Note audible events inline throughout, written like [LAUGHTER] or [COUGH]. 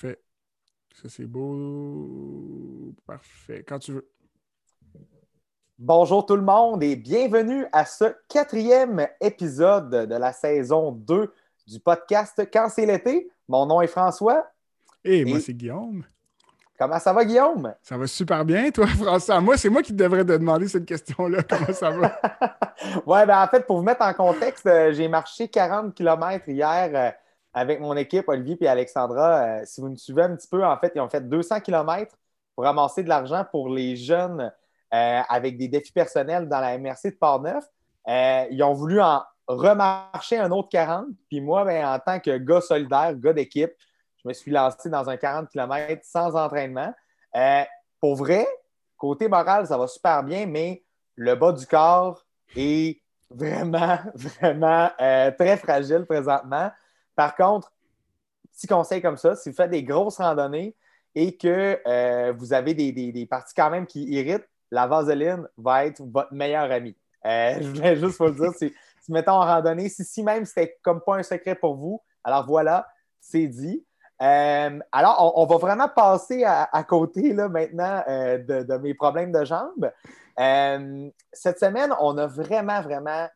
Parfait. Ça, c'est beau. Parfait. Quand tu veux. Bonjour tout le monde et bienvenue à ce quatrième épisode de la saison 2 du podcast Quand c'est l'été. Mon nom est François. Et, moi, c'est Guillaume. Comment ça va, Guillaume? Ça va super bien, toi, [LAUGHS] François? Moi, c'est moi qui devrais te demander cette question-là. [LAUGHS] Comment ça va? oui, ben en fait, pour vous mettre en contexte, euh, j'ai marché 40 km hier euh, avec mon équipe, Olivier et Alexandra. Euh, si vous me suivez un petit peu, en fait, ils ont fait 200 km pour ramasser de l'argent pour les jeunes euh, avec des défis personnels dans la MRC de Port-Neuf. Euh, ils ont voulu en remarcher un autre 40. Puis moi, ben, en tant que gars solidaire, gars d'équipe, je me suis lancé dans un 40 km sans entraînement. Pour vrai, côté moral, ça va super bien, mais le bas du corps est vraiment, [LAUGHS] vraiment très fragile présentement. Par contre, petit conseil comme ça, si vous faites des grosses randonnées et que vous avez des, des, parties quand même qui irritent, la vaseline va être votre meilleur ami. Euh, [LAUGHS] je voulais juste vous le dire, si, si mettons en randonnée, si, même c'était comme pas un secret pour vous, alors voilà, c'est dit. Euh, alors, on, va vraiment passer à, côté maintenant euh, de, mes problèmes de jambes. cette semaine, on a vraiment, vraiment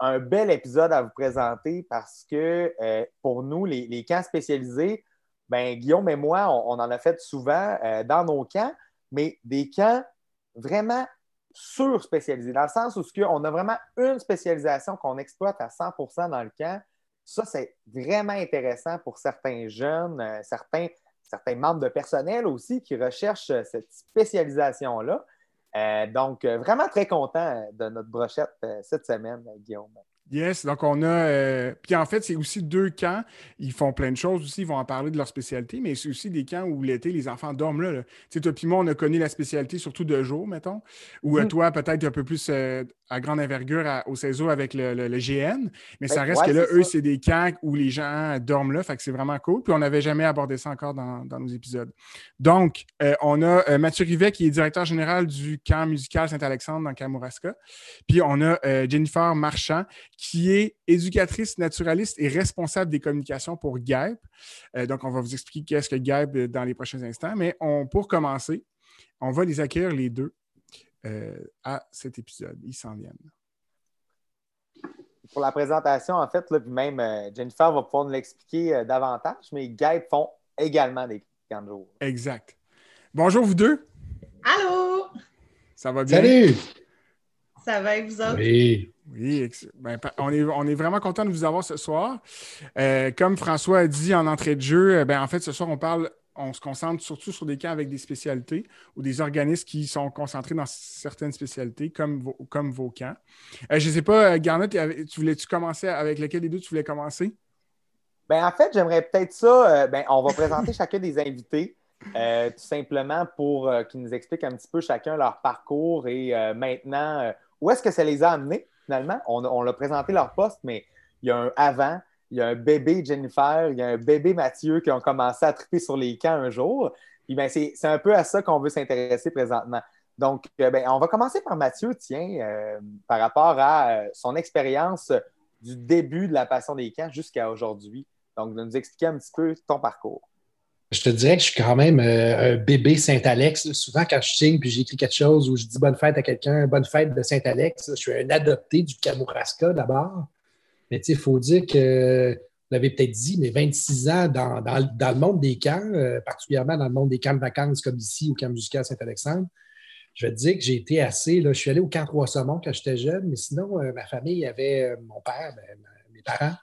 un bel épisode à vous présenter parce que pour nous, les, camps spécialisés, ben, Guillaume et moi, on, en a fait souvent dans nos camps, mais des camps vraiment sur-spécialisé, dans le sens où on a vraiment une spécialisation qu'on exploite à 100% dans le camp. Ça, c'est vraiment intéressant pour certains jeunes, euh, certains, certains membres de personnel aussi qui recherchent euh, cette spécialisation-là. Euh, donc, vraiment très content de notre brochette cette semaine, Guillaume. Yes, donc on a. Euh, puis en fait, c'est aussi deux camps. Ils font plein de choses aussi. Ils vont en parler de leur spécialité, mais c'est aussi des camps où l'été, les enfants dorment là. Tu sais, toi, puis moi, on a connu la spécialité surtout de jour, mettons. Ou euh, mm. toi, peut-être un peu plus euh, à grande envergure au CESO avec le, GN. Mais ça reste que là, eux, c'est des camps où les gens dorment là. Fait que c'est vraiment cool. Puis on n'avait jamais abordé ça encore dans, nos épisodes. Donc, on a Mathieu Rivet, qui est directeur général du camp musical Saint-Alexandre dans Kamouraska. Puis on a Jennifer Marchand qui est éducatrice naturaliste et responsable des communications pour GAIP. Euh, donc, on va vous expliquer qu'est-ce que GAIP euh, dans les prochains instants. Mais on, pour commencer, on va les accueillir les deux euh, à cet épisode. Ils s'en viennent. Pour la présentation, en fait, là, même Jennifer va pouvoir nous l'expliquer davantage, mais GAIP font également des camps de jour. Exact. Bonjour, vous deux. Allô! Ça va bien? Salut! Ça va et vous autres? Oui. Oui, ben, on, est, on est vraiment content de vous avoir ce soir. Euh, comme François a dit en entrée de jeu, euh, ben, en fait, ce soir, on parle, on se concentre surtout sur des camps avec des spécialités ou des organismes qui sont concentrés dans certaines spécialités, comme vos, camps. Euh, je ne sais pas, Garnet, tu voulais-tu commencer avec lequel des deux tu voulais commencer? Ben, en fait, j'aimerais peut-être ça. ben, on va présenter [LAUGHS] chacun des invités. tout simplement pour qu'ils nous expliquent un petit peu chacun leur parcours et maintenant, où est-ce que ça les a amenés? finalement? On, on l'a présenté leur poste, mais il y a un avant, il y a un bébé Jennifer, il y a un bébé Mathieu qui ont commencé à triper sur les camps un jour. Ben, c'est un peu à ça qu'on veut s'intéresser présentement. Donc, euh, ben, on va commencer par Mathieu, tiens, euh, par rapport à euh, son expérience du début de la passion des camps jusqu'à aujourd'hui. Donc, de nous expliquer un petit peu ton parcours je te dirais que je suis quand même un bébé Saint-Alex. Souvent, quand je signe puis j'écris quelque chose ou je dis bonne fête à quelqu'un, bonne fête de Saint-Alex, je suis un adopté du Kamouraska d'abord. Mais il faut dire que, vous l'avez peut-être dit, mais 26 ans dans, le monde des camps, euh, particulièrement dans le monde des camps de vacances comme ici au camp musical Saint-Alexandre, je vais te dire que j'ai été assez. Là, je suis allé au camp Trois-Saumons quand j'étais jeune, mais sinon, euh, ma famille avait, mon père, ben, mes parents,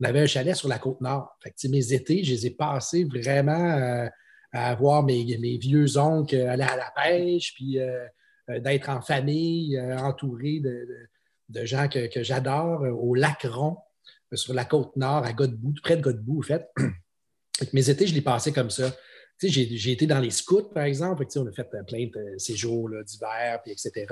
on avait un chalet sur la côte nord. Fait mes étés, je les ai passés vraiment euh, à voir mes, vieux oncles aller à la pêche, puis euh, euh, d'être en famille, entouré de, gens que, j'adore, au lac Ron, sur la côte nord, à Godbout, près de Godbout, en fait. [CLEARS THROAT] mes étés, je les passais comme ça. J'ai été dans les scouts, par exemple. on a fait plein de séjours d'hiver, etc.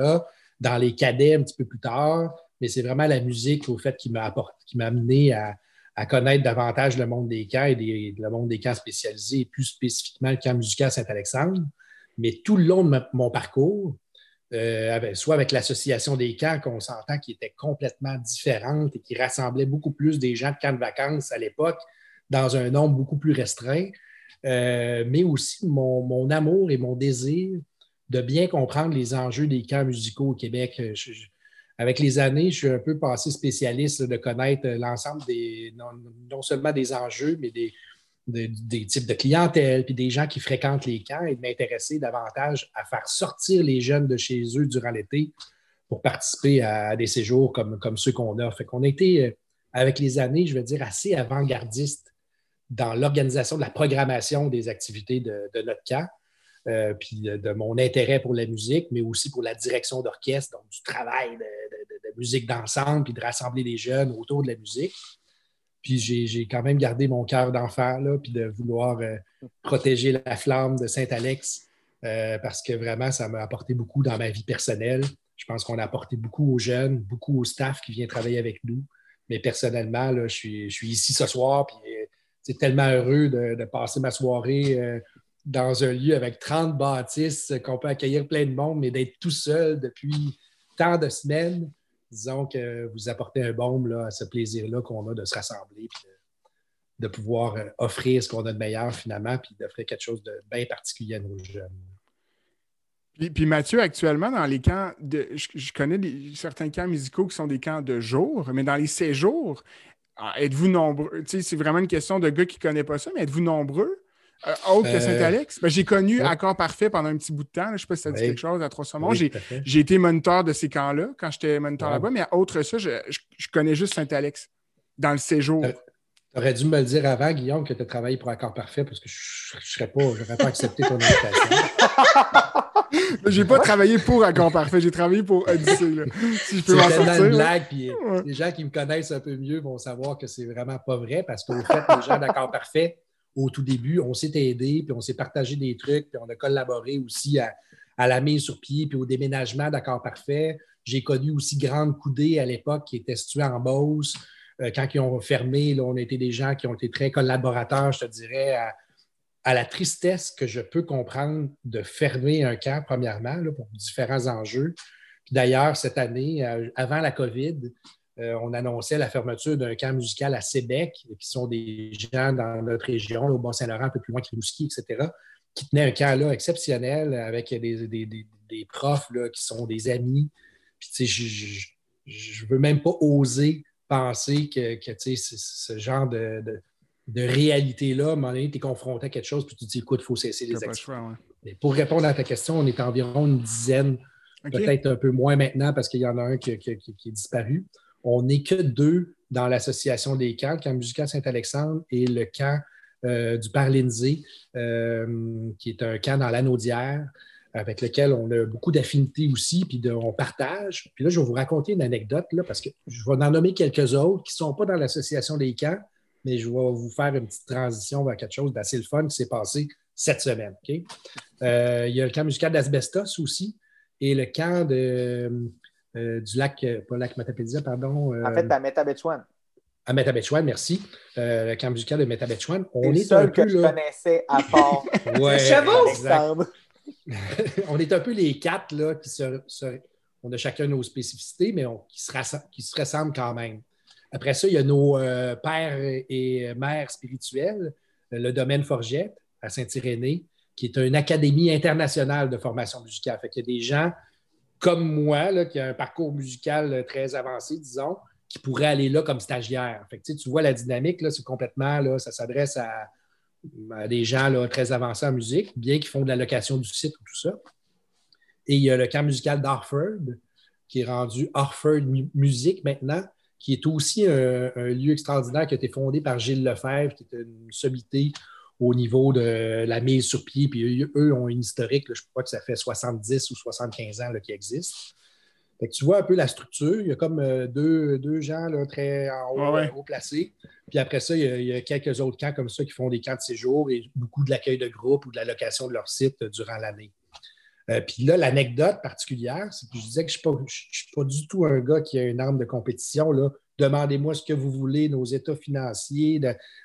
Dans les cadets un petit peu plus tard. Mais c'est vraiment la musique, au fait, qui m'a amené à, à connaître davantage le monde des camps et le monde des camps spécialisés, et plus spécifiquement le camp musical Saint-Alexandre. Mais tout le long de mon parcours, euh, soit avec l'association des camps, qu'on s'entend qui était complètement différente et qui rassemblait beaucoup plus des gens de camps de vacances à l'époque dans un nombre beaucoup plus restreint, euh, mais aussi mon, amour et mon désir de bien comprendre les enjeux des camps musicaux au Québec. avec les années, je suis un peu passé spécialiste de connaître l'ensemble des, non, seulement des enjeux, mais des, des, types de clientèle, puis des gens qui fréquentent les camps et de m'intéresser davantage à faire sortir les jeunes de chez eux durant l'été pour participer à, des séjours comme, comme ceux qu'on a. Fait qu'on a été, euh, avec les années, je veux dire, assez avant-gardiste dans l'organisation de la programmation des activités de, notre camp, euh, puis de, mon intérêt pour la musique, mais aussi pour la direction d'orchestre, donc du travail de, musique d'ensemble, puis de rassembler les jeunes autour de la musique. Puis j'ai quand même gardé mon cœur d'enfant, puis de vouloir euh, protéger la flamme de Saint-Alex, parce que vraiment, ça m'a apporté beaucoup dans ma vie personnelle. Je pense qu'on a apporté beaucoup aux jeunes, beaucoup au staff qui vient travailler avec nous. Mais personnellement, je, suis, ici ce soir, puis c'est euh, tellement heureux de, passer ma soirée euh, dans un lieu avec 30 bâtisses, qu'on peut accueillir plein de monde, mais d'être tout seul depuis tant de semaines. Disons que vous apportez un baume à ce plaisir-là qu'on a de se rassembler, puis de, pouvoir euh, offrir ce qu'on a de meilleur finalement, puis d'offrir quelque chose de bien particulier à nos jeunes. Puis, Mathieu, actuellement, dans les camps, de, je, connais certains camps musicaux qui sont des camps de jour, mais dans les séjours, ah, êtes-vous nombreux? C'est vraiment une question de gars qui ne connaissent pas ça, mais êtes-vous nombreux? Euh, autre que euh, Saint-Alex? Ben, j'ai connu Accord Parfait pendant un petit bout de temps. Je ne sais pas si ça dit quelque chose à Trois-Saumons. j'ai été moniteur de ces camps-là quand j'étais moniteur là-bas, mais autre ça, je, connais juste Saint-Alex dans le séjour. Euh, tu aurais dû me le dire avant, Guillaume, que tu as travaillé pour Accord Parfait parce que je ne serais pas accepté ton invitation. [LAUGHS] j'ai pas travaillé pour Accord Parfait, j'ai travaillé pour Odyssey. Si je peux m'en sortir. une blague, puis les gens qui me connaissent un peu mieux vont savoir que c'est vraiment pas vrai parce qu'au fait, les gens d'Accord Parfait, au tout début, on s'est aidé, puis on s'est partagé des trucs, puis on a collaboré aussi à, la mise sur pied, puis au déménagement d'Accord Parfait. J'ai connu aussi Grande Coudée à l'époque qui était située en Beauce. Euh, quand ils ont fermé, là, on a été des gens qui ont été très collaborateurs, je te dirais, à, à la tristesse que je peux comprendre de fermer un camp, premièrement, pour différents enjeux. D'ailleurs, cette année, euh, avant la COVID, euh, on annonçait la fermeture d'un camp musical à Sébec, qui sont des gens dans notre région, au Bas-Saint-Laurent, un peu plus loin que Rimouski, etc., qui tenaient un camp là exceptionnel avec des, profs là, qui sont des amis. Puis, je ne veux même pas oser penser que, que ce genre de, de réalité-là, à un moment donné, tu es confronté à quelque chose, puis tu te dis, écoute, il faut cesser les actions. Pour répondre à ta question, on est environ une dizaine, peut-être un peu moins maintenant parce qu'il y en a un qui, est disparu. On n'est que deux dans l'association des camps, le camp musical Saint-Alexandre et le camp euh, du Parlinzé, euh, qui est un camp dans l'Anaudière, avec lequel on a beaucoup d'affinités aussi, puis on partage. Puis là, je vais vous raconter une anecdote, parce que je vais en nommer quelques autres qui ne sont pas dans l'association des camps, mais je vais vous faire une petite transition vers quelque chose d'assez le fun qui s'est passé cette semaine. Euh, il y a le camp musical d'Asbestos aussi et le camp de, du lac, euh, pas lac Matapédia, pardon. en fait, à Metabetchouan. À Metabetchouan, merci. le camp musical de Metabetchouan. On est, seul un que peu, je connaissais à part. [LAUGHS] ouais, [LAUGHS] on est un peu les quatre là, qui se, on a chacun nos spécificités, mais qui, se qui se ressemblent quand même. Après ça, il y a nos euh, pères et mères spirituels, euh, le domaine Forgette à Saint-Irénée, qui est une académie internationale de formation musicale. Fait il y a des gens comme moi, qui ont un parcours musical très avancé, disons, qui pourraient aller là comme stagiaires. Fait tu vois la dynamique, c'est complètement, ça s'adresse à, des gens très avancés en musique, bien qu'ils font de la location du site ou tout ça. Et il y a le camp musical d'Harford, qui est rendu Harford Music maintenant, qui est aussi un, lieu extraordinaire qui a été fondé par Gilles Lefebvre, qui est une sommité au niveau de la mise sur pied. Puis eux, ont une historique, je crois que ça fait 70 ou 75 ans qu'ils existent. tu vois un peu la structure. Il y a comme euh, deux, deux gens très en haut, placés. Puis après ça, il y, a, quelques autres camps comme ça qui font des camps de séjour et beaucoup de l'accueil de groupe ou de la location de leur site durant l'année. Euh, puis là, l'anecdote particulière, c'est que je disais que je ne suis, pas du tout un gars qui a une arme de compétition. Demandez-moi ce que vous voulez, nos états financiers,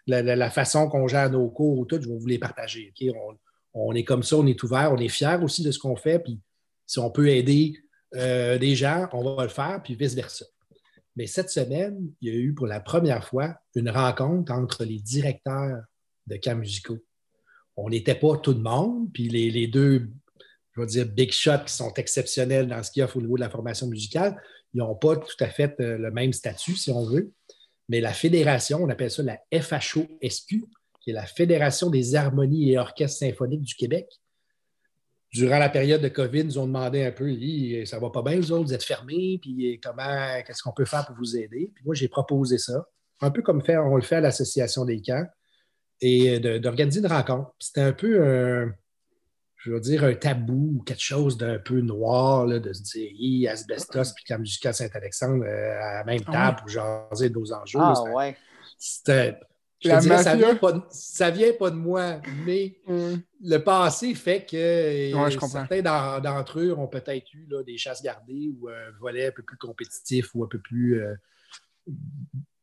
la, façon qu'on gère nos cours, tout, je vais vous les partager. On, est comme ça, on est ouvert, on est fier aussi de ce qu'on fait. Puis si on peut aider euh, des gens, on va le faire, puis vice-versa. Mais cette semaine, il y a eu pour la première fois une rencontre entre les directeurs de camps musicaux on n'était pas tout le monde. Puis les, les, deux, je vais dire, big shots qui sont exceptionnels dans ce qu'il y a au niveau de la formation musicale, ils n'ont pas tout à fait euh, le même statut, si on veut. Mais la fédération, on appelle ça la FHOSQ, qui est la Fédération des harmonies et orchestres symphoniques du Québec. Durant la période de COVID, nous ont demandé un peu, ça va pas bien, vous autres, vous êtes fermés, puis comment, qu'est-ce qu'on peut faire pour vous aider? Puis moi, j'ai proposé ça, un peu comme on le fait à l'Association des camps, et d'organiser une rencontre. C'était un peu un, je veux dire, un tabou ou quelque chose d'un peu noir, là, de se dire, hi, asbestos, puis comme jusqu'à Saint-Alexandre, euh, à la même ah table pour jaser de nos enjeux. Ah, ouais. C'était ça vient, pas de, ça vient pas de moi, mais mm. le passé fait que certains d'entre eux ont peut-être eu là, des chasses gardées ou un volet un peu plus compétitif ou un peu plus. Euh,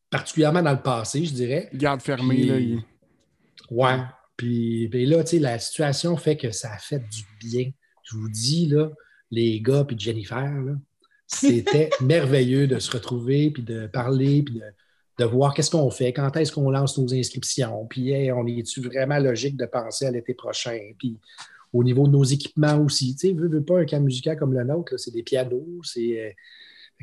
particulièrement dans le passé, je dirais. Garde fermée, là. Ouais. Puis, là, tu sais, la situation fait que ça a fait du bien. Je vous dis, là, les gars puis Jennifer, c'était [LAUGHS] merveilleux de se retrouver, puis de parler, puis de de voir qu'est-ce qu'on fait, quand est-ce qu'on lance nos inscriptions, puis on est-tu vraiment logique de penser à l'été prochain, puis au niveau de nos équipements aussi. Tu sais, veux, pas un camp musical comme le nôtre, c'est des pianos, c'est. Euh,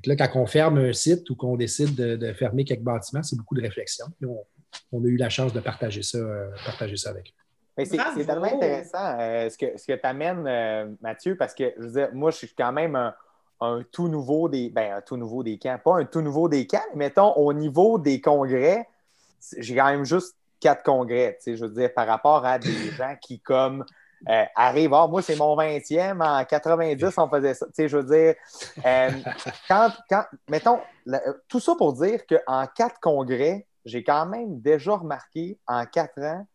là, quand on ferme un site ou qu'on décide de, fermer quelques bâtiments, c'est beaucoup de réflexion. On, a eu la chance de partager ça, euh, partager ça avec eux. C'est tellement intéressant euh, ce que, ce que tu amènes, Mathieu, parce que je veux dire, moi, je suis quand même un, un tout nouveau des. Ben, un tout nouveau des camps. Pas un tout nouveau des camps, mais mettons, au niveau des congrès, j'ai quand même juste quatre congrès, je veux dire, par rapport à des [LAUGHS] gens qui, comme, euh, arrivent. Ah, moi, c'est mon 20e. En 90, on faisait ça. Tu sais, je veux dire, euh, [LAUGHS] quand, quand, mettons, tout ça pour dire qu'en quatre congrès, j'ai quand même déjà remarqué en quatre ans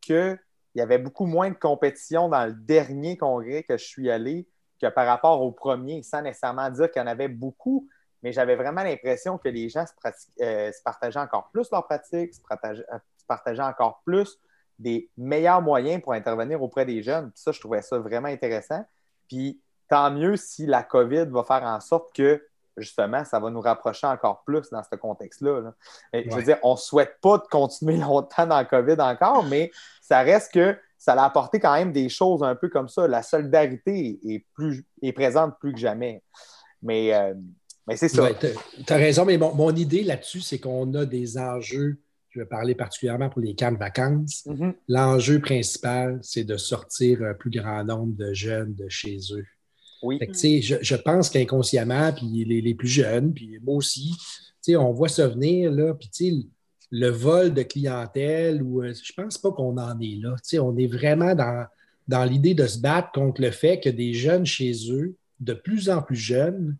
qu'il y avait beaucoup moins de compétition dans le dernier congrès que je suis allé que par rapport au premier, sans nécessairement dire qu'il y en avait beaucoup, mais j'avais vraiment l'impression que les gens euh, se, partageaient encore plus leur pratique, se partageaient, encore plus des meilleurs moyens pour intervenir auprès des jeunes. ça, je trouvais ça vraiment intéressant. Puis tant mieux si la COVID va faire en sorte que justement, ça va nous rapprocher encore plus dans ce contexte-là. Je veux dire, on ne souhaite pas de continuer [LAUGHS] longtemps dans la COVID encore, mais ça reste que ça a apporté quand même des choses un peu comme ça. La solidarité est, plus, est présente plus que jamais. Mais, euh, mais c'est ça. tu as raison, mais mon, idée là-dessus, c'est qu'on a des enjeux. Je vais parler particulièrement pour les camps de vacances. Mm-hmm. L'enjeu principal, c'est de sortir un plus grand nombre de jeunes de chez eux. Oui. je, je, pense qu'inconsciemment, puis les, les, plus jeunes, puis moi aussi, on voit ça venir, là, puis le vol de clientèle, ou euh, je pense pas qu'on en est là. on est vraiment dans, dans l'idée de se battre contre le fait que des jeunes chez eux, de plus en plus jeunes,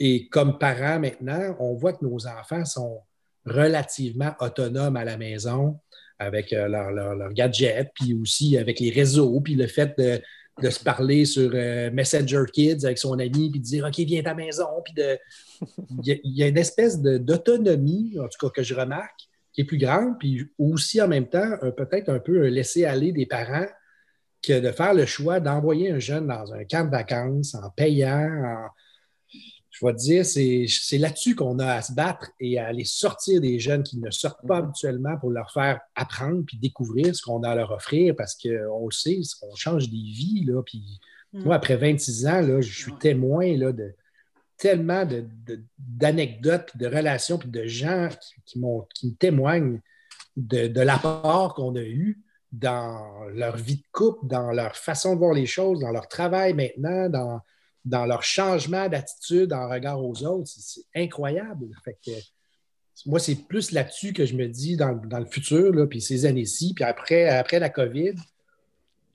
et comme parents maintenant, on voit que nos enfants sont relativement autonomes à la maison avec euh, leurs leur, gadgets, puis aussi avec les réseaux, puis le fait de, se parler sur euh, Messenger Kids avec son ami, puis de dire OK, viens à ta maison, puis de. Il y, a une espèce d'autonomie, en tout cas, que je remarque, qui est plus grande, puis aussi en même temps, peut-être un peu un laisser-aller des parents que de faire le choix d'envoyer un jeune dans un camp de vacances en payant. Je vais te dire, c'est là-dessus qu'on a à se battre et à aller sortir des jeunes qui ne sortent pas habituellement pour leur faire apprendre puis découvrir ce qu'on a à leur offrir parce qu'on le sait, on change des vies. Là, puis mm. moi, après 26 ans, là, je suis témoin là, de, tellement d'anecdotes, de, de, relations, puis de gens qui, qui, me témoignent de, l'apport qu'on a eu dans leur vie de couple, dans leur façon de voir les choses, dans leur travail maintenant, dans, dans leur changement d'attitude en regard aux autres. C'est incroyable. Fait moi, c'est plus là-dessus que je me dis dans, le futur, puis ces années-ci, puis après, après la COVID,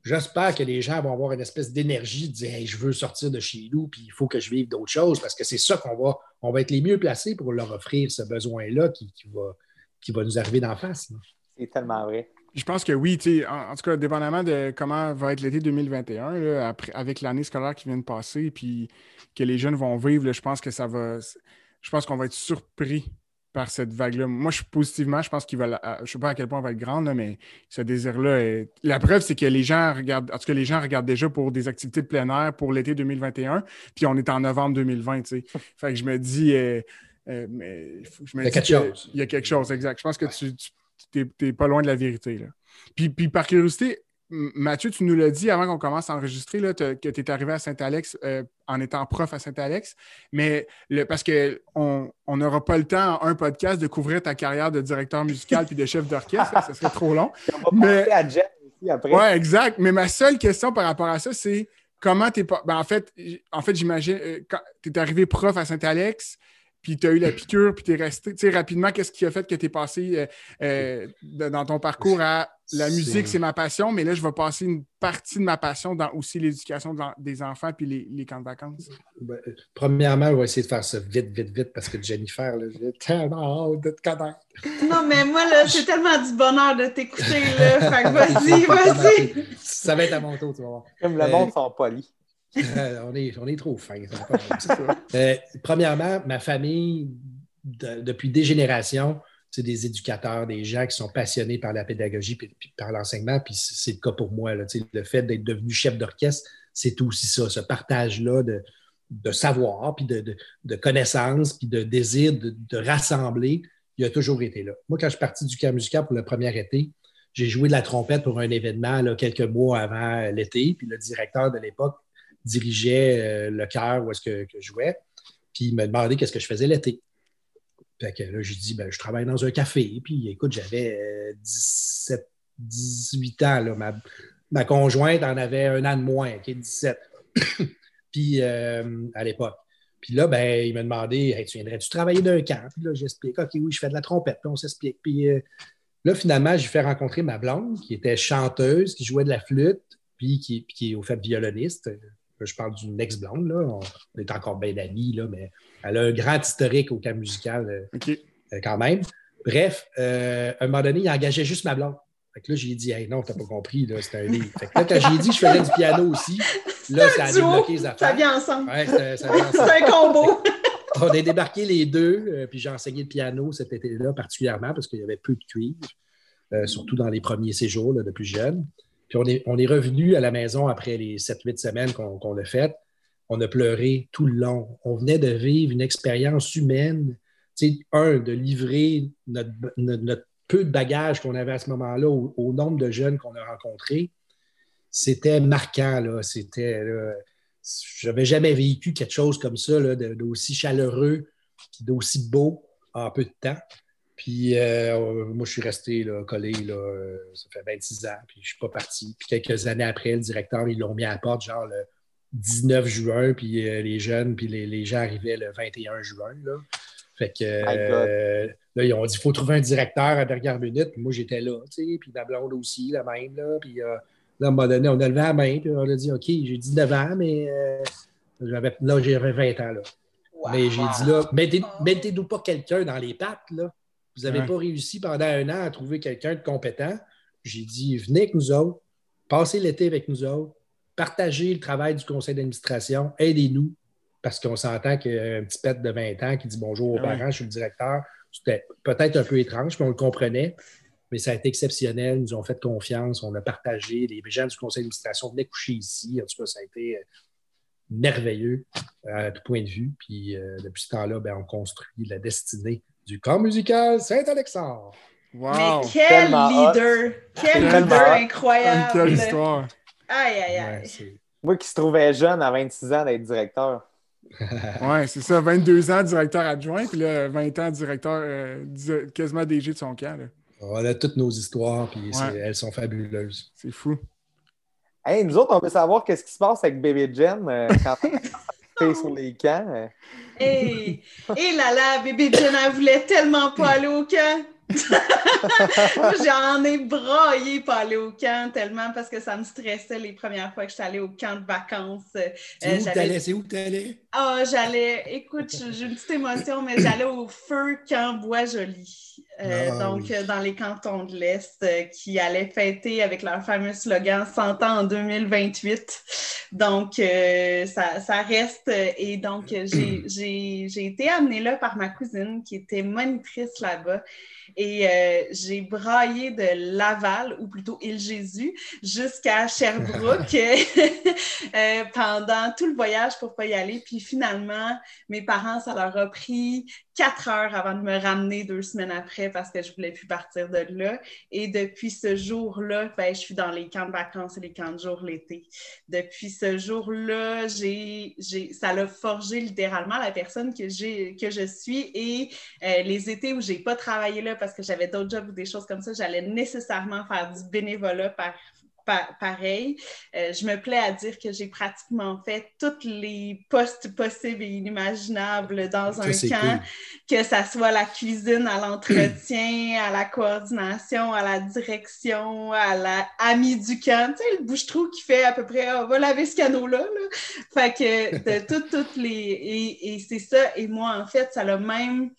J'espère que les gens vont avoir une espèce d'énergie de dire je veux sortir de chez nous, puis il faut que je vive d'autres choses, parce que c'est ça qu'on va, on va être les mieux placés pour leur offrir ce besoin-là qui, va, qui va nous arriver d'en face. C'est tellement vrai. Je pense que oui, en, en, tout cas, dépendamment de comment va être l'été 2021, après, avec l'année scolaire qui vient de passer, puis que les jeunes vont vivre, je pense que ça va. Je pense qu'on va être surpris par cette vague-là. Moi, je positivement, je pense qu'il va. Je ne sais pas à quel point elle va être grande, mais ce désir-là est. La preuve, c'est que les gens regardent. En tout cas, les gens regardent déjà pour des activités de plein air pour l'été 2021, puis on est en novembre 2020, tu sais. Fait que je me dis. Euh, euh, mais il y a quelque chose. Il y a quelque chose, exact. Je pense que tu n'es pas loin de la vérité. Là. Puis, puis par curiosité, Mathieu, tu nous l'as dit avant qu'on commence à enregistrer là, que tu es arrivé à Saint-Alex euh, en étant prof à Saint-Alex, mais le, parce qu'on n'aura pas le temps en un podcast de couvrir ta carrière de directeur musical puis de chef d'orchestre, ça serait trop long. [LAUGHS] On va mais... à aussi après. Oui, exact. Mais ma seule question par rapport à ça, c'est comment tu es. Ben, en fait, en fait j'imagine, quand tu es arrivé prof à Saint-Alex, puis tu as eu la piqûre, puis tu es resté. Tu sais, rapidement, qu'est-ce qui a fait que tu es passé euh, euh, dans ton parcours à la musique, c'est ma passion, mais là, je vais passer une partie de ma passion dans aussi l'éducation des enfants puis les, camps de vacances? Ben, premièrement, on va essayer de faire ça vite, vite, vite, parce que Jennifer, j'ai tellement hâte de te connaître. Non, mais moi, là, c'est tellement du bonheur de t'écouter, là. Fait que [LAUGHS] vas-y, vas-y. Ça va être à mon tour, tu vas voir. Comme le monde sont polis. Euh, on, est, on est trop fins. [LAUGHS] Euh, premièrement, ma famille, depuis des générations, c'est des éducateurs, des gens qui sont passionnés par la pédagogie et par l'enseignement. Puis c'est le cas pour moi. Là, le fait d'être devenu chef d'orchestre, c'est aussi ça, ce partage-là de, de, savoir, puis de, de, connaissances, puis de désir de, rassembler. Il a toujours été là. Moi, quand je suis parti du camp musical pour le premier été, j'ai joué de la trompette pour un événement là, quelques mois avant l'été. Puis le directeur de l'époque dirigeait euh, le chœur où est-ce que, je jouais. Puis il me demandait qu'est-ce que je faisais l'été. Fait que là, j'ai dit, ben, je travaille dans un café. Puis écoute, j'avais 17, euh, 18 ans. Là. Ma, conjointe en avait un an de moins, qui est 17. puis euh, à l'époque. Puis là, ben, il m'a demandé Tu viendrais-tu travailler d'un camp? Puis là, j'explique OK, oui, je fais de la trompette. Puis on s'explique. Puis là, finalement, j'ai fait rencontrer ma blonde, qui était chanteuse, qui jouait de la flûte, puis qui, qui est au fait violoniste. Je parle d'une ex-blonde, là. On est encore bien amis, là, mais elle a un grand historique au camp musical euh, euh, quand même. Bref, euh, à un moment donné, il engageait juste ma blonde. Fait que là, j'ai dit, hey, non, t'as pas compris, là, c'était un livre. Fait que là, quand j'ai dit que je faisais du piano aussi, là, ça a débloqué les affaires. Ça vient ensemble. Ouais. C'est un combo. [LAUGHS] On a débarqué les deux, puis j'ai enseigné le piano cet été-là particulièrement parce qu'il y avait peu de cuivre, surtout dans les premiers séjours là, de plus jeunes. Puis on est, revenu à la maison après les 7-8 semaines qu'on l'a fait on a pleuré tout le long. On venait de vivre une expérience humaine. Un, de livrer notre, peu de bagages qu'on avait à ce moment-là au, nombre de jeunes qu'on a rencontrés. C'était marquant. C'était. Je n'avais jamais vécu quelque chose comme ça, d'aussi chaleureux d'aussi beau en peu de temps. Puis euh, moi, je suis resté là, collé, là, ça fait 26 ans, puis je ne suis pas parti. Puis quelques années après, le directeur, ils l'ont mis à la porte, genre le 19 juin, puis euh, les jeunes, puis les, gens arrivaient le 21 juin. Là. Fait que euh, là, ils ont dit il faut trouver un directeur à dernière minute. Puis moi, j'étais là, tu sais, puis la blonde aussi, la même. Là, puis euh, là, à un moment donné, on a levé la main, puis on a dit OK, j'ai 19 ans, mais j'avais, là, j'avais 20 ans. Là. Mais j'ai dit là, mettez-nous pas quelqu'un dans les pattes. Là. Vous n'avez pas réussi pendant un an à trouver quelqu'un de compétent. J'ai dit venez avec nous autres, passez l'été avec nous autres partagez le travail du conseil d'administration, aidez-nous, parce qu'on s'entend qu'un petit pet de 20 ans qui dit bonjour aux parents, je suis le directeur, c'était peut-être un peu étrange, mais on le comprenait. Mais ça a été exceptionnel. Ils nous ont fait confiance. On a partagé. Les gens du conseil d'administration venaient coucher ici. En tout cas, ça a été euh, merveilleux à tout point de vue. Puis euh, depuis ce temps-là, ben, on construit la destinée du camp musical Saint-Alexandre. Wow. Mais quel leader! Quel leader incroyable! Quelle histoire! Aïe, aïe, aïe. Moi qui se trouvais jeune à 26 ans d'être directeur. [LAUGHS] ouais, c'est ça. 22 ans directeur adjoint, puis là, 20 ans directeur, euh, quasiment DG de son camp. On a toutes nos histoires, puis elles sont fabuleuses. C'est fou. Hey, nous autres, on veut savoir qu'est-ce qui se passe avec Bébé Jen euh, quand [LAUGHS] est sur les camps. Euh. Hey! [LAUGHS] Et là là, Bébé Jen, elle voulait tellement pas aller au camp. [LAUGHS] [LAUGHS] J'en ai braillé pour aller au camp tellement parce que ça me stressait les premières fois que j'étais allée au camp de vacances. C'est où tu allais? Ah, j'allais, écoute, j'ai une petite émotion, mais j'allais au feu camp Bois-Joli. Euh, ah donc, dans les cantons de l'Est, euh, qui allaient fêter avec leur fameux slogan 100 ans en 2028. Donc, euh, ça, ça, reste. Et donc, [CLEARS THROAT] j'ai été amenée là par ma cousine qui était monitrice là-bas. Et euh, j'ai braillé de Laval, ou plutôt Île-Jésus, jusqu'à Sherbrooke [LAUGHS] [LAUGHS] euh, pendant tout le voyage pour pas y aller. Puis finalement, mes parents, ça leur a pris quatre heures avant de me ramener deux semaines après parce que je voulais plus partir de là. Et depuis ce jour-là, ben, je suis dans les camps de vacances et les camps de jour l'été. Depuis ce jour-là, j'ai, ça l'a forgé littéralement la personne que, j'ai, que je suis. Et euh, les étés où j'ai pas travaillé là parce que j'avais d'autres jobs ou des choses comme ça, j'allais nécessairement faire du bénévolat par pareil. Euh, je me plais à dire que j'ai pratiquement fait tous les postes possibles et inimaginables dans un camp, que ça soit la cuisine, à l'entretien, à la coordination, à la direction, à la amie du camp. Tu sais, le bouche-trou qui fait à peu près on va laver ce canot-là. Fait que de [LAUGHS] toutes, toutes les. Et, et c'est ça. Et moi, en fait, ça l'a même.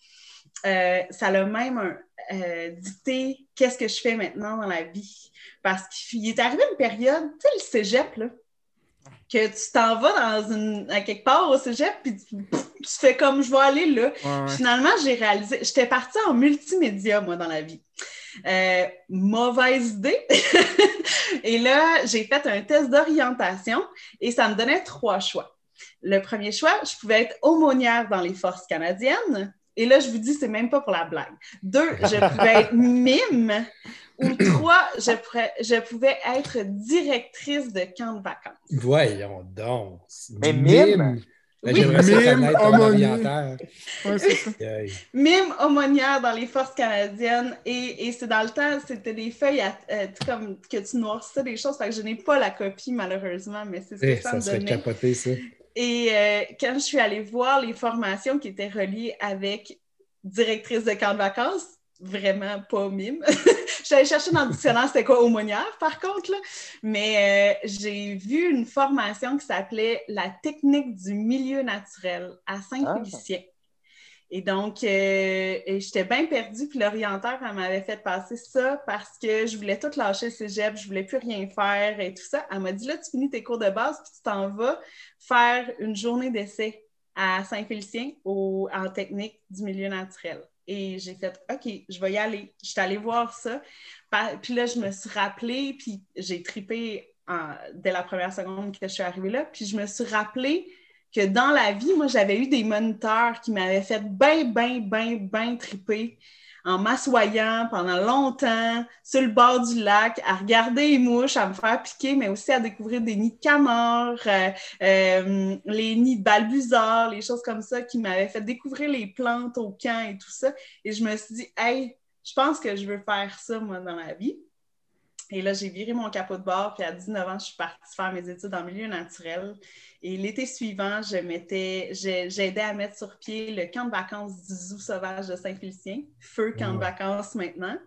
Euh, ça l'a même euh, dicté qu'est-ce que je fais maintenant dans la vie? Parce qu'il est arrivé une période, tu sais, le cégep, là, que tu t'en vas dans une, à quelque part au cégep, puis tu, fais comme je vais aller là. Finalement, j'ai réalisé, j'étais partie en multimédia, moi, dans la vie. Euh, mauvaise idée. [LAUGHS] et là, j'ai fait un test d'orientation et ça me donnait trois choix. Le premier choix, je pouvais être aumônière dans les forces canadiennes. Et là, je vous dis, c'est même pas pour la blague. Deux, je pouvais être mime ou trois, je, je, pouvais être directrice de camp de vacances. Voyons donc. Mais mime? Ben, oui. Mime aumônière. [LAUGHS] mime aumônière dans les forces canadiennes. Et, et c'est dans le temps, c'était des feuilles euh, comme que tu noircissais des choses. Fait que je n'ai pas la copie, malheureusement, mais c'est ce que eh, ça, ça me donnait. Capoté, ça. Et euh, quand je suis allée voir les formations qui étaient reliées avec directrice de camp de vacances, vraiment pas mime. [LAUGHS] J'allais chercher dans le dictionnaire c'était quoi aumônière, par contre, là. mais euh, j'ai vu une formation qui s'appelait La technique du milieu naturel à Saint-Félicien. Ah. Et donc, euh, j'étais bien perdue, puis l'orienteur, elle m'avait fait passer ça parce que je voulais tout lâcher le cégep, je voulais plus rien faire et tout ça. Elle m'a dit, là, tu finis tes cours de base, puis tu t'en vas faire une journée d'essai à Saint-Félicien en technique du milieu naturel. Et j'ai fait, OK, je vais y aller. Je suis allée voir ça. Puis là, je me suis rappelée, puis j'ai tripé dès la première seconde que je suis arrivée là. Puis je me suis rappelée que dans la vie, moi, j'avais eu des moniteurs qui m'avaient fait bien, bien, bien, bien triper en m'assoyant pendant longtemps sur le bord du lac, à regarder les mouches, à me faire piquer, mais aussi à découvrir des nids de camors, euh, euh, les nids de balbuzards, les choses comme ça qui m'avaient fait découvrir les plantes au camp et tout ça. Et je me suis dit, hey, je pense que je veux faire ça, moi, dans la vie. Et là, j'ai viré mon capot de bord, puis à 19 ans, je suis partie faire mes études en milieu naturel. Et l'été suivant, je m'étais, j'ai aidé à mettre sur pied le camp de vacances du Zoo sauvage de Saint-Félicien, feu camp de vacances maintenant.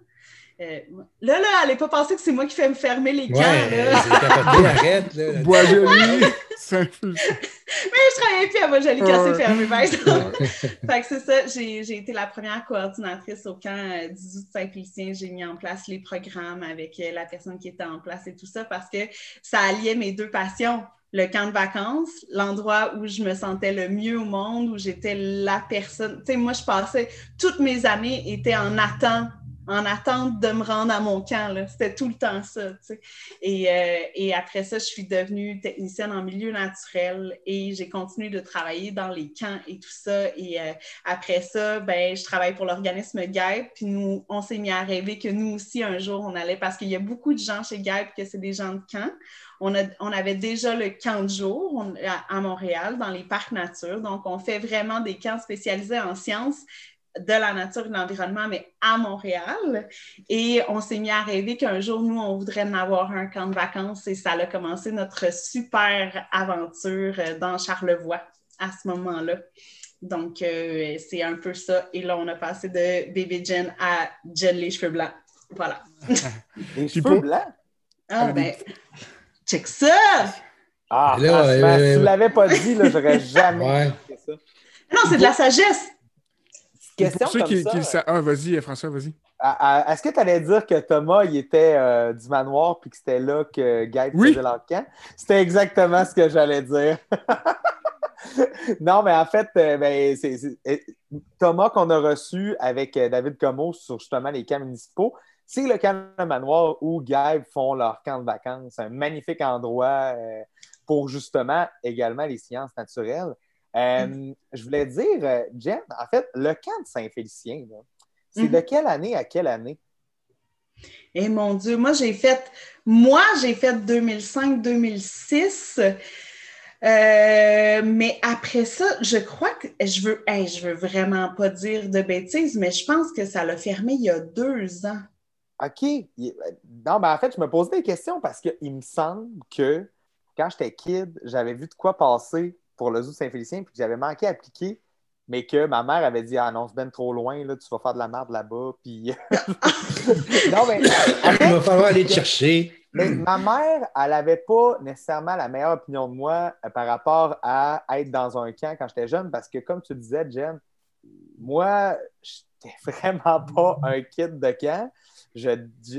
Euh, là, là, allez pas penser que c'est moi qui fais me fermer les camps. Ouais, [LAUGHS] arrête. Là, Bois joli. [LAUGHS] Mais je travaillais plus à Bois joli quand c'est fermé, par exemple. [LAUGHS] fait que c'est ça, j'ai été la première coordinatrice au camp euh, du Zoo de Saint-Félicien. J'ai mis en place les programmes avec euh, la personne qui était en place et tout ça parce que ça alliait mes deux passions le camp de vacances, l'endroit où je me sentais le mieux au monde, où j'étais la personne. Tu sais, moi, je passais, toutes mes années étaient en attente, en attente de me rendre à mon camp. C'était tout le temps ça. Euh, et, après ça, je suis devenue technicienne en milieu naturel et j'ai continué de travailler dans les camps et tout ça. Et euh, après ça, ben, je travaille pour l'organisme GAIP. Puis nous, on s'est mis à rêver que nous aussi, un jour, on allait, parce qu'il y a beaucoup de gens chez GAIP que c'est des gens de camp. On, avait déjà le camp de jour à, Montréal, dans les parcs nature. Donc, on fait vraiment des camps spécialisés en sciences de la nature et de l'environnement, mais à Montréal. Et on s'est mis à rêver qu'un jour, nous, on voudrait en avoir un camp de vacances et ça a commencé notre super aventure dans Charlevoix à ce moment-là. Donc, euh, c'est un peu ça. Et là, on a passé de bébé Jen à Jen les cheveux blancs. Voilà. [LAUGHS] les cheveux blancs? Ah, ben, Check ça! Ah, là, si tu ne l'avais pas dit, là, j'aurais [LAUGHS] jamais fait ça. Non, c'est de la sagesse. Question pour ceux comme ça. Ah, vas-y, François, vas-y. Est-ce que tu allais dire que Thomas, il était euh, du manoir puis que c'était là que oui. faisait l'encan? C'était exactement ce que j'allais dire. [LAUGHS] non, mais en fait, euh, ben, c'est, Thomas qu'on a reçu avec euh, David Comeau sur justement les camps municipaux, c'est le camp de manoir où Gaël font leur camp de vacances. Un magnifique endroit euh, pour justement également les sciences naturelles. Euh, je voulais dire, euh, Jen, en fait, le camp de Saint-Félicien, c'est Mhm. de quelle année à quelle année? Et mon Dieu, moi j'ai fait, moi j'ai fait 2005-2006. Euh, mais après ça, je crois que je veux, hey, je veux vraiment pas dire de bêtises, mais je pense que ça l'a fermé il y a deux ans. OK. Non, ben en fait, je me posais des questions parce qu'il me semble que quand j'étais kid, j'avais vu de quoi passer pour le zoo de Saint-Félicien puis que j'avais manqué à appliquer, mais que ma mère avait dit Ah non, c'est ben trop loin, là, tu vas faire de la merde là-bas. [LAUGHS] Puis. [LAUGHS] non, mais. Il va falloir aller te chercher. mais ma mère, elle n'avait pas nécessairement la meilleure opinion de moi euh, par rapport à être dans un camp quand j'étais jeune, parce que comme tu disais, Jen, moi, j'étais [LAUGHS] vraiment pas un kid de camp. Je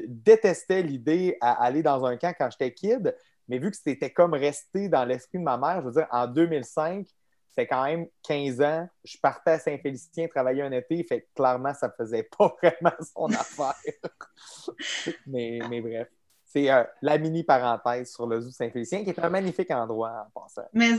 détestais l'idée à aller dans un camp quand j'étais kid, mais vu que c'était comme resté dans l'esprit de ma mère, je veux dire, en 2005, c'est quand même 15 ans. Je partais à Saint-Félicien travailler un été, fait clairement, ça faisait [LAUGHS] pas vraiment son affaire. [LAUGHS] mais, mais bref. C'est euh, la mini parenthèse sur le zoo Saint-Félicien, qui est un magnifique endroit en passant. Mais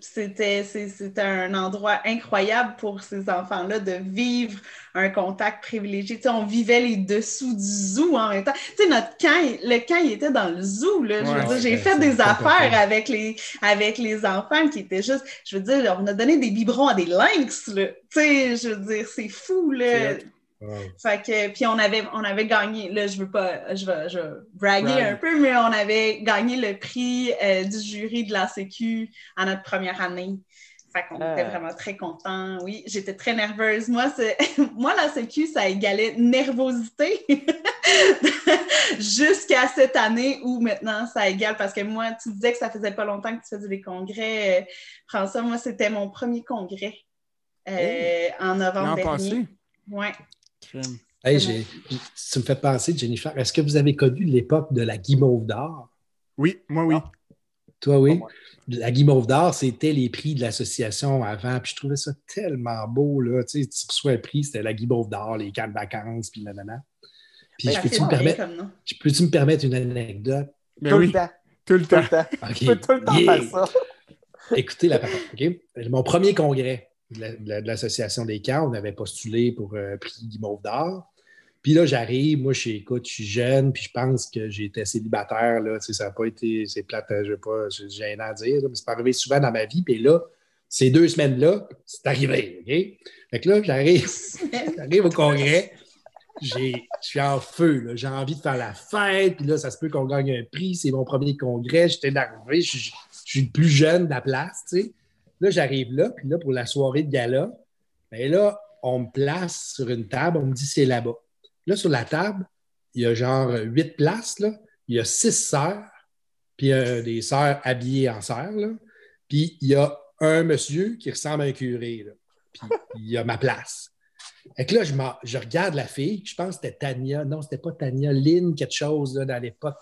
c'était un endroit incroyable pour ces enfants-là de vivre un contact privilégié. Tu sais, on vivait les dessous du zoo en même temps. Tu sais, notre camp, le camp, il était dans le zoo. Là. Je veux Ouais, dire, j'ai ouais, fait des affaires avec les, avec les enfants qui étaient juste. Je veux dire, on a donné des biberons à des lynx. Là. Tu sais, je veux dire, c'est fou. Là. Wow. Fait que, puis on avait, on avait gagné, là, je veux pas, je vais, je vais braguer Brag. un peu, mais on avait gagné le prix euh, du jury de la Sécu à notre première année. Fait qu'on Ah. était vraiment très contents. Oui, j'étais très nerveuse. Moi, c'est, [LAUGHS] moi, la Sécu, ça égalait nervosité [LAUGHS] jusqu'à cette année où maintenant ça égale, parce que moi, tu disais que ça faisait pas longtemps que tu faisais des congrès. Euh, François, moi, c'était mon premier congrès euh, en novembre L'an dernier. passé? Ouais. Tu me fais penser, Jennifer, est-ce que vous avez connu l'époque de la guimauve d'or? Oui, moi, oui. Non. Toi, oui? La guimauve d'or, c'était les prix de l'association avant. Puis je trouvais ça tellement beau. Là. Tu, sais, tu reçois un prix, c'était la guimauve d'or, les camps de vacances, puis nanana. Puis Ben, peux-tu me, permettre, comme peux-tu me permettre une anecdote? Ben tout oui, le temps. tout le Tout temps. le temps. OK. Tu peux tout le temps Yeah. faire ça. Écoutez la parole. Mon premier congrès de l'Association des camps, on avait postulé pour un prix Guimauve d'or. Puis là, j'arrive, moi, je suis, écoute, je suis jeune, puis je pense que j'étais célibataire, là, tu sais, ça n'a pas été, c'est plate, je ne pas, c'est gênant à dire, là, mais c'est pas arrivé souvent dans ma vie, puis là, ces deux semaines-là, c'est arrivé, OK? Fait que là, j'arrive, j'arrive au congrès, je suis en feu, là, j'ai envie de faire la fête, puis là, ça se peut qu'on gagne un prix, c'est mon premier congrès, j'étais énervé, je, suis- je suis le plus jeune de la place, tu sais. Là, j'arrive là, puis là, pour la soirée de gala, bien là, on me place sur une table, on me dit c'est là-bas. Là, sur la table, il y a genre huit places. Il y a six sœurs, puis euh, des sœurs habillées en sœurs. Puis il y a un monsieur qui ressemble à un curé. Puis il y a ma place. Fait que là, je regarde la fille, je pense que c'était Tania. Non, c'était pas Tania, Lynn, quelque chose, là, dans l'époque.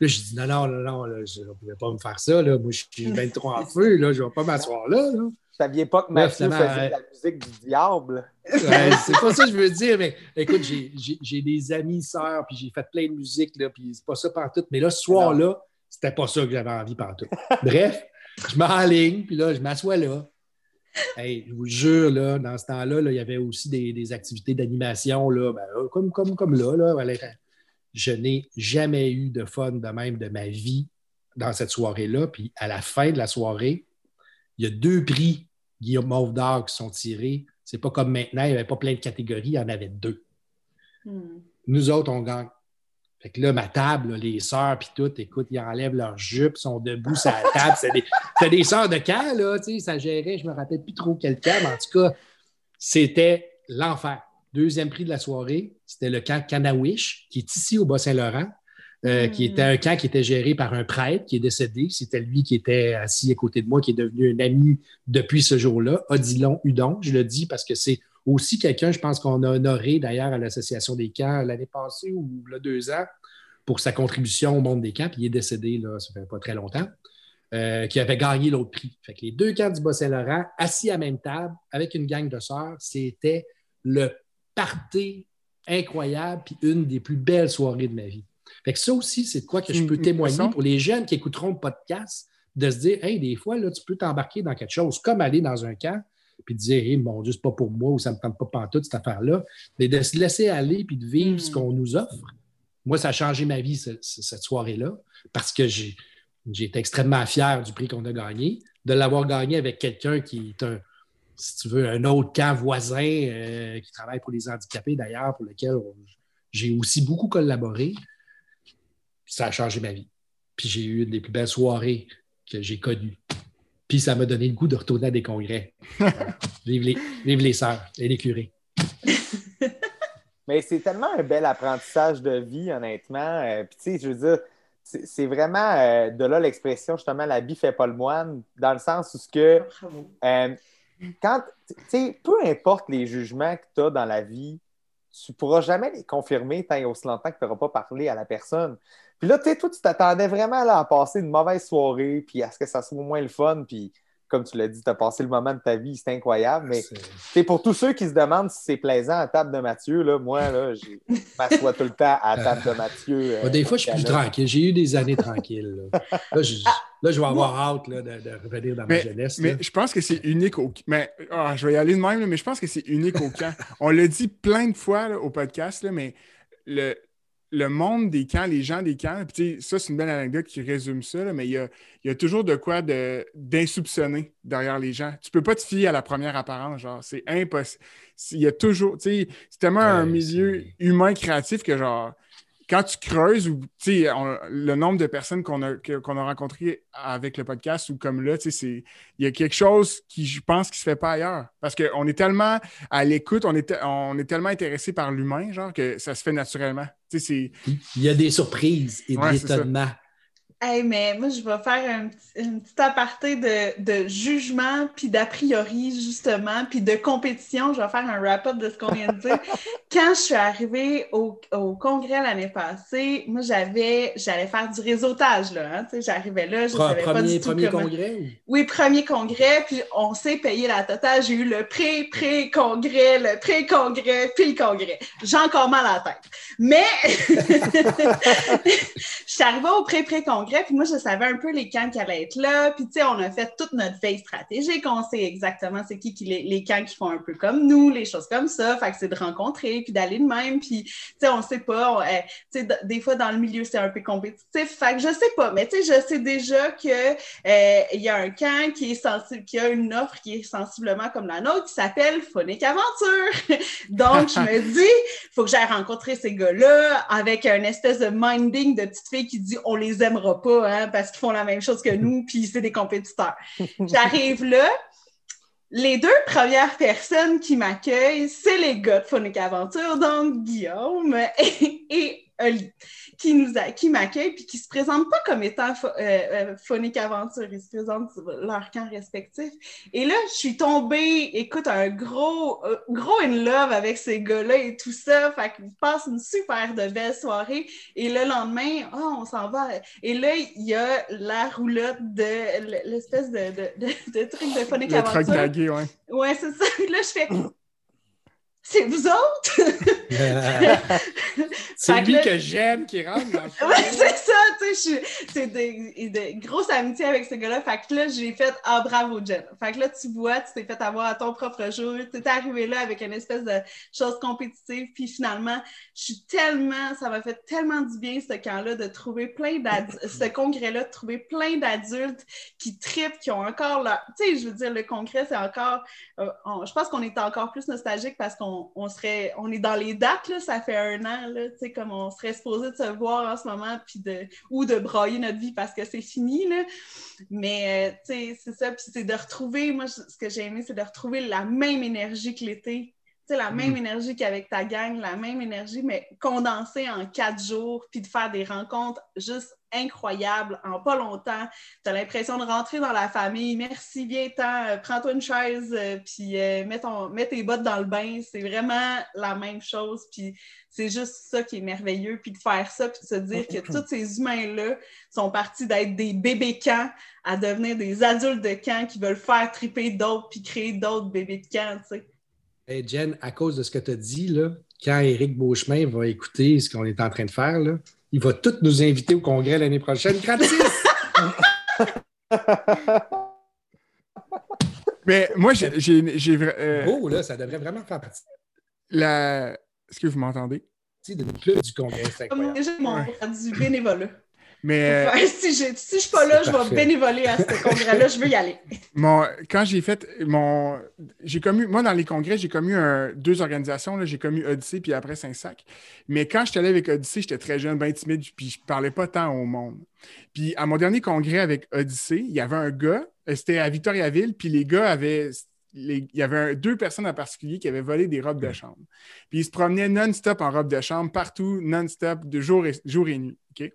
Là, je dis non, non, non, non, là, je ne pouvais pas me faire ça. Là. Moi, je suis [LAUGHS] 23 en feu, là, je ne vais pas m'asseoir là. là. Vous saviez pas que Ouais, Mathieu finalement, faisait ouais. de la musique du diable? Ouais, [LAUGHS] c'est pas ça que je veux dire, mais écoute, j'ai- j'ai j'ai des amis sœurs, puis j'ai fait plein de musique, là, puis c'est pas ça pantoute. Mais là, ce soir-là, c'était pas ça que j'avais envie pantoute. Bref, je m'enligne, puis là, je m'assois là. Hey, je vous jure, là, dans ce temps-là, là, il y avait aussi des, des activités d'animation, là, ben, euh, comme, comme, comme là, là. Je n'ai jamais eu de fun de même de ma vie dans cette soirée-là. Puis à la fin de la soirée, il y a deux prix Guillaume Mauve d'Or qui sont tirés. C'est pas comme maintenant, il n'y avait pas plein de catégories, il y en avait deux. Hmm. Nous autres, on gagne. Fait que là, ma table, là, les sœurs, puis tout, écoute, ils enlèvent leurs jupes, ils sont debout sur la [LAUGHS] table. C'est des, sœurs de camp, là, tu sais, ça gérait, je me rappelle plus trop quel camp, mais en tout cas, c'était l'enfer. Deuxième prix de la soirée, c'était le camp Canawish, qui est ici au Bas-Saint-Laurent, euh, Mm. qui était un camp qui était géré par un prêtre qui est décédé. C'était lui qui était assis à côté de moi, qui est devenu un ami depuis ce jour-là, Odilon Hudon. Je le dis parce que c'est aussi quelqu'un, je pense qu'on a honoré d'ailleurs à l'Association des camps l'année passée ou là, deux ans pour sa contribution au monde des camps. Puis il est décédé, là, ça fait pas très longtemps, euh, qui avait gagné l'autre prix. Fait que les deux camps du Bas-Saint-Laurent, assis à même table, avec une gang de sœurs, c'était le party incroyable puis une des plus belles soirées de ma vie. Fait que ça aussi, c'est de quoi que je peux témoigner pour les jeunes qui écouteront le podcast de se dire, hey, des fois, là, tu peux t'embarquer dans quelque chose, comme aller dans un camp, puis dire, hey, mon Dieu, c'est pas pour moi ou ça me tente pas pantoute, cette affaire-là. Mais de se laisser aller puis de vivre ce mm. qu'on nous offre. Moi, ça a changé ma vie, cette soirée-là, parce que j'ai été extrêmement fier du prix qu'on a gagné, de l'avoir gagné avec quelqu'un qui est un, si tu veux, un autre camp voisin euh, qui travaille pour les handicapés d'ailleurs, pour lequel j'ai aussi beaucoup collaboré. ça a changé ma vie. Puis j'ai eu une des plus belles soirées que j'ai connues. Puis ça m'a donné le goût de retourner à des congrès. [LAUGHS] vive, les, vive les sœurs et les curés. Mais c'est tellement un bel apprentissage de vie, honnêtement. Euh, puis tu sais, je veux dire, c'est vraiment euh, de là l'expression, justement, la vie fait pas le moine, dans le sens où ce que. Euh, quand, tu sais, peu importe les jugements que tu as dans la vie, tu ne pourras jamais les confirmer tant et aussi longtemps que tu n'auras pas parlé à la personne. Puis là, tu sais, toi, tu t'attendais vraiment là, à passer une mauvaise soirée, puis à ce que ça soit au moins le fun, puis comme tu l'as dit, tu as passé le moment de ta vie, c'est incroyable. Mais c'est pour tous ceux qui se demandent si c'est plaisant à table de Mathieu, là, moi, là, je m'assois tout le temps à table de Mathieu. Euh, des fois, je suis plus tranquille. J'ai eu des années tranquilles. Là, je, vais avoir hâte de, revenir dans ma jeunesse. Mais je pense que c'est unique au mais ah, Je vais y aller de même, mais je pense que c'est unique au camp. On l'a dit plein de fois au podcast, mais le, le monde des camps, les gens des camps, ça, c'est une belle anecdote qui résume ça, mais il y, a, toujours de quoi d'insoupçonné derrière les gens. Tu peux pas te fier à la première apparence, genre, c'est impossible. Il y a toujours, tu sais, c'est tellement un milieu humain créatif que, genre, quand tu creuses, ou le nombre de personnes qu'on a, qu'on a rencontrées avec le podcast ou comme là, il y a quelque chose qui, je pense, qui se fait pas ailleurs. Parce qu'on est tellement à l'écoute, on est, on est tellement intéressé par l'humain, genre, que ça se fait naturellement. Il y a des surprises et des étonnements Hey, mais moi, je vais faire un, petit aparté de, de jugement, puis d'a priori, justement, puis de compétition. Je vais faire un wrap-up de ce qu'on vient de dire. [LAUGHS] Quand je suis arrivée au, au congrès l'année passée, moi, j'avais, j'allais faire du réseautage, là. Hein, j'arrivais là, je ne savais pas du tout Premier congrès? Oui, premier congrès, puis on s'est payé la totale. J'ai eu le pré-pré-congrès, le pré-congrès, puis le congrès. J'ai encore mal à la tête. Mais, [LAUGHS] je suis arrivée au pré-pré-congrès puis moi, je savais un peu les camps qui allaient être là. Puis, tu sais, on a fait toute notre veille stratégique. On sait exactement c'est qui, qui les, les, camps qui font un peu comme nous, les choses comme ça. Fait que c'est de rencontrer, puis d'aller de même. Puis, tu sais, on sait pas. Euh, tu sais, des fois, dans le milieu, c'est un peu compétitif. Fait que je sais pas. Mais, tu sais, je sais déjà qu'il euh, y a un camp qui est sensible, qui a une offre qui est sensiblement comme la nôtre, qui s'appelle Phonique Aventure. [LAUGHS] Donc, je me dis, faut que j'aille rencontrer ces gars-là avec un espèce de minding de petite fille qui dit on les aimera pas hein, parce qu'ils font la même chose que nous, [LAUGHS] puis c'est des compétiteurs. [LAUGHS] J'arrive là. Les deux premières personnes qui m'accueillent, c'est les gars de Phonic Aventure, donc Guillaume et, et Oli qui nous qui m'accueillent puis qui se présentent pas comme étant euh, euh, phonique aventure, ils se présentent leur camp respectif. Et là, je suis tombée, écoute, un gros, euh, gros in love avec ces gars-là et tout ça. Fait qu'ils passent une super de belle soirée. Et le lendemain, oh, on s'en va. Et là, il y a la roulotte de l'espèce de, de, de, truc de phonique aventure. Le truc ouais. Ouais, c'est ça. [LAUGHS] Là, je fais c'est vous autres? [LAUGHS] c'est lui que j'aime qui rentre dans le [LAUGHS] Oui, c'est ça, tu sais, c'est des grosses amitiés avec ce gars-là. Fait que là, j'ai fait Ah, bravo, Jen. Fait que là, tu vois, tu t'es fait avoir à ton propre jour. Tu es arrivé là avec une espèce de chose compétitive. Puis finalement, je suis tellement, ça m'a fait tellement du bien, ce camp-là, de trouver plein d'adultes, [LAUGHS] ce congrès-là, de trouver plein d'adultes qui tripent, qui ont encore leur. Tu sais, je veux dire, le congrès, c'est encore. Euh, je pense qu'on est encore plus nostalgique parce qu'on on, serait, on est dans les dates, ça fait un an, là, comme on serait supposé de se voir en ce moment, puis de, ou de brailler notre vie parce que c'est fini. Là. Mais euh, c'est ça, puis c'est de retrouver, moi, ce que j'ai aimé, c'est de retrouver la même énergie que l'été. la même mm. énergie qu'avec ta gang, la même énergie, mais condensée en quatre jours, puis de faire des rencontres juste incroyable en pas longtemps. Tu as l'impression de rentrer dans la famille. Merci, viens-t'en, euh, prends-toi une chaise, euh, puis euh, mets, ton, mets, tes bottes dans le bain. C'est vraiment la même chose. Puis c'est juste ça qui est merveilleux. Puis de faire ça, puis de se dire que [CLEARS THROAT] tous ces humains-là sont partis d'être des bébés camps à devenir des adultes de camp qui veulent faire triper d'autres puis créer d'autres bébés de camp, tu sais. Hey Jen, à cause de ce que tu as dit, là, quand Éric Beauchemin va écouter ce qu'on est en train de faire, là, il va tous nous inviter au congrès l'année prochaine, gratis! [LAUGHS] Mais moi, j'ai. j'ai, j'ai vra- euh, Beau, là, ça devrait vraiment faire partie la... Est-ce que vous m'entendez? de notre club du congrès. C'est Comme incroyable. j'ai mon faire du bénévolat. Mais euh, si, j'ai- si je suis pas là, je vais bénévoler à ce congrès-là, je veux y aller. [LAUGHS] mon, quand j'ai fait mon. J'ai commu. Moi, dans les congrès, j'ai commu un- deux organisations. J'ai commu Odyssey puis après Saint-Sac. Mais quand j'étais allé avec Odyssey, j'étais très jeune, bien timide, puis je parlais pas tant au monde. Puis à mon dernier congrès avec Odyssey, il y avait un gars, euh, c'était à Victoriaville, puis les gars avaient. Les- il y avait un- deux personnes en particulier qui avaient volé des robes de chambre. Puis ils se promenaient non-stop en robe de chambre, partout, non-stop, de jour et, jour et nuit. Puis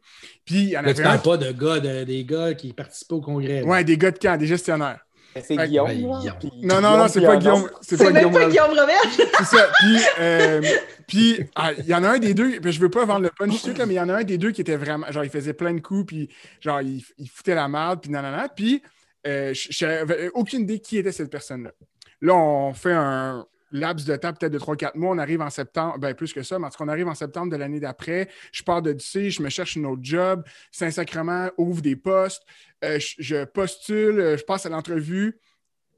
il y en Là, tu avait un. pas de gars, de- des gars qui participent au congrès. là. Ouais, des gars de camp, des gestionnaires. C'est Ouais, Guillaume. Guillaume. Non, non, non, c'est pas Guillaume. C'est pas même Guillaume. pas. Guillaume Robert. C'est ça. Puis, euh, puis ah, il y en a un des deux, puis je veux pas vendre le punch tout, là, mais il y en a un des deux qui était vraiment, genre, il faisait plein de coups, puis genre, il, il foutait la merde, puis nanana. Puis, euh, je j'avais aucune idée qui était cette personne-là. Là, on fait un laps de temps, peut-être de 3-4 mois. On arrive en septembre, ben plus que ça, mais en tout cas, on arrive en septembre de l'année d'après. Je pars de lycée, je me cherche un autre job. Saint-Sacrement ouvre des postes. Euh, je, je postule, euh, je passe à l'entrevue.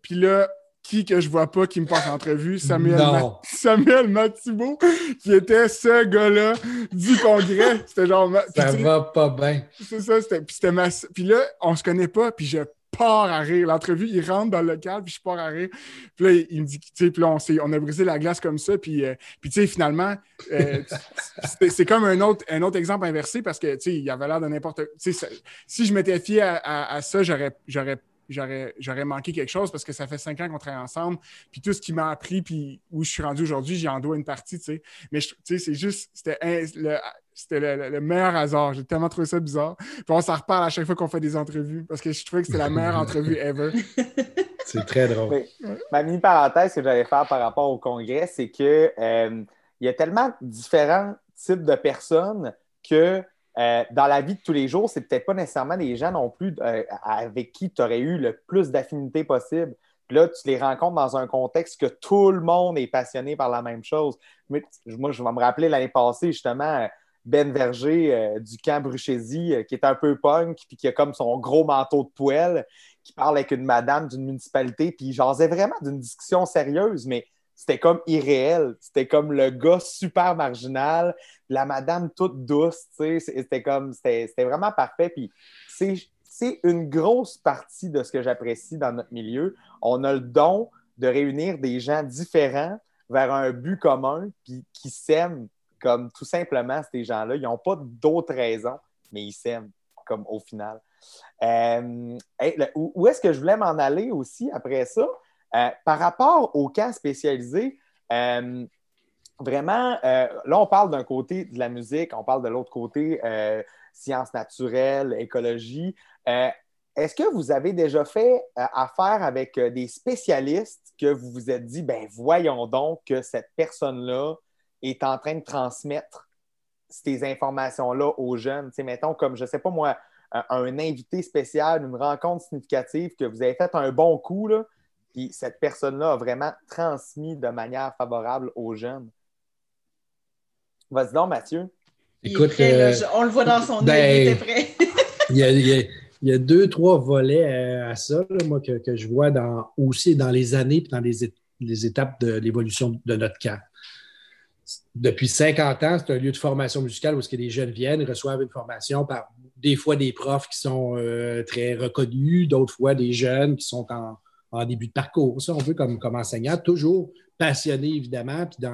Puis là, qui que je vois pas qui me passe en entrevue? Samuel, Non. Ma- Samuel Mathibault, qui était ce gars-là du congrès. C'était genre. Ça va pas bien. c'est ça, c'était. Puis, ma- puis là, on se connaît pas, puis je pars à rire. L'entrevue, il rentre dans le local, puis je pars à rire. Puis là, il me dit, tu sais, puis là, on, on a brisé la glace comme ça, puis, euh, puis tu sais, finalement, euh, [LAUGHS] c'est, comme un autre, un autre exemple inversé parce que, tu sais, il avait l'air de n'importe. Si je m'étais fié à, à- à ça, j'aurais. J'aurais manqué quelque chose parce que ça fait cinq ans qu'on travaille ensemble. Puis tout ce qui m'a appris, puis où je suis rendu aujourd'hui, j'y en dois une partie, tu sais. Mais tu sais, c'est juste, c'était, le, c'était le, le- le meilleur hasard. J'ai tellement trouvé ça bizarre. Puis on s'en reparle à chaque fois qu'on fait des entrevues parce que je trouvais que c'était la meilleure entrevue ever. [LAUGHS] C'est très drôle. Oui. Ma mini parenthèse que j'allais faire par rapport au congrès, c'est que euh, il y a tellement différents types de personnes que euh, dans la vie de tous les jours, c'est peut-être pas nécessairement des gens non plus euh, avec qui tu aurais eu le plus d'affinité possible. Là, tu les rencontres dans un contexte que tout le monde est passionné par la même chose. Moi, je vais me rappeler l'année passée, justement, Ben Verger euh, du camp euh, qui est un peu punk, puis qui a comme son gros manteau de poêle, qui parle avec une madame d'une municipalité, puis il jasait vraiment d'une discussion sérieuse, mais c'était comme irréel. C'était comme le gars super marginal, la madame toute douce. C'était comme, c'était vraiment parfait. Puis c'est une grosse partie de ce que j'apprécie dans notre milieu. On a le don de réunir des gens différents vers un but commun, puis qui s'aiment comme tout simplement ces gens-là. Ils n'ont pas d'autres raisons, mais ils s'aiment, comme au final. Euh, où est-ce que je voulais m'en aller aussi après ça? Euh, par rapport au camp spécialisé, euh, vraiment, euh, là, on parle d'un côté de la musique, on parle de l'autre côté sciences naturelles, écologie. Est-ce que vous avez déjà fait affaire avec des spécialistes que vous vous êtes dit, ben voyons donc que cette personne-là est en train de transmettre ces informations-là aux jeunes? Tu sais, mettons, comme, je ne sais pas moi, un invité spécial, une rencontre significative que vous avez fait un bon coup, là, puis cette personne-là a vraiment transmis de manière favorable aux jeunes. Vas-y donc, Mathieu. Écoute, prêt, euh, on le voit dans son ben, œil, il était prêt. [LAUGHS] il y a, il y a- il y a deux, trois volets euh, à ça, là, moi, que, que je vois dans, aussi dans les années et dans les étapes de l'évolution de notre camp. Depuis 50 ans, c'est un lieu de formation musicale où ce que les jeunes viennent, reçoivent une formation par des fois des profs qui sont euh, très reconnus, d'autres fois des jeunes qui sont en, en début de parcours. Ça, on veut comme, comme enseignant, toujours passionné évidemment, puis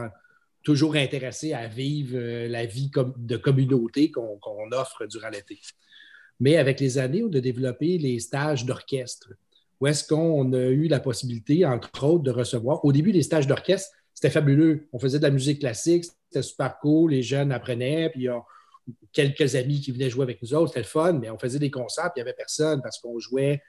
toujours intéressé à vivre euh, la vie de communauté qu'on offre durant l'été. Mais avec les années, on a développé les stages d'orchestre, où est-ce qu'on a eu la possibilité, entre autres, de recevoir. Au début, les stages d'orchestre, c'était fabuleux. On faisait de la musique classique, c'était super cool, les jeunes apprenaient, puis a quelques amis qui venaient jouer avec nous autres, c'était le fun, mais on faisait des concerts, puis il n'y avait personne parce qu'on jouait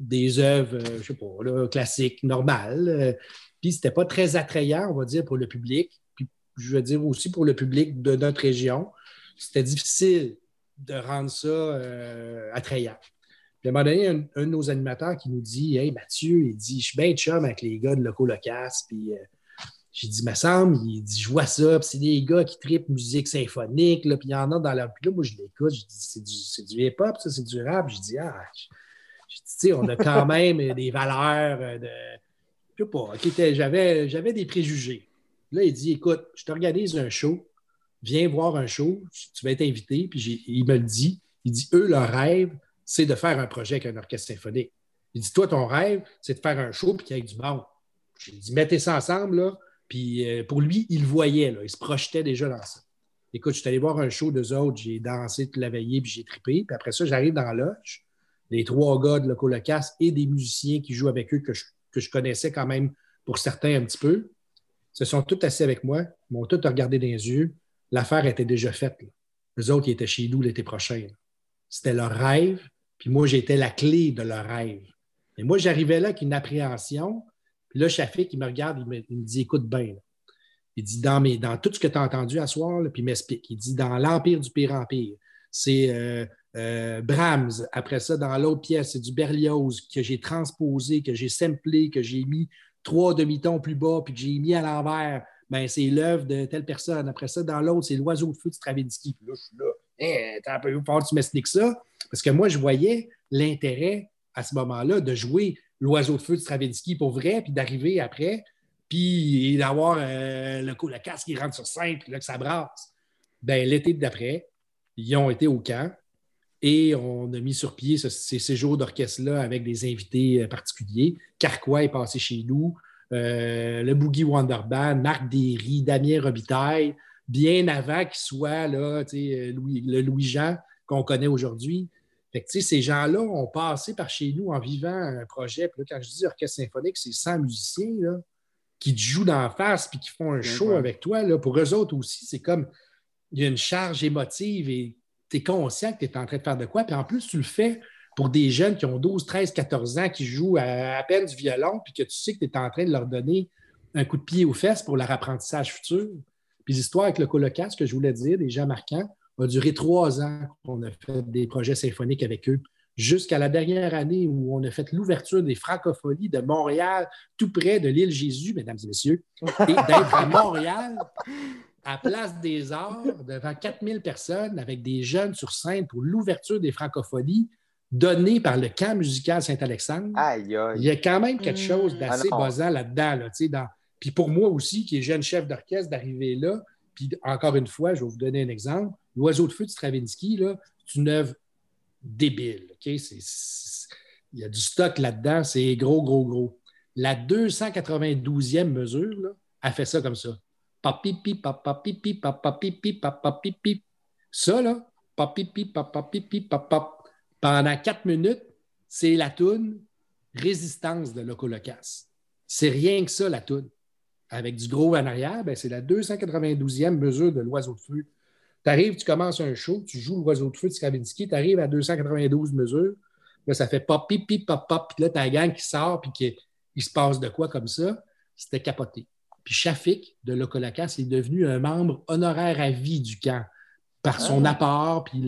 des œuvres, euh, je ne sais pas, classiques, normales. euh, puis c'était pas très attrayant, on va dire, pour le public. Puis je veux dire aussi pour le public de notre région. C'était difficile de rendre ça euh, attrayant. Puis à un moment donné, un, de nos animateurs qui nous dit Hey Mathieu, il dit Je suis bien chum avec les gars de Loco Locas. Puis j'ai dit Me semble, il dit Je vois ça. Puis c'est des gars qui tripent musique symphonique. Puis il y en a dans leur. Puis là, moi, je l'écoute. Je dis C'est du, du hip-hop, ça, c'est du rap. Je dis Ah, dis, on a quand [LAUGHS] même des valeurs de. Je sais pas, j'avais, j'avais des préjugés. Là, il dit Écoute, je t'organise un show, viens voir un show, tu vas être invité. Puis il me le dit il dit Eux, leur rêve, c'est de faire un projet avec un orchestre symphonique. Il dit Toi, ton rêve, c'est de faire un show puis qu'il y ait du monde. J'ai dit Mettez ça ensemble, là. Puis euh, pour lui, il voyait, là, il se projetait déjà dans ça. Écoute, je suis allé voir un show d'eux autres, j'ai dansé toute la veillée, puis j'ai trippé. Puis après ça, j'arrive dans la loge, les trois gars de Loco Locas et des musiciens qui jouent avec eux que je, connaissais quand même pour certains un petit peu, se sont tous assis avec moi, m'ont tous regardé dans les yeux. L'affaire était déjà faite. Les autres, ils étaient chez nous l'été prochain. C'était leur rêve, puis moi, j'étais la clé de leur rêve. Et moi, j'arrivais là avec une appréhension. Puis là, Chafik, il me regarde, il me, dit Écoute bien. Il dit dans tout ce que tu as entendu à soir, puis il m'explique. Il dit Dans l'Empire du Pire Empire, c'est euh, euh, Brahms. Après ça, dans l'autre pièce, c'est du Berlioz que j'ai transposé, que j'ai samplé, que j'ai mis trois demi-tons plus bas, puis que j'ai mis à l'envers. Ben, c'est l'œuvre de telle personne. Après ça, dans l'autre, c'est l'oiseau de feu de Stravinsky. Puis là, je suis là. Hey, un peu fort, tu m'expliques ça? Parce que moi, je voyais l'intérêt à ce moment-là de jouer l'oiseau de feu de Stravinsky pour vrai, puis d'arriver après, puis d'avoir euh, le, le casque qui rentre sur scène, puis là, que ça brasse. Ben, l'été d'après, ils ont été au camp et on a mis sur pied ces séjours d'orchestre-là avec des invités euh, particuliers. Carquois est passé chez nous, euh, le Boogie Wonderband, Marc Derry, Damien Robitaille, bien avant qu'il soit là, Louis, le Louis-Jean qu'on connaît aujourd'hui. Fait que, ces gens-là ont passé par chez nous en vivant un projet. Puis quand je dis orchestre symphonique, c'est 100 musiciens là, qui te jouent d'en face puis qui font un show avec toi. Là. Pour eux autres aussi, c'est comme il y a une charge émotive et tu es conscient que tu es en train de faire de quoi. Puis en plus, tu le fais pour des jeunes qui ont 12, 13, 14 ans, qui jouent à, peine du violon, puis que tu sais que tu es en train de leur donner un coup de pied aux fesses pour leur apprentissage futur. Puis l'histoire avec le colocat, ce que je voulais dire, des gens marquants, a duré trois ans qu'on a fait des projets symphoniques avec eux, jusqu'à la dernière année où on a fait l'ouverture des francophonies de Montréal, tout près de l'île Jésus, mesdames et messieurs, et d'être à [LAUGHS] Montréal, à Place des Arts, devant 4000 personnes, avec des jeunes sur scène pour l'ouverture des francophonies, donnée par le camp musical Saint-Alexandre. Il y a quand même quelque chose d'assez ah basant là-dedans. Là, Puis pour moi aussi, qui est jeune chef d'orchestre, d'arriver là, puis encore une fois, je vais vous donner un exemple. L'oiseau de feu de Stravinsky, c'est une œuvre débile. il y a du stock là-dedans, c'est gros, gros, gros. La 292e mesure là, a fait ça comme ça. Papipi, papapipi, papapipi, papapipi. Ça, là, papipi, papapipi, papap. Pendant quatre minutes, c'est la toune Résistance de Locolocas. C'est rien que ça, la toune. Avec du gros en arrière, c'est la 292e mesure de l'oiseau de feu. Tu arrives, tu commences un show, tu joues l'oiseau de feu de Stravinsky, tu arrives à 292 mesures, là, ça fait pop, pip, pop, pop, puis là, la gang qui sort, puis qu'il se passe de quoi comme ça. C'était capoté. Puis Shafik de Locolacas est devenu un membre honoraire à vie du camp par son ah. apport, puis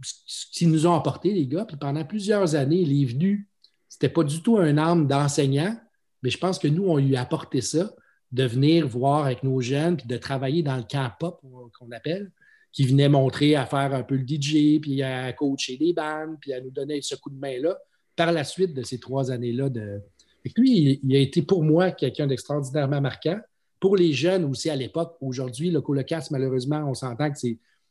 ce qu'ils nous ont apporté, les gars. Puis pendant plusieurs années, il est venu. C'était pas du tout un âme d'enseignant, mais je pense que nous, on lui a apporté ça, de venir voir avec nos jeunes, puis de travailler dans le camp pop, qu'on appelle, qui venait montrer à faire un peu le DJ, puis à coacher des bandes, puis à nous donner ce coup de main-là. Par la suite de ces trois années-là de, lui, il, a été pour moi quelqu'un d'extraordinairement marquant. Pour les jeunes aussi à l'époque, aujourd'hui, le colocasse, malheureusement, on s'entend que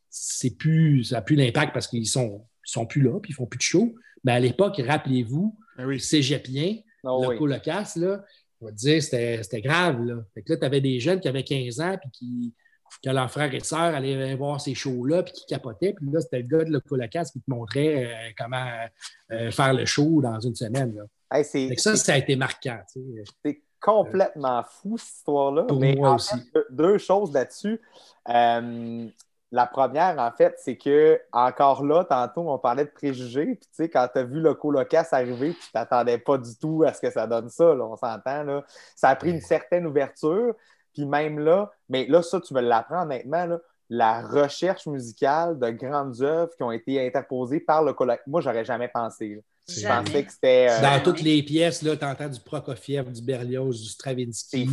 c'est, plus, ça n'a plus d'impact parce qu'ils sont, sont plus là, puis ils font plus de show. Mais à l'époque, rappelez-vous, ah oui. cégepien, oh, le colocasse, là, on va dire, c'était, c'était grave. Là. Fait que là, tu avais des jeunes qui avaient 15 ans, puis qui, que leurs frères et sœurs allaient voir ces shows-là, puis qui capotaient. Puis là, c'était le gars de le colocasse qui te montrait euh, comment euh, faire le show dans une semaine. Là ça, ça a été marquant. C'est complètement fou, cette histoire-là. Mais moi aussi. deux choses là-dessus. Euh, la première, en fait, c'est que, encore là, tantôt, on parlait de préjugés. Puis, tu sais, quand tu as vu le colocasse arriver, tu t'attendais pas du tout à ce que ça donne ça. on s'entend. Là. Ça a pris une certaine ouverture. Puis, même là, mais là, ça, tu veux l'apprendre honnêtement. Là, la recherche musicale de grandes œuvres qui ont été interposées par le colocasse. Moi, j'aurais jamais pensé. Je pensais que c'était. Euh, Dans toutes les pièces, tu entends du Prokofiev, du Berlioz, du Stravinsky.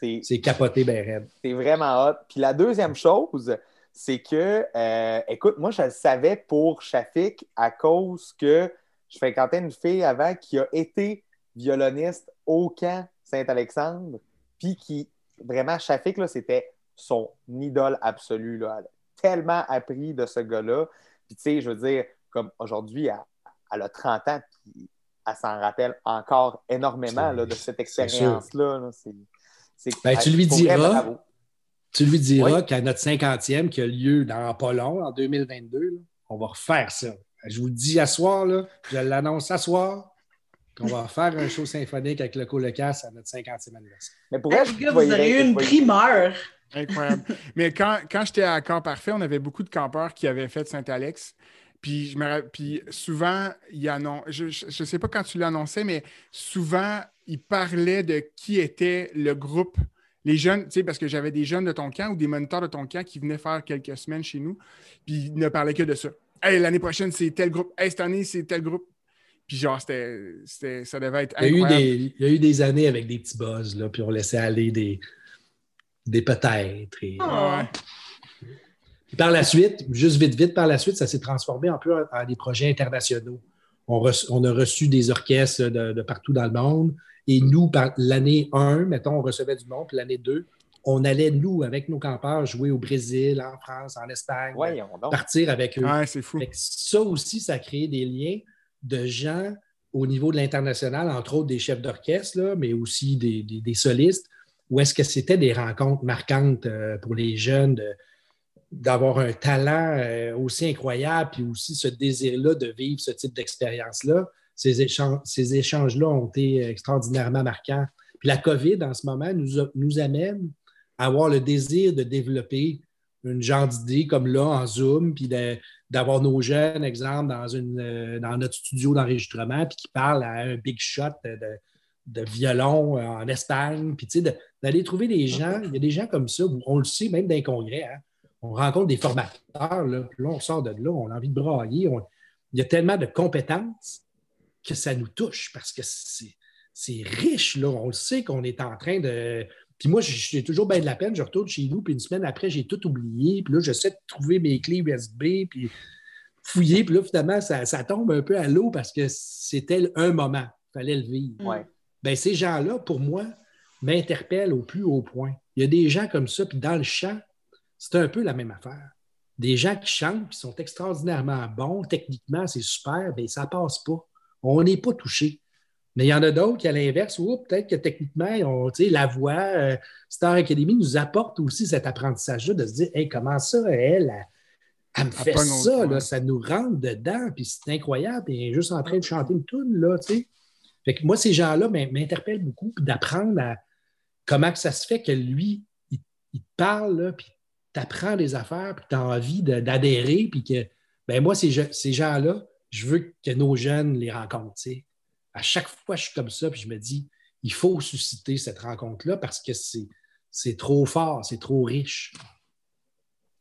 C'est euh, capoté, ben C'est vraiment hot. Puis la deuxième chose, c'est que, euh, écoute, moi, je le savais pour Shafik à cause que je fréquentais une fille avant qui a été violoniste au camp Saint-Alexandre, puis qui, vraiment, Shafik, c'était son idole absolue. Là. Elle a tellement appris de ce gars-là. Puis, tu sais, je veux dire, comme aujourd'hui, elle, a 30 ans, puis elle s'en rappelle encore énormément là, de cette expérience-là. Ben, tu lui diras, tu lui diras qu'à notre 50e, qui a lieu dans pas long, en 2022, on va refaire ça. Je vous le dis à soir, là, je l'annonce à soir, qu'on va faire un show symphonique avec le Colocasse à notre 50e anniversaire. Mais pour elle, vous avez eu une primeur. Incroyable. [LAUGHS] Mais quand, quand j'étais à Camp Parfait, on avait beaucoup de campeurs qui avaient fait Saint-Alex. Puis, je me, puis souvent, il je ne sais pas quand tu l'annonçais, mais souvent, il parlait de qui était le groupe. Les jeunes, tu sais, parce que j'avais des jeunes de ton camp ou des moniteurs de ton camp qui venaient faire quelques semaines chez nous, puis ils ne parlaient que de ça. Hey, l'année prochaine, c'est tel groupe. Hey, cette année, c'est tel groupe. Puis genre, c'était, ça devait être incroyable. Il y, a eu des, il y a eu des années avec des petits buzz, là, puis on laissait aller des, des peut-être. Ah. par la suite, juste vite, vite, par la suite, ça s'est transformé un peu en, des projets internationaux. On, a reçu des orchestres de, partout dans le monde. Et nous, par l'année 1, mettons, on recevait du monde, puis l'année 2, on allait, nous, avec nos campeurs, jouer au Brésil, en France, en Espagne, partir avec eux. c'est fou. Ça aussi, ça a créé des liens de gens au niveau de l'international, entre autres des chefs d'orchestre, mais aussi des, solistes, où est-ce que c'était des rencontres marquantes euh, pour les jeunes d'avoir un talent euh, aussi incroyable, puis aussi ce désir-là de vivre ce type d'expérience-là? Ces, échanges, ces échanges-là ont été extraordinairement marquants. Puis la COVID, en ce moment, nous, nous amène à avoir le désir de développer une genre d'idée comme là, en Zoom, puis d'avoir nos jeunes, exemple, dans, une, euh, dans notre studio d'enregistrement, puis qui parlent à un big shot de, de violon euh, en Espagne, puis d'aller trouver des gens, il y a des gens comme ça, on le sait même dans les congrès, hein. on rencontre des formateurs, là, puis là, on sort de là, on a envie de brailler, il y a tellement de compétences que ça nous touche parce que c'est riche, là, on le sait qu'on est en train de puis moi, j'ai toujours bien de la peine. Je retourne chez nous, puis une semaine après, j'ai tout oublié. Puis là, j'essaie de trouver mes clés USB, puis fouiller. Puis là, finalement, ça, tombe un peu à l'eau parce que c'était un moment. Il fallait le vivre. Ouais. Bien, ces gens-là, pour moi, m'interpellent au plus haut point. Il y a des gens comme ça, puis dans le chant, c'est un peu la même affaire. Des gens qui chantent, qui sont extraordinairement bons, techniquement, c'est super, bien, ça passe pas. On n'est pas touché. Mais il y en a d'autres qui, à l'inverse, ou peut-être que techniquement, la voix, euh, Star Academy nous apporte aussi cet apprentissage-là de se dire hey, comment ça, elle, elle, me fait ça, ça nous rentre dedans, puis c'est incroyable, puis elle est juste en train de chanter une tune, là, tu sais. Fait que moi, ces gens-là m'interpellent beaucoup, puis d'apprendre à comment que ça se fait que lui, il, te parle, puis tu apprends des affaires, puis tu as envie d'adhérer, puis que, ben moi, ces, ces gens-là, je veux que nos jeunes les rencontrent, tu sais à chaque fois, je suis comme ça, puis je me dis, il faut susciter cette rencontre-là parce que c'est trop fort, c'est trop riche.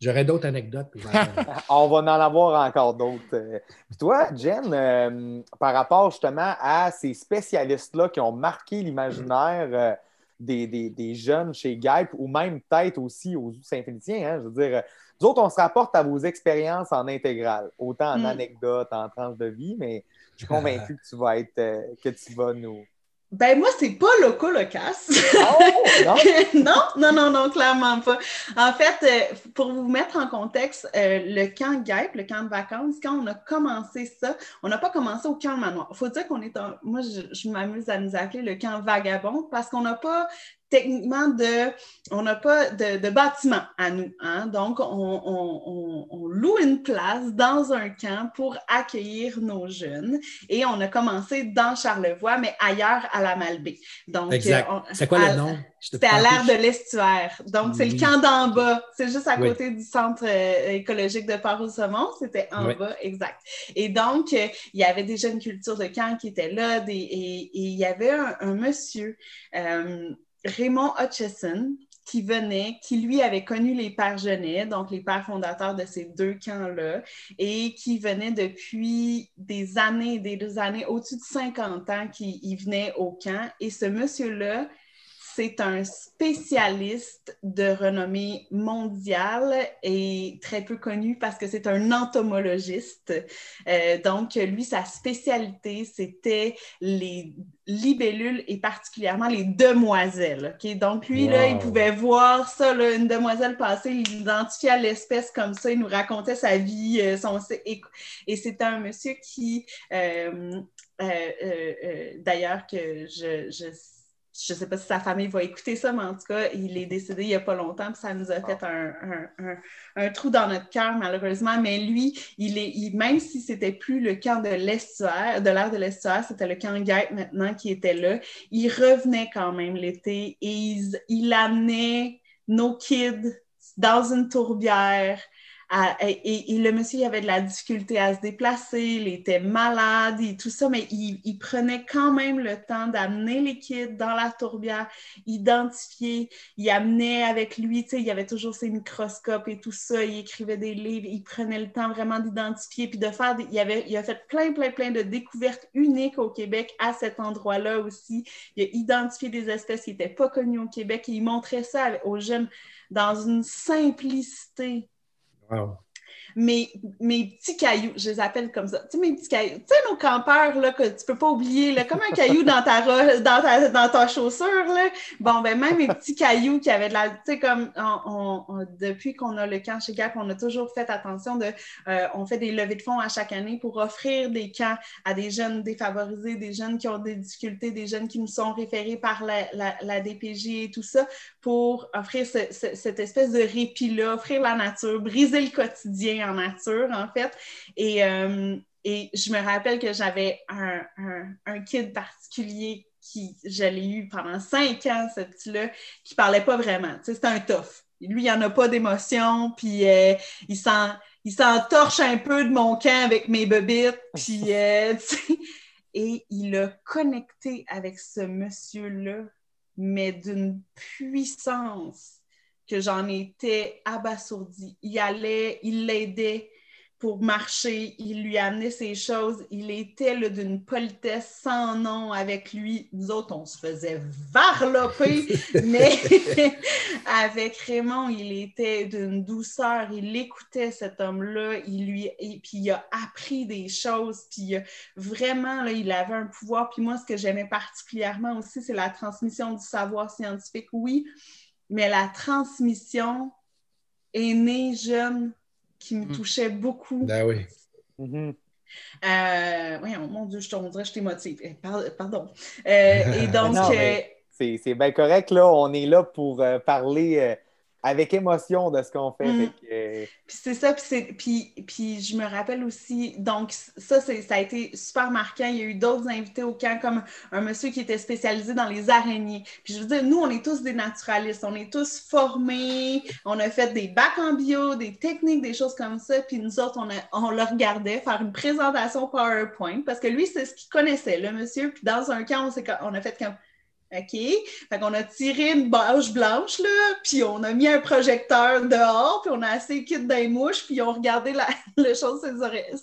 J'aurais d'autres anecdotes. [LAUGHS] On va en avoir encore d'autres. toi, Jen, euh, par rapport justement à ces spécialistes-là qui ont marqué l'imaginaire euh, des, jeunes chez Gype ou même peut-être aussi aux Saint-Félicien, hein, je veux dire, nous autres, on se rapporte à vos expériences en intégrale, autant en mm. anecdotes, en tranches de vie, mais je suis convaincu que tu vas être, euh, que tu vas nous. Ben moi, c'est pas loco locasse. Oh, [LAUGHS] non? non, non, non, clairement pas. En fait, euh, pour vous mettre en contexte, euh, le camp GAIP, le camp de vacances, quand on a commencé ça, on n'a pas commencé au camp manoir. Il faut dire qu'on est un. Moi, je, je m'amuse à nous appeler le camp vagabond parce qu'on n'a pas techniquement, de, on n'a pas de, bâtiment à nous. Hein? Donc, on, loue une place dans un camp pour accueillir nos jeunes. Et on a commencé dans Charlevoix, mais ailleurs à la Malbaie. Donc, exact. c'est quoi le nom? C'était à l'air de l'estuaire. Donc, c'est le camp d'en bas. C'est juste à côté du centre euh, écologique de Port-au-Saumon. C'était en bas, exact. Et donc, euh, il y avait déjà une culture de camp qui était là. Des, et, il y avait un, monsieur... Euh, Raymond Hutchison, qui venait, qui lui avait connu les pères Genet, donc les pères fondateurs de ces deux camps-là, et qui venait depuis des années, des années, au-dessus de 50 ans, qui venait au camp. Et ce monsieur-là, c'est un spécialiste de renommée mondiale et très peu connu parce que c'est un entomologiste. Euh, donc, lui, sa spécialité, c'était les libellules et particulièrement les demoiselles. Donc, lui, là, il pouvait voir ça, une demoiselle passer, il identifiait l'espèce comme ça, il nous racontait sa vie, euh, son... et, et c'était un monsieur qui, euh, d'ailleurs, que je, je je ne sais pas si sa famille va écouter ça, mais en tout cas, il est décédé il n'y a pas longtemps, puis ça nous a fait un, trou dans notre cœur, malheureusement. Mais lui, il est, même si c'était plus le camp de l'estuaire, de l'ère de l'estuaire, c'était le camp Guêtre maintenant qui était là, il revenait quand même l'été et il, il amenait nos kids dans une tourbière et, le monsieur il avait de la difficulté à se déplacer, il était malade et tout ça, mais il, prenait quand même le temps d'amener les kids dans la tourbière, identifier, il amenait avec lui, tu sais, il avait toujours ses microscopes et tout ça, il écrivait des livres, il prenait le temps vraiment d'identifier puis de faire, il, avait, il a fait plein, plein, plein de découvertes uniques au Québec à cet endroit-là aussi. Il a identifié des espèces qui n'étaient pas connues au Québec et il montrait ça aux jeunes dans une simplicité mes, petits cailloux, je les appelle comme ça. Tu sais, mes petits cailloux. Tu sais, nos campeurs, là, que tu peux pas oublier, là, comme un caillou dans ta, dans ta, dans ta chaussure, là. Bon, ben, même mes petits cailloux qui avaient de la. Tu sais, comme, depuis qu'on a le camp chez Gap, on a toujours fait attention de. Euh, on fait des levées de fonds à chaque année pour offrir des camps à des jeunes défavorisés, des jeunes qui ont des difficultés, des jeunes qui nous sont référés par la, la, DPJ et tout ça, pour offrir cette espèce de répit-là, offrir la nature, briser le quotidien en nature, en fait. Et, euh, je me rappelle que j'avais un, kid particulier qui, je l'ai eu pendant cinq ans, ce petit-là, qui parlait pas vraiment. Tu sais, c'était un tough. Lui, il en a pas d'émotion, puis euh, il s'en il s'entorche un peu de mon camp avec mes bebites, puis euh, [LAUGHS] et il a connecté avec ce monsieur-là, mais d'une puissance que j'en étais abasourdie. Il allait, il l'aidait pour marcher, il lui amenait ses choses, il était d'une politesse sans nom avec lui. Nous autres, on se faisait varloper, [LAUGHS] mais [LAUGHS] avec Raymond, il était d'une douceur, il écoutait cet homme-là, il lui, et puis il a appris des choses, puis vraiment, là, il avait un pouvoir. Puis moi, ce que j'aimais particulièrement aussi, c'est la transmission du savoir scientifique. Oui, mais la transmission est née jeune qui me mm. touchait beaucoup. Ben oui. Mm-hmm. Euh, oui, mon Dieu, je, dirait que je t'émotive. Eh, pardon. Euh, et [LAUGHS] donc. Euh, c'est bien correct, là. On est là pour parler avec émotion de ce qu'on fait. Mm. Puis c'est ça, puis, puis, je me rappelle aussi, donc ça, ça a été super marquant. Il y a eu d'autres invités au camp, comme un monsieur qui était spécialisé dans les araignées. Puis je veux dire, nous, on est tous des naturalistes, on est tous formés, on a fait des bacs en bio, des techniques, des choses comme ça, puis nous autres, on, on le regardait faire une présentation PowerPoint, parce que lui, c'est ce qu'il connaissait, le monsieur. Puis dans un camp, on, on a fait comme OK? Fait qu'on a tiré une bâche blanche, là, puis on a mis un projecteur dehors, puis on a assez kit des mouches, puis on regardait la, [LAUGHS] chose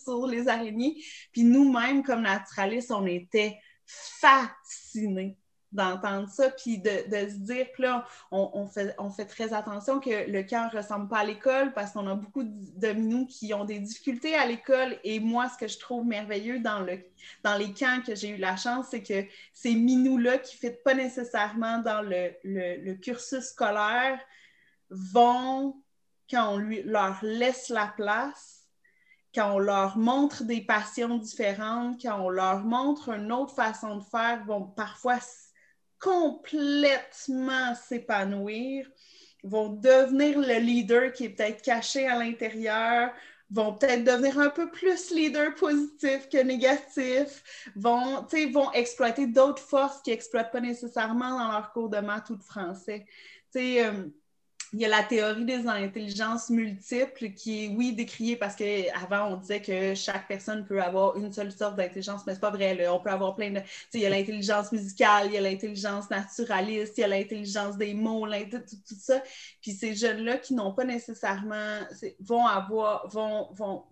sur les araignées. Puis nous-mêmes, comme naturalistes, on était fascinés d'entendre ça, puis de, se dire, que là, on, fait, on très attention que le camp ne ressemble pas à l'école parce qu'on a beaucoup de minous qui ont des difficultés à l'école. Et moi, ce que je trouve merveilleux dans, le, dans les camps que j'ai eu la chance, c'est que ces minous-là qui ne pas nécessairement dans le, le, cursus scolaire vont, quand on lui, leur laisse la place, quand on leur montre des passions différentes, quand on leur montre une autre façon de faire, vont parfois complètement s'épanouir, vont devenir le leader qui est peut-être caché à l'intérieur, vont peut-être devenir un peu plus leader positif que négatif, vont, vont exploiter d'autres forces qu'ils n'exploitent pas nécessairement dans leur cours de maths ou de français. Euh, il y a la théorie des intelligences multiples qui est, oui, décriée parce qu'avant, on disait que chaque personne peut avoir une seule sorte d'intelligence, mais c'est pas vrai. On peut avoir plein de. Il y a l'intelligence musicale, il y a l'intelligence naturaliste, il y a l'intelligence des mots, tout, tout, ça. Puis ces jeunes-là qui n'ont pas nécessairement. vont avoir. vont, vont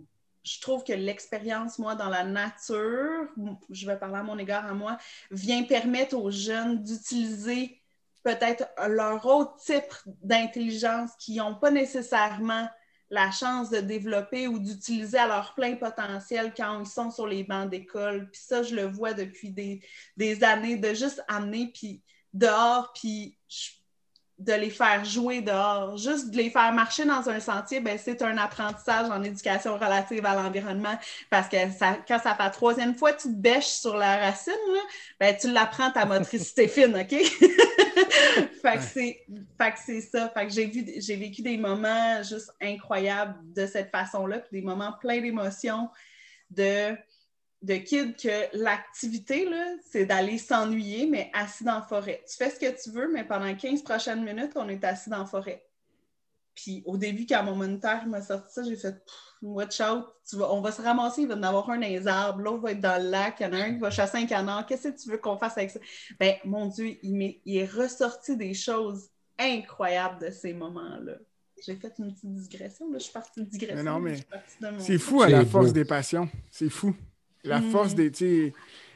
je trouve que l'expérience, moi, dans la nature, je vais parler à mon égard à moi, vient permettre aux jeunes d'utiliser peut-être leur autre type d'intelligence qui n'ont pas nécessairement la chance de développer ou d'utiliser à leur plein potentiel quand ils sont sur les bancs d'école. Puis ça, je le vois depuis des, des années, de juste amener puis dehors, puis de les faire jouer dehors. Juste de les faire marcher dans un sentier, ben, c'est un apprentissage en éducation relative à l'environnement parce que ça, quand ça fait la troisième fois tu te bêches sur la racine, ben, tu l'apprends ta motricité [LAUGHS] fine, OK? [LAUGHS] fait que c'est ça. Fait que j'ai, vu, j'ai vécu des moments juste incroyables de cette façon-là, puis des moments pleins d'émotions de de kids que l'activité, c'est d'aller s'ennuyer, mais assis dans la forêt. Tu fais ce que tu veux, mais pendant 15 prochaines minutes, on est assis dans la forêt. Puis au début, quand mon moniteur m'a sorti ça, j'ai fait Watch out, on va se ramasser, il va y en avoir un dans les arbres, l'autre va être dans le lac, il y en a un qui va chasser un canard. Qu'est-ce que tu veux qu'on fasse avec ça? Ben, mon Dieu, il, il est ressorti des choses incroyables de ces moments-là. J'ai fait une petite digression, là. je suis partie de digression. non, mais c'est fou à la force des passions. C'est fou. La mm. force des.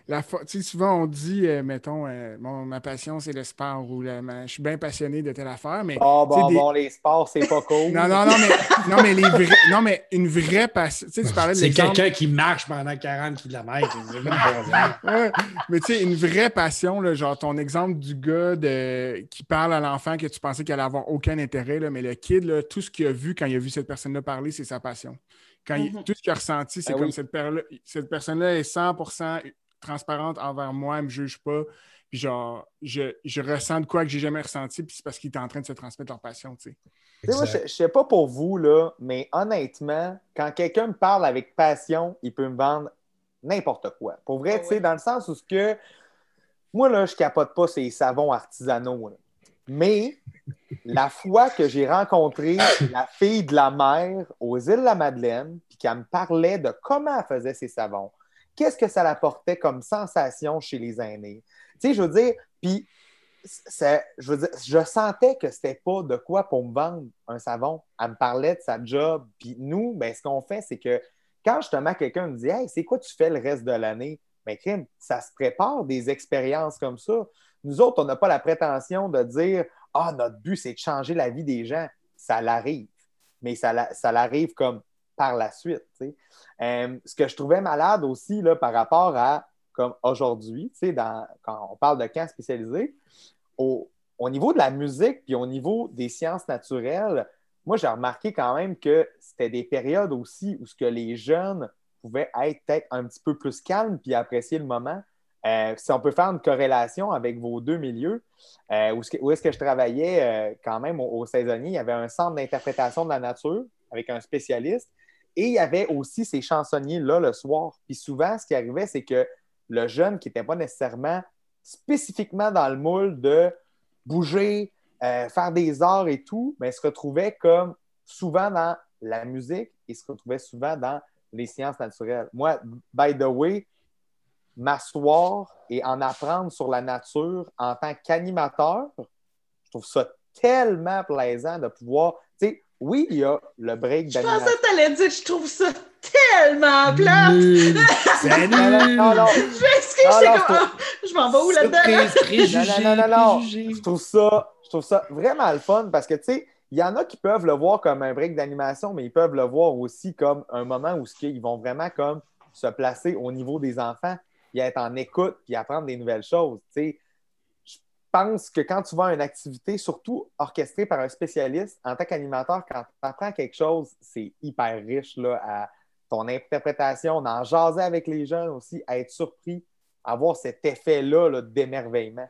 La souvent, on dit, euh, mettons, euh, ma passion, c'est le sport ou je suis bien passionné de telle affaire. Mais, oh, bon, bon, les sports, c'est pas cool. non, non, non, mais, non, mais, les vrais, non, mais une vraie passion. Tu parlais C'est quelqu'un qui marche pendant 40 km. [LAUGHS] ouais, mais tu sais, une vraie passion, là, genre ton exemple du gars de, qui parle à l'enfant que tu pensais qu'il allait avoir aucun intérêt, là, mais le kid, là, tout ce qu'il a vu quand il a vu cette personne-là parler, c'est sa passion. Quand mm-hmm. tout ce qu'il a ressenti, c'est ah comme cette, cette personne-là est 100% transparente envers moi, elle ne me juge pas. Puis genre, je, je ressens de quoi que j'ai jamais ressenti, puis c'est parce qu'il est en train de se transmettre leur passion, tu sais. moi, je ne sais pas pour vous, là, mais honnêtement, quand quelqu'un me parle avec passion, il peut me vendre n'importe quoi. Pour vrai, ah tu sais, dans le sens où ce que moi, là, je capote pas ces savons artisanaux. Mais la fois que j'ai rencontré la fille de la mère aux îles de la Madeleine, puis qu'elle me parlait de comment elle faisait ses savons, qu'est-ce que ça apportait comme sensation chez les aînés? Tu sais, je veux dire, puis je, je sentais que c'était pas de quoi pour me vendre un savon. Elle me parlait de sa job. Puis nous, ben, ce qu'on fait, c'est que quand justement quelqu'un me dit Hey, c'est quoi tu fais le reste de l'année? Bien, ça se prépare des expériences comme ça. Nous autres, on n'a pas la prétention de dire Ah, notre but, c'est de changer la vie des gens. Ça l'arrive. Mais ça, l'arrive comme par la suite. Euh, ce que je trouvais malade aussi là, par rapport à comme aujourd'hui, quand on parle de camp spécialisé, au, niveau de la musique puis au niveau des sciences naturelles, moi, j'ai remarqué quand même que c'était des périodes aussi où ce que les jeunes pouvaient être peut-être un petit peu plus calmes puis apprécier le moment. Euh, si on peut faire une corrélation avec vos deux milieux, euh, où, est-ce que je travaillais euh, quand même au, saisonnier, il y avait un centre d'interprétation de la nature avec un spécialiste et il y avait aussi ces chansonniers-là le soir. Puis souvent, ce qui arrivait, c'est que le jeune qui n'était pas nécessairement spécifiquement dans le moule de bouger, faire des arts et tout, mais se retrouvait comme souvent dans la musique et se retrouvait souvent dans les sciences naturelles. Moi, by the way, m'asseoir et en apprendre sur la nature en tant qu'animateur, je trouve ça tellement plaisant de pouvoir. Tu sais, oui, il y a le break d'animation. Je pensais que tu allais dire je trouve ça tellement plate. Salut! [LAUGHS] non, non, Je je m'en vais où là-dedans? non, non, non, non, Je trouve ça, je trouve ça vraiment le fun parce que, tu sais, il y en a qui peuvent le voir comme un break d'animation, mais ils peuvent le voir aussi comme un moment où ils vont vraiment comme se placer au niveau des enfants puis être en écoute, puis apprendre des nouvelles choses. je pense que quand tu vas à une activité, surtout orchestrée par un spécialiste, en tant qu'animateur, quand tu apprends quelque chose, c'est hyper riche là, à ton interprétation, d'en jaser avec les jeunes aussi, à être surpris, avoir cet effet-là -là, d'émerveillement.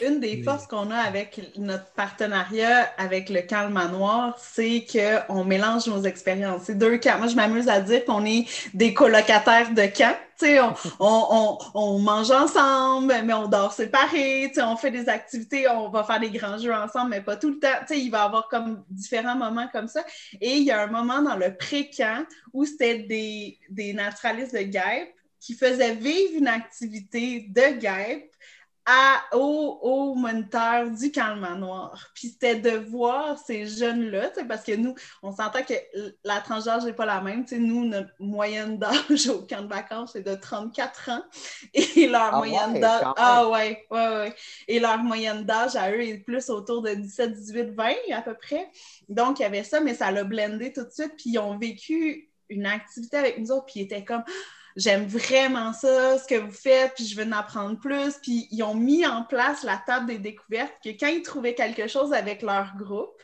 Une des forces qu'on a avec notre partenariat avec le Calme Manoir, c'est qu'on mélange nos expériences. C'est deux camps. Moi, je m'amuse à dire qu'on est des colocataires de camp. [LAUGHS] On, on, on, mange ensemble, mais on dort séparés. On fait des activités, on va faire des grands jeux ensemble, mais pas tout le temps. il va y avoir comme différents moments comme ça. Et il y a un moment dans le pré-camp où c'était des, des naturalistes de guêpes qui faisaient vivre une activité de guêpes à, au, au, moniteur du calme noir. Puis c'était de voir ces jeunes-là, parce que nous, on s'entend que la tranche d'âge n'est pas la même. nous, notre moyenne d'âge [LAUGHS] au camp de vacances est de 34 ans. Et leur Ah moyenne ouais, d'âge. Ah ouais, ouais, ouais. Et leur moyenne d'âge à eux est plus autour de 17, 18, 20 à peu près. Donc, il y avait ça, mais ça l'a blendé tout de suite. Puis ils ont vécu une activité avec nous autres, puis ils étaient comme j'aime vraiment ça, ce que vous faites, puis je veux en apprendre plus. Puis ils ont mis en place la table des découvertes, que quand ils trouvaient quelque chose avec leur groupe,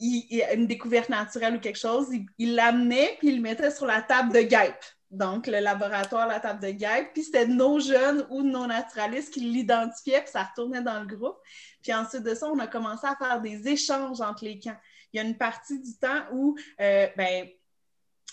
une découverte naturelle ou quelque chose, ils- ils l'amenaient, puis ils le mettaient sur la table de guêpe. Donc, le laboratoire, la table de guêpe. Puis c'était nos jeunes ou nos naturalistes qui l'identifiaient, puis ça retournait dans le groupe. Puis ensuite de ça, on a commencé à faire des échanges entre les camps. Il y a une partie du temps où, euh, ben,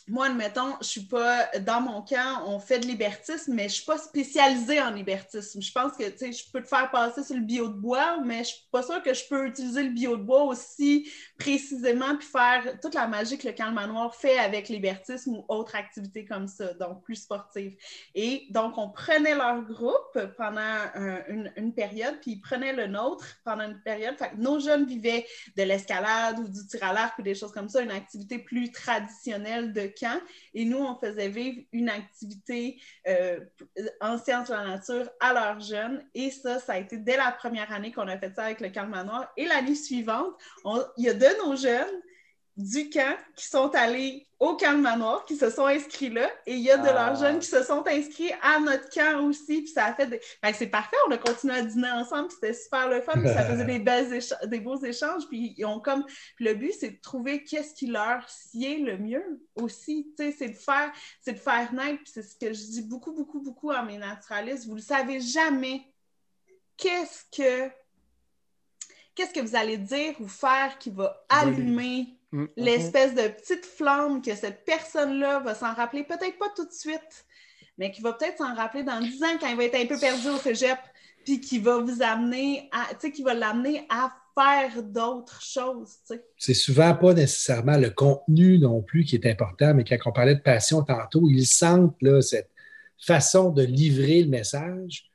moi, admettons, je suis pas dans mon camp, on fait de libertisme, mais je suis pas spécialisée en libertisme. Je pense que tu sais, je peux te faire passer sur le bio de bois, mais je suis pas sûre que je peux utiliser le bio de bois aussi précisément puis faire toute la magie que le camp manoir fait avec libertisme ou autre activité comme ça, donc plus sportive. Et donc, on prenait leur groupe pendant un- une, une période, puis ils prenaient le nôtre pendant une période. Fait que nos jeunes vivaient de l'escalade ou du tir à l'arc ou des choses comme ça, une activité plus traditionnelle de Et nous, on faisait vivre une activité euh, en sciences de la nature à leurs jeunes. Et ça, ça a été dès la première année qu'on a fait ça avec le camp manoir. Et l'année suivante, il y a de nos jeunes du camp qui sont allés au camp manoir, qui se sont inscrits là, et il y a de Ah. leurs jeunes qui se sont inscrits à notre camp aussi, puis ça a fait des... Que c'est parfait, on a continué à dîner ensemble, puis c'était super le fun, puis ça faisait des, [LAUGHS] belles écha- des beaux échanges, puis ils ont comme... Puis le but, c'est de trouver qu'est-ce qui leur sied le mieux aussi, tu sais, c'est de faire, c'est de faire naître, puis c'est ce que je dis beaucoup, beaucoup, beaucoup à mes naturalistes, vous ne savez jamais qu'est-ce que qu'est-ce que vous allez dire ou faire qui va les- allumer Mm. l'espèce de petite flamme que cette personne-là va s'en rappeler, peut-être pas tout de suite, mais qui va peut-être s'en rappeler dans 10 ans quand il va être un peu perdu au cégep, puis qui va vous amener à, tu sais, qui va l'amener à faire d'autres choses, tu sais. c'est souvent pas nécessairement le contenu non plus qui est important, mais quand on parlait de passion tantôt, ils sentent là, cette façon de livrer le message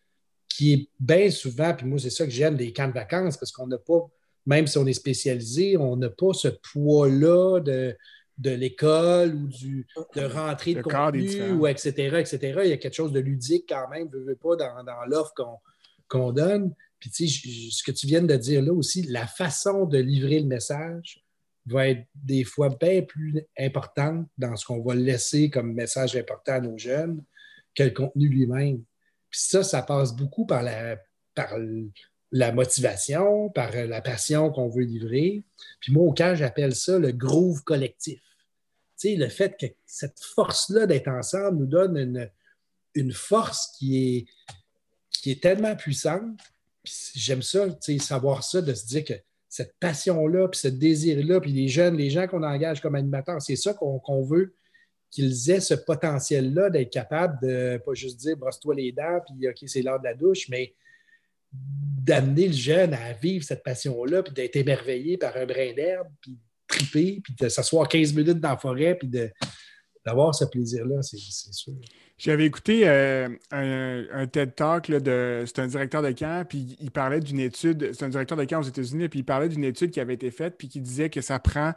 qui est bien souvent, puis moi, c'est ça que j'aime des camps de vacances, parce qu'on n'a pas, même si on est spécialisé, on n'a pas ce poids-là de, de l'école ou du, de rentrer de contenu, ou etc., etc. Il y a quelque chose de ludique quand même, veux, veux pas, dans, dans l'offre qu'on qu'on donne. Puis, tu sais, ce que tu viens de dire là aussi, la façon de livrer le message va être des fois bien plus importante dans ce qu'on va laisser comme message important à nos jeunes que le contenu lui-même. Puis ça, ça passe beaucoup par la, par la motivation, par la passion qu'on veut livrer. Puis moi, au camp, j'appelle ça le groove collectif. Tu sais, le fait que cette force-là d'être ensemble nous donne une, force qui est, tellement puissante. Puis j'aime ça, tu sais, savoir ça, de se dire que cette passion-là, puis ce désir-là, puis les jeunes, les gens qu'on engage comme animateurs, c'est ça qu'on veut, qu'ils aient ce potentiel-là d'être capables de pas juste dire brosse-toi les dents, puis OK, c'est l'heure de la douche, mais d'amener le jeune à vivre cette passion-là, puis d'être émerveillé par un brin d'herbe, puis de triper, puis de s'asseoir 15 minutes dans la forêt, puis d'avoir ce plaisir-là, c'est sûr. J'avais écouté euh, un, TED Talk de. C'est un directeur de camp, puis il parlait d'une étude. C'est un directeur de camp aux États-Unis, puis il parlait d'une étude qui avait été faite, puis qui disait que ça prend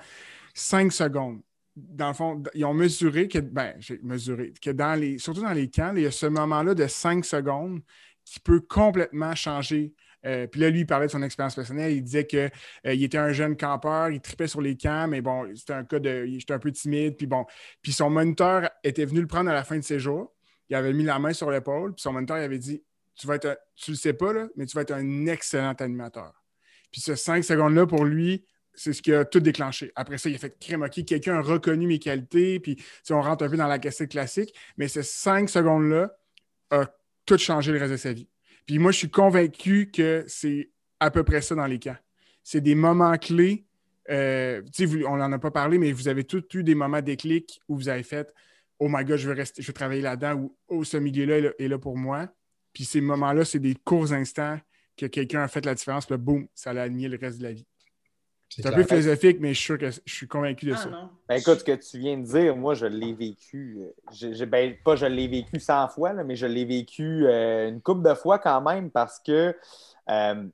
cinq secondes. Dans le fond, ils ont mesuré que, ben, j'ai mesuré, que dans les, surtout dans les camps, il y a ce moment-là de cinq secondes qui peut complètement changer. Euh, puis là, lui, il parlait de son expérience personnelle. Il disait qu'il était un jeune campeur, il tripait sur les camps, mais bon, c'était un cas de. J'étais un peu timide, puis bon. Puis son moniteur était venu le prendre à la fin de ses jours. Il avait mis la main sur l'épaule, puis son moniteur il avait dit Tu vas être un- tu le sais pas, là, mais tu vas être un excellent animateur. Puis ce cinq secondes-là, pour lui, c'est ce qui a tout déclenché. Après ça, il a fait crème, quelqu'un a reconnu mes qualités, puis sais, on rentre un peu dans la cassette classique, mais ces cinq secondes-là a tout changé le reste de sa vie. Puis moi, je suis convaincu que c'est à peu près ça dans les camps. C'est des moments clés. euh, vous- on n'en a pas parlé, mais vous avez tous eu des moments déclics où vous avez fait Oh my God, je veux rester, je veux travailler là-dedans ou Oh, ce milieu-là est là- est là pour moi. Puis ces moments-là, c'est des courts instants que quelqu'un a fait la différence, puis boum, ça l'a aligné le reste de la vie. C'est un peu philosophique, mais je suis sûr que je suis convaincu de ah, ça. Ben, écoute, ce que tu viens de dire, moi, je l'ai vécu. Je, ben, pas je l'ai vécu 100 fois, mais je l'ai vécu euh, une couple de fois quand même parce que euh,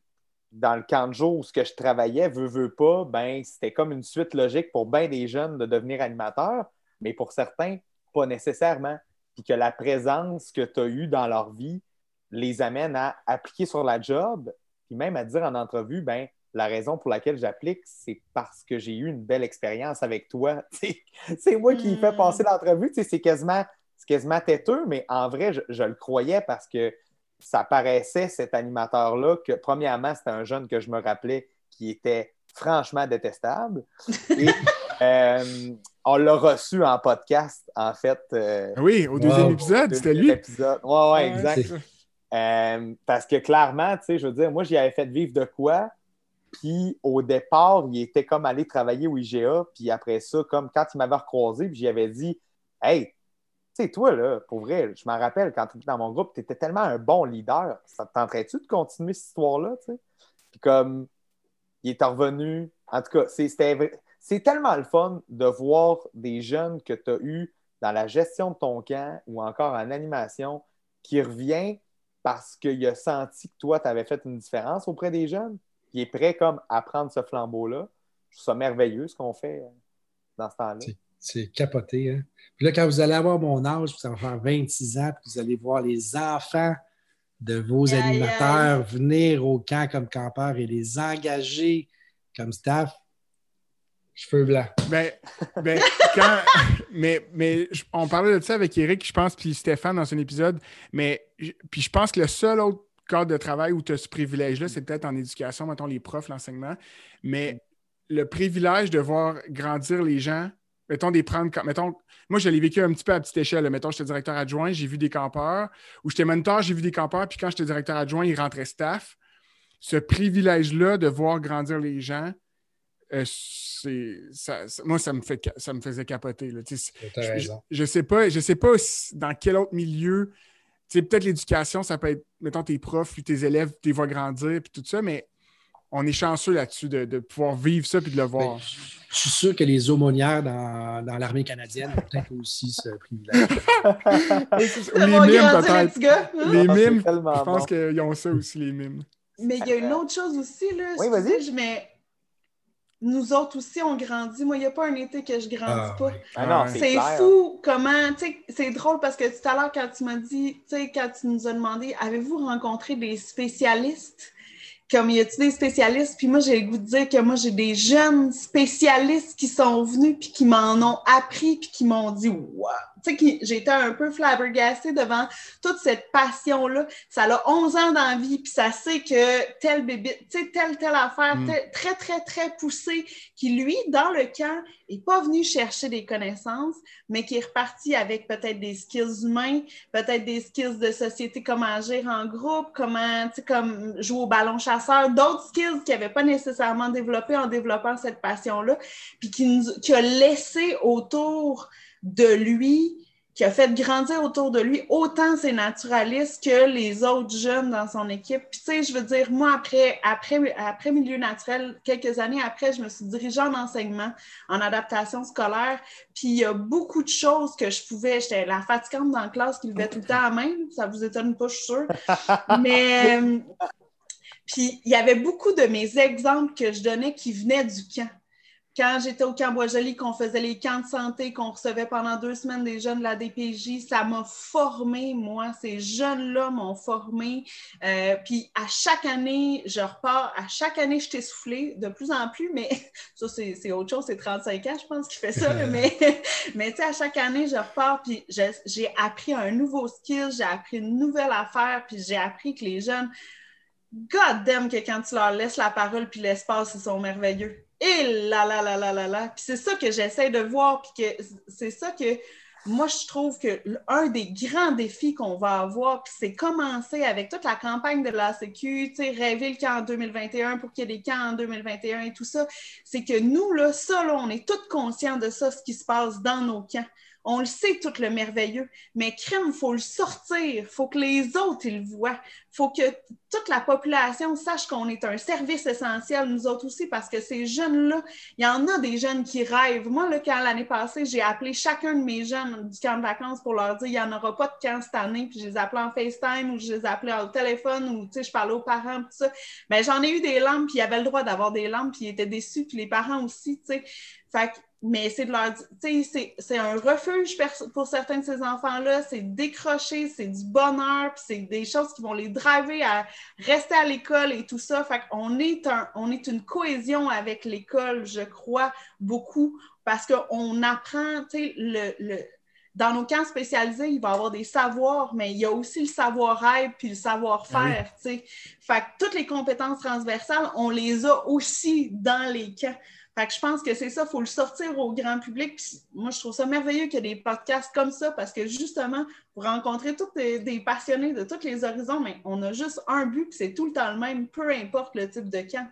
dans le camp de jour où ce que je travaillais, veux, veux pas, ben, c'était comme une suite logique pour bien des jeunes de devenir animateurs, mais pour certains, pas nécessairement. Puis que la présence que tu as eue dans leur vie les amène à appliquer sur la job, puis même à dire en entrevue, ben, la raison pour laquelle j'applique, c'est parce que j'ai eu une belle expérience avec toi. [LAUGHS] c'est moi qui fais passer hmm. l'entrevue. C'est quasiment, quasiment têteux, mais en vrai, je, le croyais parce que ça paraissait, cet animateur-là, que premièrement, c'était un jeune que je me rappelais qui était franchement détestable. Et [LAUGHS] euh, on l'a reçu en podcast, en fait. Euh, oui, au deuxième épisode, c'était lui. Oui, ouais, exact. Euh, parce que clairement, tu sais, je veux dire, moi, j'y avais fait vivre de quoi. Puis au départ, il était comme allé travailler au IGA. Puis après ça, comme quand il m'avait recroisé, puis j'y avais dit Hey, tu sais, toi, là, pour vrai, je m'en rappelle quand tu étais dans mon groupe, tu étais tellement un bon leader. Ça te tenterait-tu de continuer cette histoire-là? Puis comme il est revenu, en tout cas, c'est tellement le fun de voir des jeunes que tu as eus dans la gestion de ton camp ou encore en animation qui revient parce qu'il a senti que toi, tu avais fait une différence auprès des jeunes qui est prêt comme à prendre ce flambeau-là. Je trouve ça merveilleux ce qu'on fait euh, dans ce temps-là. C'est capoté. Hein? Puis là, quand vous allez avoir mon âge, vous allez faire 26 ans, puis vous allez voir les enfants de vos animateurs venir au camp comme campeurs et les engager comme staff, cheveux blancs. Ben, ben [LAUGHS] quand, mais, mais on parlait de ça avec Eric, je pense, puis Stéphane dans un épisode, mais puis je pense que le seul autre cadre de travail où tu as ce privilège-là, c'est peut-être en éducation, mettons les profs, l'enseignement, mais le privilège de voir grandir les gens, mettons des prendre, mettons, moi je l'ai vécu un petit peu à petite échelle, mettons j'étais directeur adjoint, j'ai vu des campeurs, ou j'étais moniteur, j'ai vu des campeurs, puis quand j'étais directeur adjoint, ils rentraient staff. Ce privilège-là de voir grandir les gens, euh, c'est ça, moi ça me fait ça me faisait capoter. Là. Je, je, sais pas, je sais pas dans quel autre milieu peut-être l'éducation, ça peut être, mettons, tes profs, puis tes élèves, tu les vois grandir, puis tout ça, mais on est chanceux là-dessus de, pouvoir vivre ça puis de le ben, voir. je suis sûr que les aumônières dans, dans l'armée canadienne ont peut-être aussi ce privilège. [LAUGHS] les mimes, peut-être. Les mimes, je pense qu'ils ont ça aussi, les mimes. Mais il y a une autre chose aussi, là. Oui, vas-y. Mais nous autres aussi, on grandit. Moi, il n'y a pas un été que je grandis ah, pas. Ah c'est fou comment, tu sais, c'est drôle parce que tout à l'heure, quand tu m'as dit, tu sais, quand tu nous as demandé, avez-vous rencontré des spécialistes? Comme y a-t-il des spécialistes? Puis moi, j'ai le goût de dire que moi, j'ai des jeunes spécialistes qui sont venus puis qui m'en ont appris puis qui m'ont dit, wow! Tu sais, j'étais un peu flabbergastée devant toute cette passion-là. Ça a 11 ans dans vie, puis ça sait que tel bébé, tu sais, telle, telle affaire, mm. très, très, très poussée, qui, lui, dans le camp, n'est pas venu chercher des connaissances, mais qui est reparti avec peut-être des skills humains, peut-être des skills de société, comment agir en groupe, comment, tu sais, comme jouer au ballon chasseur, d'autres skills qu'il n'avait pas nécessairement développés en développant cette passion-là, puis qui, nous, qui a laissé autour de lui, qui a fait grandir autour de lui autant ses naturalistes que les autres jeunes dans son équipe. Puis, tu sais, je veux dire, moi, après, après, après milieu naturel, quelques années après, je me suis dirigée en enseignement, en adaptation scolaire. Puis, il y a beaucoup de choses que je pouvais. J'étais la fatigante dans la classe qui levait tout le temps à main. Ça vous étonne pas, je suis sûre. Mais. [LAUGHS] Euh, puis, il y avait beaucoup de mes exemples que je donnais qui venaient du camp quand j'étais au camp Bois-Joli, qu'on faisait les camps de santé, qu'on recevait pendant deux semaines des jeunes de la DPJ, ça m'a formé, moi. Ces jeunes-là m'ont formé. Euh, puis à chaque année, je repars. À chaque année, je t'ai soufflé de plus en plus, mais [LAUGHS] ça, c'est autre chose. C'est 35 ans, je pense, qui fait ça. mais [LAUGHS] mais tu sais, à chaque année, je repars, puis j'ai appris un nouveau skill, j'ai appris une nouvelle affaire, puis j'ai appris que les jeunes, God damn que quand tu leur laisses la parole puis l'espace, ils sont merveilleux. Et là, là, là, là, là, là. Puis c'est ça que j'essaie de voir, puis que c'est ça que moi, je trouve que un des grands défis qu'on va avoir, c'est commencer avec toute la campagne de la Sécu, rêver le camp en 2021 pour qu'il y ait des camps en 2021 et tout ça, c'est que nous, là, ça, on est tous conscients de ça, ce qui se passe dans nos camps. On le sait, tout le merveilleux, mais crème, il faut le sortir, il faut que les autres ils le voient, il faut que toute la population sache qu'on est un service essentiel, nous autres aussi, parce que ces jeunes-là, il y en a des jeunes qui rêvent. Moi, là, quand l'année passée, j'ai appelé chacun de mes jeunes du camp de vacances pour leur dire il n'y en aura pas de camp cette année, puis je les appelais en FaceTime ou je les appelais au téléphone ou je parlais aux parents, tout ça. Mais j'en ai eu des lampes, puis ils avaient le droit d'avoir des lampes, puis ils étaient déçus, puis les parents aussi, tu sais. Fait mais c'est de leur c'est un refuge pour certains de ces enfants-là, c'est décrocher, c'est du bonheur, puis c'est des choses qui vont les driver à rester à l'école et tout ça. Fait qu'on est un, on est une cohésion avec l'école, je crois, beaucoup, parce qu'on apprend, tu sais, le, le, dans nos camps spécialisés, il va y avoir des savoirs, mais il y a aussi le savoir-être puis le savoir-faire, tu sais. Fait que toutes les compétences transversales, on les a aussi dans les camps je pense que c'est ça, il faut le sortir au grand public. moi, je trouve ça merveilleux qu'il y ait des podcasts comme ça parce que justement, vous rencontrez tous des, passionnés de tous les horizons, mais on a juste un but, puis c'est tout le temps le même, peu importe le type de camp.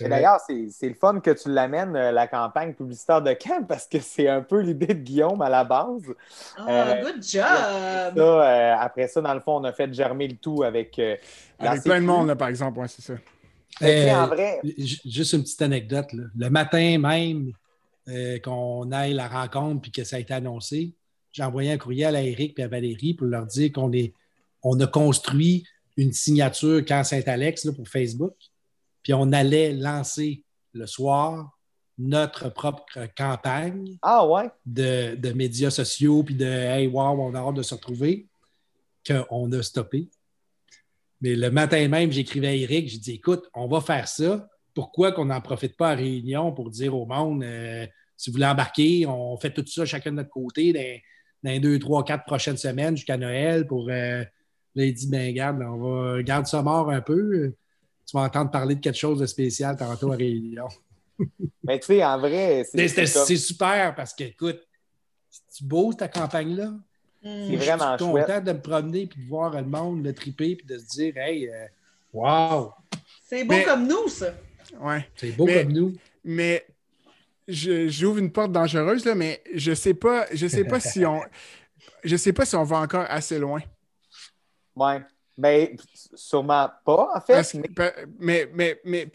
D'ailleurs, c'est le fun que tu l'amènes, euh, la campagne publicitaire de camp, [LAUGHS] parce que c'est un peu l'idée de Guillaume à la base. Oh, good job! Euh, après ça, dans le fond, on a fait germer le tout avec. avec plein de monde, par exemple, ouais, c'est ça. Euh, juste une petite anecdote. Le matin même euh, qu'on aille la rencontre puis que ça a été annoncé, j'ai envoyé un courriel à Eric et à Valérie pour leur dire qu'on est, on a construit une signature Camp Saint-Alex pour Facebook. Puis on allait lancer le soir notre propre campagne ah, ouais. de, médias sociaux puis de Hey, wow, on a hâte de se retrouver, qu'on a stoppé. Mais le matin même, j'écrivais à Eric, j'ai dit écoute, on va faire ça. Pourquoi qu'on n'en profite pas à réunion pour dire au monde euh, si vous voulez embarquer, on fait tout ça chacun de notre côté dans, les deux, trois, quatre prochaines semaines jusqu'à Noël pour. Euh, là, il dit ben, garde, on va garder ça mort un peu. Tu vas entendre parler de quelque chose de spécial tantôt à réunion. [LAUGHS] Mais tu sais, en vrai, c'est super parce que, écoute, c'est beau ta campagne-là? Mm. C'est vraiment Je suis content de me promener et de voir le monde le triper puis de se dire, hey, euh, wow! C'est beau comme nous, ça. Ouais. C'est beau comme nous. Mais j'ouvre une porte dangereuse, là, mais je sais pas, je sais pas si on. [LAUGHS] Je sais pas si on va encore assez loin. Ouais. Mais sûrement pas, en fait. mais mais, mais,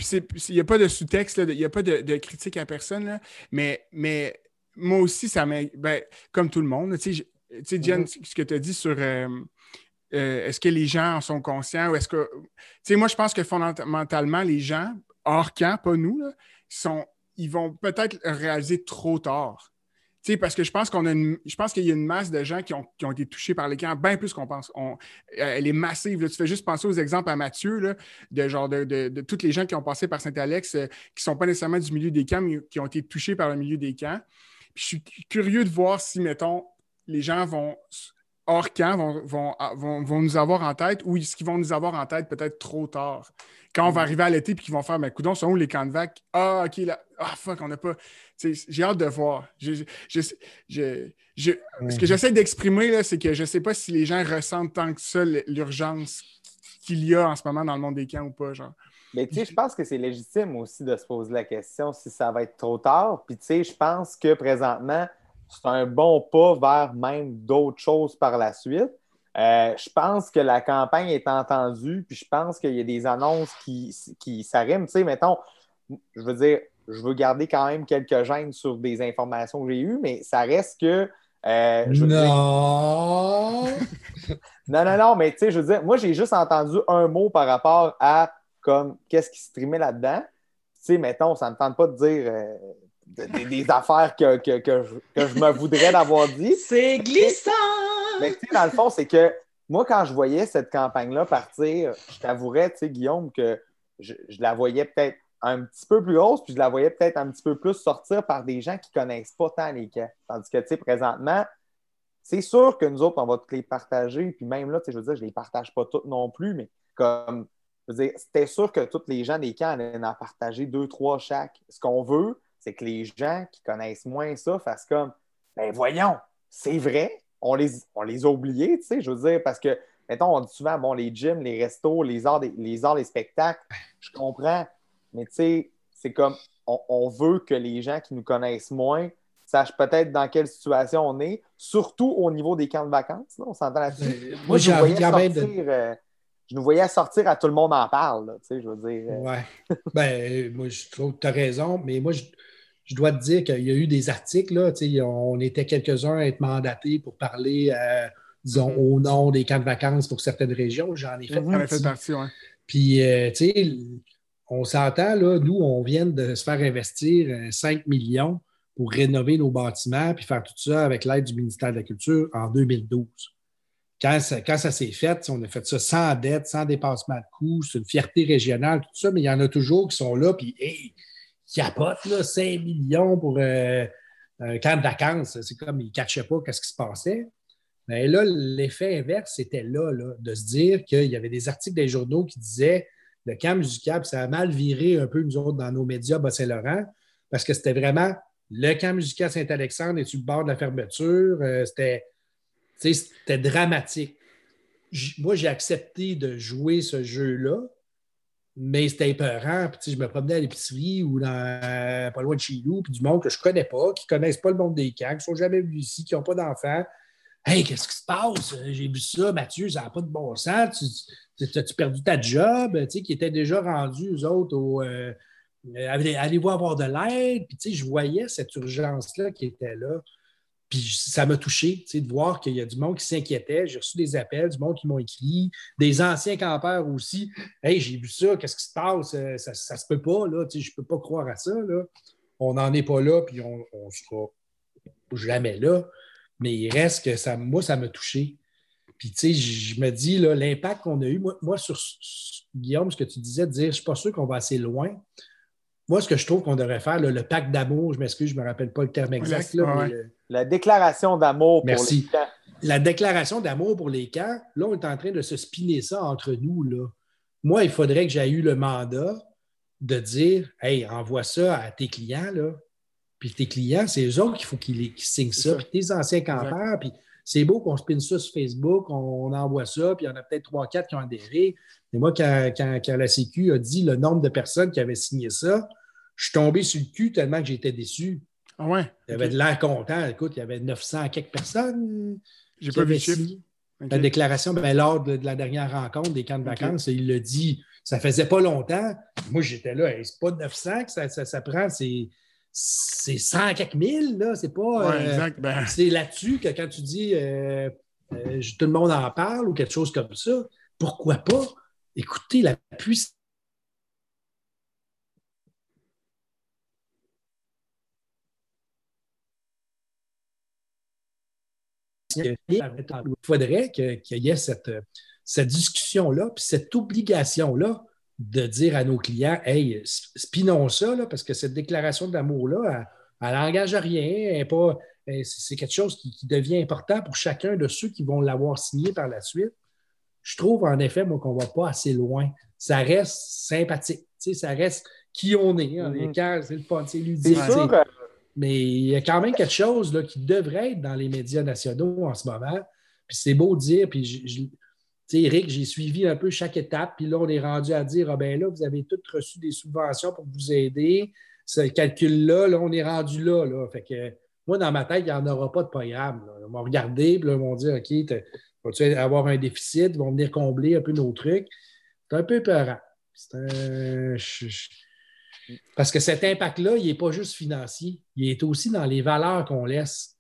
il n'y a pas de sous-texte, il n'y a pas de, critique à personne, là, mais, mais moi aussi, ça m'a. Ben, comme tout le monde, tu sais, tu sais, Jen, mm-hmm. ce que tu as dit sur euh, euh, est-ce que les gens en sont conscients ou est-ce que. Tu sais, moi, je pense que fondamentalement, les gens, hors camp, pas nous, sont, ils vont peut-être réaliser trop tard. Tu sais, parce que je pense qu'on a je pense qu'il y a une masse de gens qui ont, été touchés par les camps, bien plus qu'on pense. On, elle est massive. Tu fais juste penser aux exemples à Mathieu, là, de genre de, de, tous les gens qui ont passé par Saint-Alex, euh, qui ne sont pas nécessairement du milieu des camps, mais qui ont été touchés par le milieu des camps. Puis je suis curieux de voir si, mettons, les gens vont, hors camp, vont, vont, vont, nous avoir en tête ou est-ce qu'ils vont nous avoir en tête peut-être trop tard? Quand on va arriver à l'été et qu'ils vont faire, mais coudons, sont où les camps de vac? Ah, OK, là, ah, fuck, on n'a pas. J'ai hâte de voir. ce que j'essaie d'exprimer, c'est que je ne sais pas si les gens ressentent tant que ça l'urgence qu'il y a en ce moment dans le monde des camps ou pas. Genre. Mais tu sais, je pense que c'est légitime aussi de se poser la question si ça va être trop tard. Puis tu sais, je pense que présentement, c'est un bon pas vers même d'autres choses par la suite. Euh, je pense que la campagne est entendue, puis je pense qu'il y a des annonces qui, qui s'arriment. Tu sais, mettons, je veux dire, je veux garder quand même quelques gènes sur des informations que j'ai eues, mais ça reste que. Euh, non! [LAUGHS] non, non, non, mais tu sais, je veux dire, moi, j'ai juste entendu un mot par rapport à comme qu'est-ce qui streamait là-dedans. Tu sais, mettons, ça ne me tente pas de dire. Euh, des, affaires que, que, je, me voudrais d'avoir dit. C'est glissant! Mais tu sais, dans le fond, c'est que moi, quand je voyais cette campagne-là partir, je t'avouerais, tu sais, Guillaume, que je, la voyais peut-être un petit peu plus grosse, puis je la voyais peut-être un petit peu plus sortir par des gens qui ne connaissent pas tant les cas. Tandis que, tu sais, présentement, c'est sûr que nous autres, on va toutes les partager. Puis même là, tu sais, je veux dire, je ne les partage pas toutes non plus, mais comme, je veux dire, c'était sûr que tous les gens des camps allaient en partager deux, trois chaque. Ce qu'on veut, c'est que les gens qui connaissent moins ça fassent comme ben voyons, c'est vrai, on les, on les a oubliés, tu sais, je veux dire, parce que, mettons, on dit souvent, bon, les gyms, les restos, les arts, les arts, les spectacles, je comprends, mais tu sais, c'est comme, on, veut que les gens qui nous connaissent moins sache peut-être dans quelle situation on est, surtout au niveau des camps de vacances. On s'entend là-dessus. Euh, moi, j'ai envie quand même de... Euh, je nous voyais sortir à tout le monde en parle, tu sais, je veux dire. Euh. Ouais. ben, moi, je trouve que tu as raison, mais moi, je, je dois te dire qu'il y a eu des articles, là, on était quelques-uns à être mandatés pour parler, disons, mm-hmm. au nom des camps de vacances pour certaines régions. J'en ai fait mm-hmm. partie. Fait partie ouais. Puis, tu sais, on s'entend, là, nous, on vient de se faire investir 5 millions pour rénover nos bâtiments puis faire tout ça avec l'aide du ministère de la Culture en 2012. Quand ça, s'est fait, on a fait ça sans dette, sans dépassement de coûts, c'est une fierté régionale, tout ça, mais il y en a toujours qui sont là, puis hey, qui capotent là, 5 millions pour euh, un camp de vacances. C'est comme ils ne cachaient pas ce qui se passait. Mais là, l'effet inverse, c'était là, là, de se dire qu'il y avait des articles des journaux qui disaient le camp musical, ça a mal viré un peu, nous autres, dans nos médias Bas-Saint-Laurent, parce que c'était vraiment le camp musical Saint-Alexandre est sur le bord de la fermeture. Euh, c'était dramatique. moi, j'ai accepté de jouer ce jeu-là, mais c'était épeurant. Puis, je me promenais à l'épicerie ou dans, pas loin de chez nous, puis du monde que je ne connais pas, qui ne connaissent pas le monde des camps, qui ne sont jamais venus ici, qui n'ont pas d'enfants. Hey, qu'est-ce qui se passe? J'ai vu ça, Mathieu, ça n'a pas de bon sens. Tu as-tu perdu ta job? qui était déjà rendu, eux autres, au. Euh, euh, allez-vous avoir de l'aide? Puis, tu sais, je voyais cette urgence-là qui était là. Puis ça m'a touché, de voir qu'il y a du monde qui s'inquiétait. J'ai reçu des appels, du monde qui m'ont écrit, des anciens campeurs aussi. Hey, j'ai vu ça, qu'est-ce qui se passe? Euh, ça, ça se peut pas, là. Je peux pas croire à ça, là. On n'en est pas là, puis on, ne sera jamais là. Mais il reste que ça, moi, ça m'a touché. Puis, tu sais, je me dis, l'impact qu'on a eu, moi, moi, sur Guillaume, ce que tu disais, de dire, je ne suis pas sûr qu'on va assez loin. Moi, ce que je trouve qu'on devrait faire, le pacte d'amour, je m'excuse, je ne me rappelle pas le terme exact. La déclaration d'amour pour les camps. La déclaration d'amour pour les camps, là, on est en train de se spinner ça entre nous. Là. Moi, il faudrait que j'aie eu le mandat de dire Hey, envoie ça à tes clients. Là. Puis tes clients, c'est eux autres qu'il faut qu'ils signent ça. Puis tes anciens campeurs, puis c'est beau qu'on spinne ça sur Facebook, on, envoie ça, puis il y en a peut-être trois, quatre qui ont adhéré. Mais moi, quand, quand, la Sécu a dit le nombre de personnes qui avaient signé ça, je suis tombé sur le cul tellement que j'étais déçu. Ah ouais? Il y avait de l'air content. Écoute, il y avait 900 quelques personnes. J'ai pas vu le chiffre. La déclaration, ben, lors de, la dernière rencontre des camps de vacances, il le dit. Ça faisait pas longtemps. Moi, j'étais là. c'est pas 900 que ça, ça, prend, c'est c'est 100 quelques mille, là. C'est pas. Euh, ben. C'est là-dessus que quand tu dis euh, euh, tout le monde en parle ou quelque chose comme ça, pourquoi pas? Écoutez, la puissance Il faudrait qu'il y ait cette, cette discussion-là, puis cette obligation-là de dire à nos clients Hey, spinons ça, là, parce que cette déclaration d'amour-là, elle n'engage à rien. c'est quelque chose qui, devient important pour chacun de ceux qui vont l'avoir signé par la suite. Je trouve en effet, moi, qu'on ne va pas assez loin. Ça reste sympathique. Ça reste qui on est. Hein, mm-hmm. C'est le fun, c'est ludique. Mais il y a quand même quelque chose là, qui devrait être dans les médias nationaux en ce moment. Puis c'est beau de dire, puis je, sais, Eric, j'ai suivi un peu chaque étape, puis là, on est rendu à dire, ah ben là, vous avez tous reçu des subventions pour vous aider. Ce calcul-là, là, on est rendu là, là. Fait que moi, dans ma tête, il n'y en aura pas de programme. Ils vont regarder, puis là, ils vont dire, OK, vas-tu avoir un déficit? Ils vont venir combler un peu nos trucs. C'est un peu peurant. C'est un... Parce que cet impact-là, il n'est pas juste financier, il est aussi dans les valeurs qu'on laisse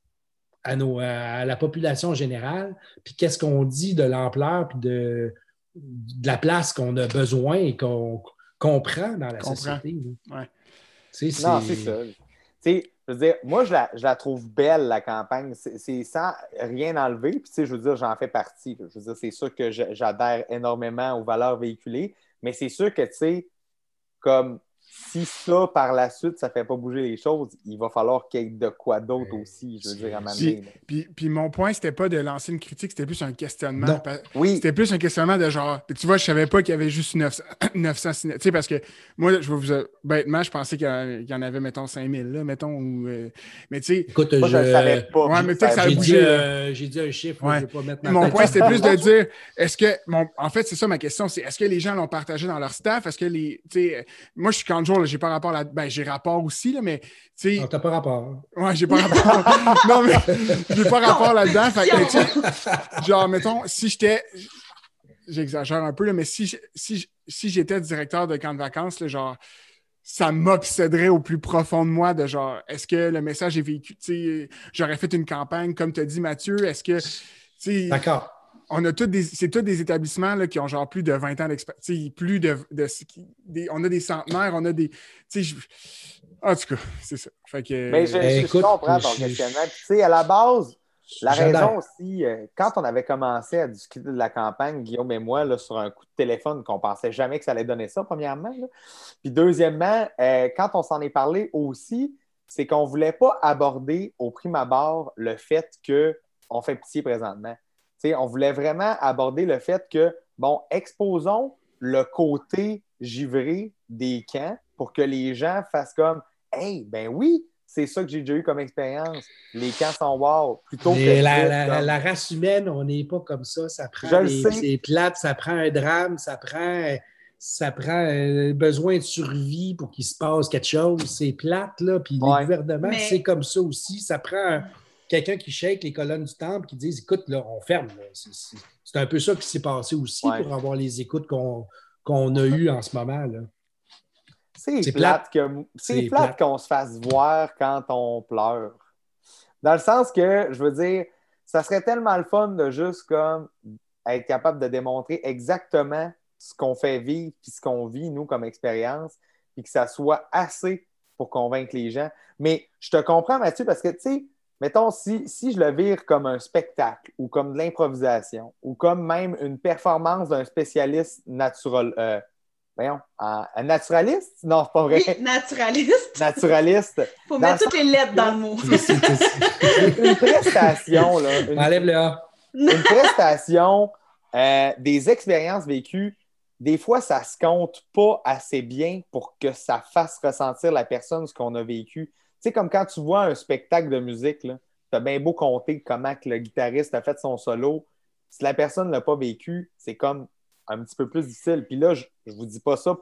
à, nos, à la population générale, puis qu'est-ce qu'on dit de l'ampleur, puis de, de, la place qu'on a besoin et qu'on comprend dans la société. Ouais. Non, c'est ça. je veux dire, moi, je la, je la trouve belle, la campagne. C'est sans rien enlever. Puis, je veux dire, j'en fais partie. Je veux dire, c'est sûr que j'adhère énormément aux valeurs véhiculées, mais c'est sûr que, tu sais, comme si ça, par la suite, ça ne fait pas bouger les choses, il va falloir qu'il y ait de quoi d'autre euh, aussi, je veux dire, à m'amener. Puis, puis, mon point, c'était pas de lancer une critique, c'était plus un questionnement. Oui. C'était plus un questionnement de genre, tu vois, je savais pas qu'il y avait juste 900, 900 [CLEARS THROAT] Tu sais, parce que moi, je vais vous. Bêtement, je pensais qu'il y en avait, mettons, 5000, là, mettons. Euh, mais tu sais. Écoute, moi, je ne savais pas. Ouais, mais ça J'ai dit, euh, dit, un chiffre, ouais. je vais pas mettre ma Mon point, c'était plus de dire, est-ce que. Mon, en fait, c'est ça ma question, c'est est-ce que les gens l'ont partagé dans leur staff? Est-ce que les. Tu sais, moi, je suis quand 40 jours, j'ai pas rapport là. Ben, j'ai rapport aussi, là, mais. Tu t'as pas rapport. Ouais, j'ai pas rapport. [LAUGHS] non, mais j'ai pas rapport là-dedans. genre, mettons, si j'étais. J'exagère un peu, là, mais si, si, si j'étais directeur de camp de vacances, genre, ça m'obséderait au plus profond de moi de genre, est-ce que le message est vécu? J'aurais fait une campagne, comme tu as dit, Mathieu, est-ce que. D'accord on a tous des, c'est tous des établissements là, qui ont genre plus de 20 ans d'expérience. Plus de, on a des centenaires, on a des. En tout cas, c'est ça. Fait que, Mais je, ben, comprends ton questionnement. Tu sais, à la base, la raison aussi, euh, quand on avait commencé à discuter de la campagne, Guillaume et moi, là, sur un coup de téléphone, qu'on pensait jamais que ça allait donner ça, premièrement. Puis deuxièmement, euh, quand on s'en est parlé aussi, c'est qu'on ne voulait pas aborder au prime abord le fait qu'on fait pitié présentement on voulait vraiment aborder le fait que, bon, exposons le côté givré des camps pour que les gens fassent comme Hey, ben oui, c'est ça que j'ai déjà eu comme expérience. Les camps sont wow. Plutôt que la, race humaine, on n'est pas comme ça. Ça prend des, plates, ça prend un drame, ça prend, ça prend un besoin de survie pour qu'il se passe quelque chose. C'est plate, là. Puis les gouvernements, c'est comme ça aussi. Ça prend quelqu'un qui shake les colonnes du temple, qui dit Écoute, là, on ferme. C'est un peu ça qui s'est passé aussi pour avoir les écoutes qu'on a eues en ce moment. C'est plate qu'on se fasse voir quand on pleure. Dans le sens que, je veux dire, ça serait tellement le fun de juste comme être capable de démontrer exactement ce qu'on fait vivre puis ce qu'on vit, nous, comme expérience, puis que ça soit assez pour convaincre les gens. Mais je te comprends, Mathieu, parce que, tu sais, mettons, si, si je le vire comme un spectacle ou comme de l'improvisation ou comme même une performance d'un spécialiste naturel, euh, voyons, un, naturaliste? Non, c'est pas vrai. Oui, naturaliste. [LAUGHS] Naturaliste. faut mettre toutes les lettres dans le mot. [LAUGHS] une prestation, là. Une, Enlève le Une prestation, euh, des expériences vécues, des fois, ça se compte pas assez bien pour que ça fasse ressentir la personne ce qu'on a vécu sais, comme quand tu vois un spectacle de musique, tu as bien beau compter comment que le guitariste a fait son solo. Si la personne ne l'a pas vécu, c'est comme un petit peu plus difficile. Puis là, je ne vous dis pas ça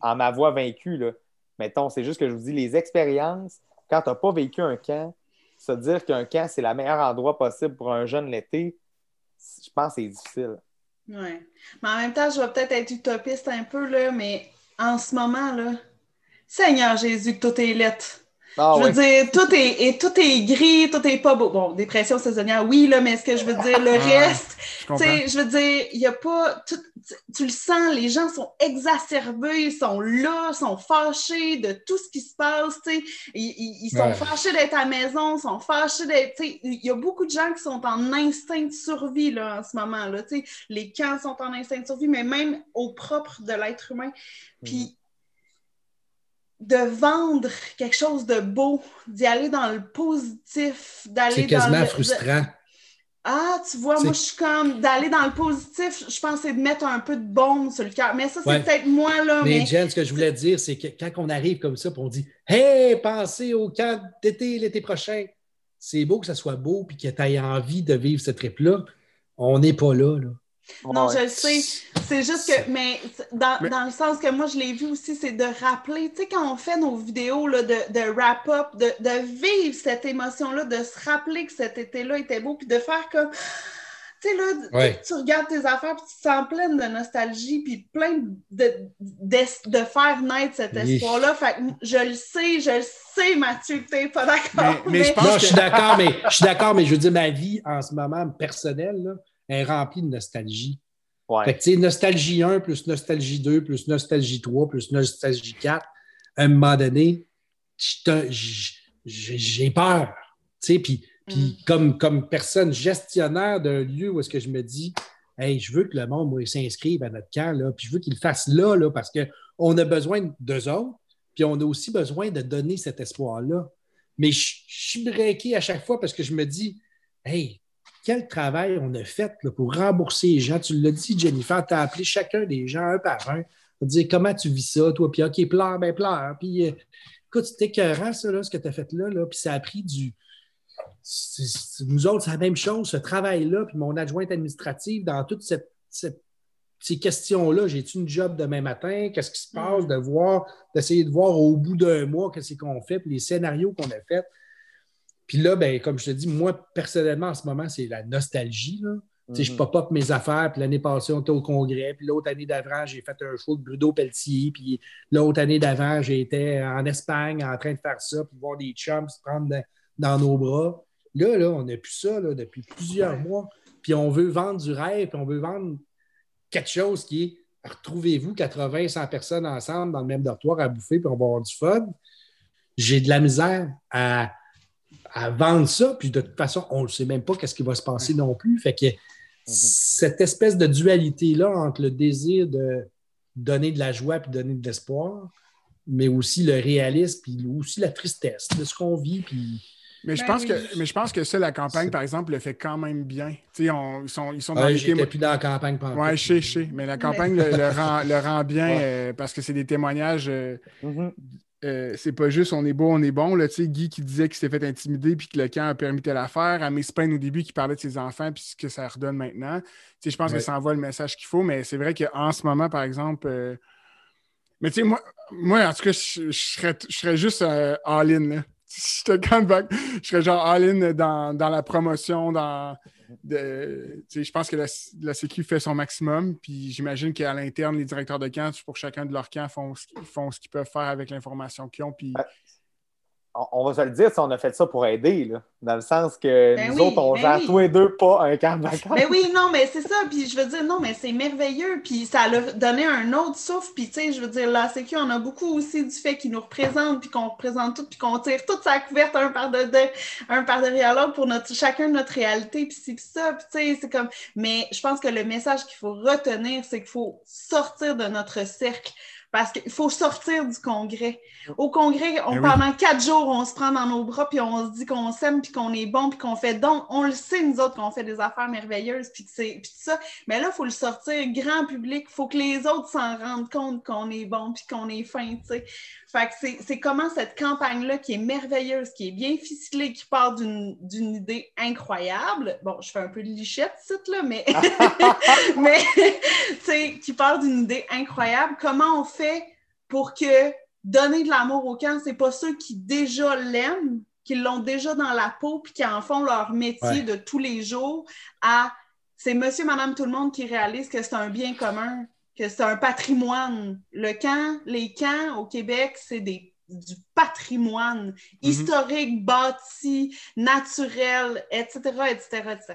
en ma voix vaincue. Là. Mettons, c'est juste que je vous dis les expériences, quand tu n'as pas vécu un camp, se dire qu'un camp, c'est le meilleur endroit possible pour un jeune l'été, je pense que c'est difficile. Oui. Mais en même temps, je vais peut-être être utopiste un peu, là, mais en ce moment, là, Seigneur Jésus, que tout est lettre. Ah je veux dire, tout est, et tout est gris, tout est pas beau. Bon, dépression saisonnière, oui, là, mais ce que je veux dire, le ah, reste, tu sais, je veux dire, il n'y a pas. tu le sens, les gens sont exacerbés, ils sont là, sont fâchés de tout ce qui se passe, tu sais. Ils, sont fâchés d'être à la maison, sont fâchés d'être. Tu sais, il y a beaucoup de gens qui sont en instinct de survie, là, en ce moment, là. Tu sais, les camps sont en instinct de survie, mais même au propre de l'être humain. Puis, mm de vendre quelque chose de beau, d'y aller dans le positif, d'aller C'est quasiment frustrant. Ah, tu vois, moi, je suis comme d'aller dans le positif, je pense c'est de mettre un peu de bombe sur le cœur. Mais ça, c'est peut-être moi, là. Mais, mais, Jen, ce que je voulais dire, c'est que quand on arrive comme ça, puis on dit Hey, pensez au camp d'été l'été prochain, c'est beau que ça soit beau, puis que tu aies envie de vivre ce trip-là. On n'est pas là, là. Non, je le sais. C'est juste que, mais dans, le sens que moi, je l'ai vu aussi, c'est de rappeler, tu sais, quand on fait nos vidéos là, de, de wrap-up, de, vivre cette émotion-là, de se rappeler que cet été-là était beau, puis de faire comme. Tu sais, là, tu, regardes tes affaires, puis tu te sens pleine de nostalgie, puis plein de, de, faire naître cet espoir-là. Fait que je le sais, je le sais, Mathieu, que t'es pas d'accord. Mais, je pense je suis [LAUGHS] d'accord, mais je suis d'accord, mais je veux dire, ma vie en ce moment personnelle, là, est remplie de nostalgie. Fait que, tu sais, nostalgie 1 plus nostalgie 2 plus nostalgie 3 plus nostalgie 4, à un moment donné, j'ai peur. Tu sais, puis mm. comme, comme personne gestionnaire d'un lieu où est-ce que je me dis, hey, je veux que le monde s'inscrive à notre camp, là, puis je veux qu'il le fasse là, là, parce qu'on a besoin d'eux autres, puis on a aussi besoin de donner cet espoir-là. Mais je, je suis breaké à chaque fois parce que je me dis, hey, quel travail on a fait pour rembourser les gens. Tu l'as dit, Jennifer, tu as appelé chacun des gens un par un. Tu dire comment tu vis ça, toi, puis OK, pleure, ben pleure. Puis euh, écoute, c'était écœurant, ça, là, ce que tu as fait là, là, puis ça a pris du. nous autres, c'est la même chose, ce travail-là, puis mon adjointe administrative dans toute cette, ces questions-là, j'ai-tu une job demain matin? Qu'est-ce qui se passe? Mm. De voir, d'essayer de voir au bout d'un mois qu'est-ce qu'on fait, puis les scénarios qu'on a faits. Puis là, ben, comme je te dis, moi, personnellement, en ce moment, c'est la nostalgie. Là. Tu sais, Je Mhm. pop-up mes affaires, puis l'année passée, on était au congrès, puis l'autre année d'avant, j'ai fait un show de Bruno Pelletier, puis l'autre année d'avant, j'étais en Espagne en train de faire ça, puis voir des chums se prendre dans, dans nos bras. Là, là, on n'a plus ça là, depuis plusieurs mois. Puis on veut vendre du rêve, puis on veut vendre quelque chose qui est retrouvez-vous 80, 100 personnes ensemble dans le même dortoir à bouffer, puis on va avoir du fun. J'ai de la misère à, à vendre ça, puis de toute façon, on ne sait même pas qu'est-ce qui va se passer non plus. Fait que cette espèce de dualité-là entre le désir de donner de la joie puis donner de l'espoir, mais aussi le réalisme, puis aussi la tristesse de ce qu'on vit, puis Mais je, Ben pense oui. que, mais je pense que ça, la campagne, par exemple, le fait quand même bien. Tu sais, on- ils sont, ils sont dans Ouais, les témo- plus dans la campagne Ouais, je sais, je sais. Mais la campagne le, le rend, le rend bien Ouais. euh, parce que c'est des témoignages. euh, Mhm. Euh, c'est pas juste on est beau, on est bon. Là, tu sais, Guy qui disait qu'il s'était fait intimider puis que le camp a permis telle affaire. À Spain au début qui parlait de ses enfants puis ce que ça redonne maintenant. Tu sais, je pense Ouais. que ça envoie le message qu'il faut, mais c'est vrai qu'en ce moment, par exemple. euh, Mais tu sais, moi, moi, en tout cas, je, je serais, je serais juste euh, all-in. Je serais genre all-in dans, dans la promotion, dans. de- je pense que la, la Sécu fait son maximum, puis j'imagine qu'à l'interne, les directeurs de camp, pour chacun de leurs camps, font, ce font ce qu'ils peuvent faire avec l'information qu'ils ont. Puis... On, on va se le dire, on a fait ça pour aider, là, dans le sens que Ben nous oui, autres, on ben gère oui. tous les deux pas un camp de vacances. Mais oui, non, mais c'est ça. Puis je veux dire, non, mais c'est merveilleux. Puis ça a donné un autre souffle. Puis tu sais, je veux dire, la Sécu, on a beaucoup aussi du fait qu'ils nous représentent, puis qu'on représente tout, puis qu'on tire toute sa couverte un par, de, de- un par derrière l'autre pour notre, chacun de notre réalité. Puis c'est ça. Puis tu sais, c'est comme. Mais je pense que le message qu'il faut retenir, c'est qu'il faut sortir de notre cercle. Parce qu'il faut sortir du congrès. Au congrès, on, Ben oui. pendant quatre jours, on se prend dans nos bras, puis on se dit qu'on s'aime, puis qu'on est bon, puis qu'on fait donc. On le sait, nous autres, qu'on fait des affaires merveilleuses, puis puis ça. Mais là, il faut le sortir grand public. Il faut que les autres s'en rendent compte qu'on est bon, puis qu'on est fin, tu sais. Fait que c'est- comment cette campagne-là, qui est merveilleuse, qui est bien ficelée, qui part d'une idée incroyable. Bon, je fais un peu de lichette, site, là, mais, [LAUGHS] [LAUGHS] mais tu sais, qui part d'une idée incroyable. Comment on fait pour que donner de l'amour au camp, c'est pas ceux qui déjà l'aiment, qui l'ont déjà dans la peau, puis qui en font leur métier Ouais. de tous les jours, à c'est monsieur, madame, tout le monde qui réalise que c'est un bien commun, que c'est un patrimoine. Le camp, les camps au Québec, c'est des du patrimoine historique, bâti, naturel, etc., etc., etc.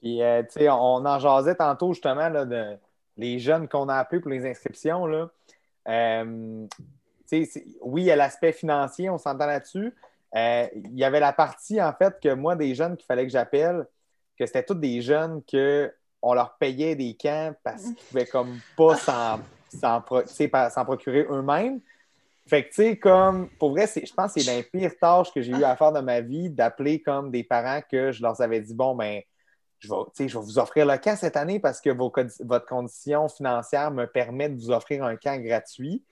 Puis, euh, tu sais, on en jasait tantôt justement là, de les jeunes qu'on a appelés pour les inscriptions. Là. Euh, tu sais, c'est- oui, il y a l'aspect financier, on s'entend là-dessus. Euh, il y avait la partie, en fait, que moi, des jeunes qu'il fallait que j'appelle, que c'était tous des jeunes que on leur payait des camps parce qu'ils pouvaient comme pas s'en, s'en pro- procurer eux-mêmes. Fait que, tu sais, comme, pour vrai, c'est- je pense que c'est l'un pire tâche que j'ai eu à faire dans ma vie, d'appeler comme des parents que je leur avais dit, bon, ben, je vais, je vais vous offrir le camp cette année parce que vos votre condition financière me permet de vous offrir un camp gratuit.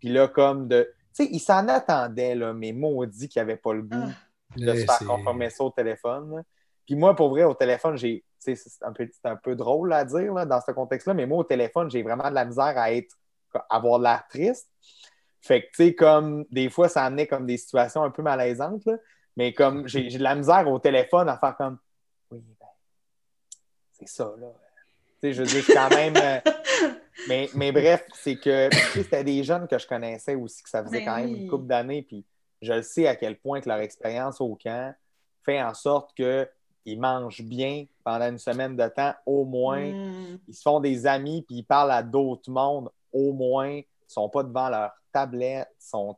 Puis là, comme de. Tu sais, ils s'en attendaient, là, mais maudits qu'ils n'avaient pas le goût Ah. de se faire conformer ça au téléphone. Puis moi, pour vrai, au téléphone, j'ai. C'est un, peu- un peu drôle à dire là, dans ce contexte-là, mais moi, au téléphone, j'ai vraiment de la misère à être à avoir de l'air triste. Fait que, tu sais, comme des fois, ça amenait comme des situations un peu malaisantes, là. mais comme j'ai de la misère au téléphone à faire comme Oui, ben, c'est ça, là. Tu sais, je veux dire, c'est quand même. euh, [LAUGHS] mais, mais bref, c'est que c'était des jeunes que je connaissais aussi, que ça faisait Ben quand même oui. une couple d'années, puis je le sais à quel point que leur expérience au camp fait en sorte qu'ils mangent bien pendant une semaine de temps au moins. Mm. Ils se font des amis, puis ils parlent à d'autres mondes au moins. Ils sont pas devant leur tablette. Sont,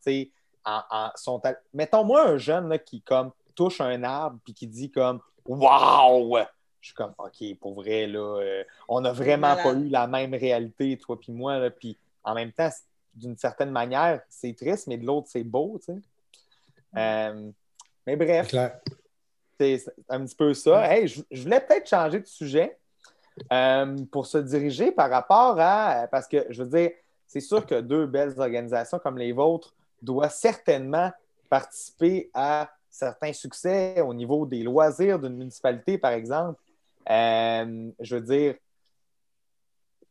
en, en- sont à- Mettons-moi un jeune là, qui comme touche un arbre puis qui dit comme Waouh! Je suis comme OK, pour vrai, là, euh, on n'a vraiment pas eu la même réalité, toi puis moi. Là, puis en même temps, d'une certaine manière, c'est triste, mais de l'autre, c'est beau, tu sais. Euh, mais bref, C'est clair. C'est un petit peu ça. Hey, je, je voulais peut-être changer de sujet euh, pour se diriger par rapport à. Parce que, je veux dire, c'est sûr que deux belles organisations comme les vôtres doivent certainement participer à certains succès au niveau des loisirs d'une municipalité, par exemple. Euh, je veux dire,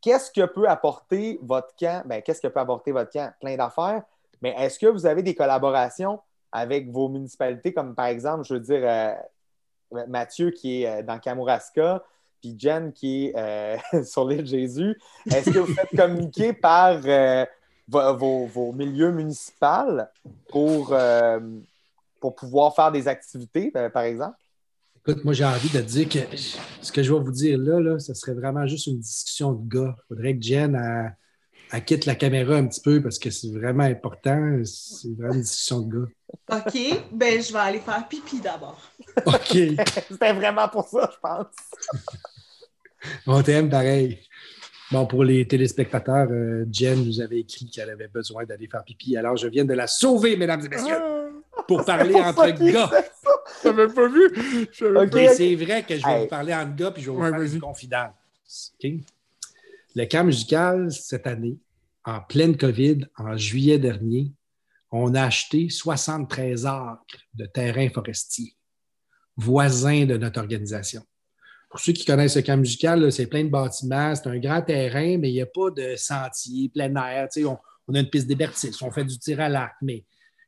qu'est-ce que peut apporter votre camp? Ben, qu'est-ce que peut apporter votre camp? Plein d'affaires. Mais est-ce que vous avez des collaborations avec vos municipalités, comme par exemple, je veux dire, euh, Mathieu qui est euh, dans Kamouraska, puis Jen qui est euh, [LAUGHS] sur l'île Jésus. Est-ce que vous faites [LAUGHS] communiquer par vos, milieux municipaux pour, pour pouvoir faire des activités, par exemple? Écoute, moi, j'ai envie de dire que ce que je vais vous dire là, là ce serait vraiment juste une discussion de gars. Il faudrait que Jen elle, quitte la caméra un petit peu parce que c'est vraiment important. C'est vraiment une discussion de gars. OK, ben je vais aller faire pipi d'abord. OK. [LAUGHS] C'était vraiment pour ça, je pense. On t'aime pareil. Bon, pour les téléspectateurs, euh, Jen nous avait écrit qu'elle avait besoin d'aller faire pipi. Alors, je viens de la sauver, mesdames et messieurs, ah! pour parler entre gars. Je n'avais pas vu. C'est vrai que je vais vous parler entre gars puis je vais vous faire une confidence. Le camp musical, cette année, en pleine COVID, en juillet dernier, on a acheté 73 acres de terrain forestier, voisins de notre organisation. Pour ceux qui connaissent le camp musical, c'est plein de bâtiments, c'est un grand terrain, mais il n'y a pas de sentier, plein air. On, on, a une piste d'hébertis, on fait du tir à l'arc, mais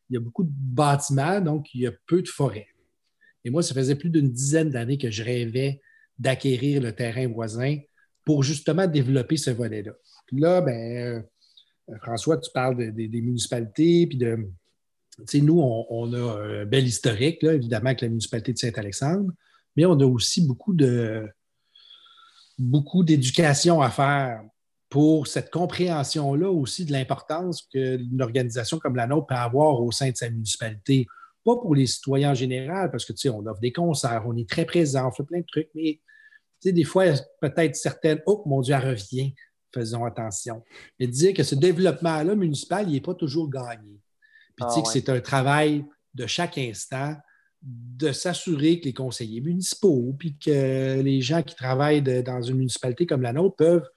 il y a beaucoup de bâtiments, donc il y a peu de forêts. Et moi, ça faisait plus d'une dizaine d'années que je rêvais d'acquérir le terrain voisin pour justement développer ce volet-là. Là, ben, euh, François, tu parles des municipalités, puis de. Nous, on, a un bel historique, évidemment, avec la municipalité de Saint-Alexandre mais on a aussi beaucoup de beaucoup d'éducation à faire pour cette compréhension-là aussi de l'importance qu'une organisation comme la nôtre peut avoir au sein de sa municipalité. Pas pour les citoyens en général, parce que, tu sais, on offre des concerts, on est très présent, on fait plein de trucs, mais, sais, des fois, peut-être certaines, oh, mon Dieu, elle revient, faisons attention. Mais dire que ce développement-là municipal, il n'est pas toujours gagné. Puis, tu sais, ah que c'est un travail de chaque instant de s'assurer que les conseillers municipaux, puis que les gens qui travaillent dans une municipalité comme la nôtre peuvent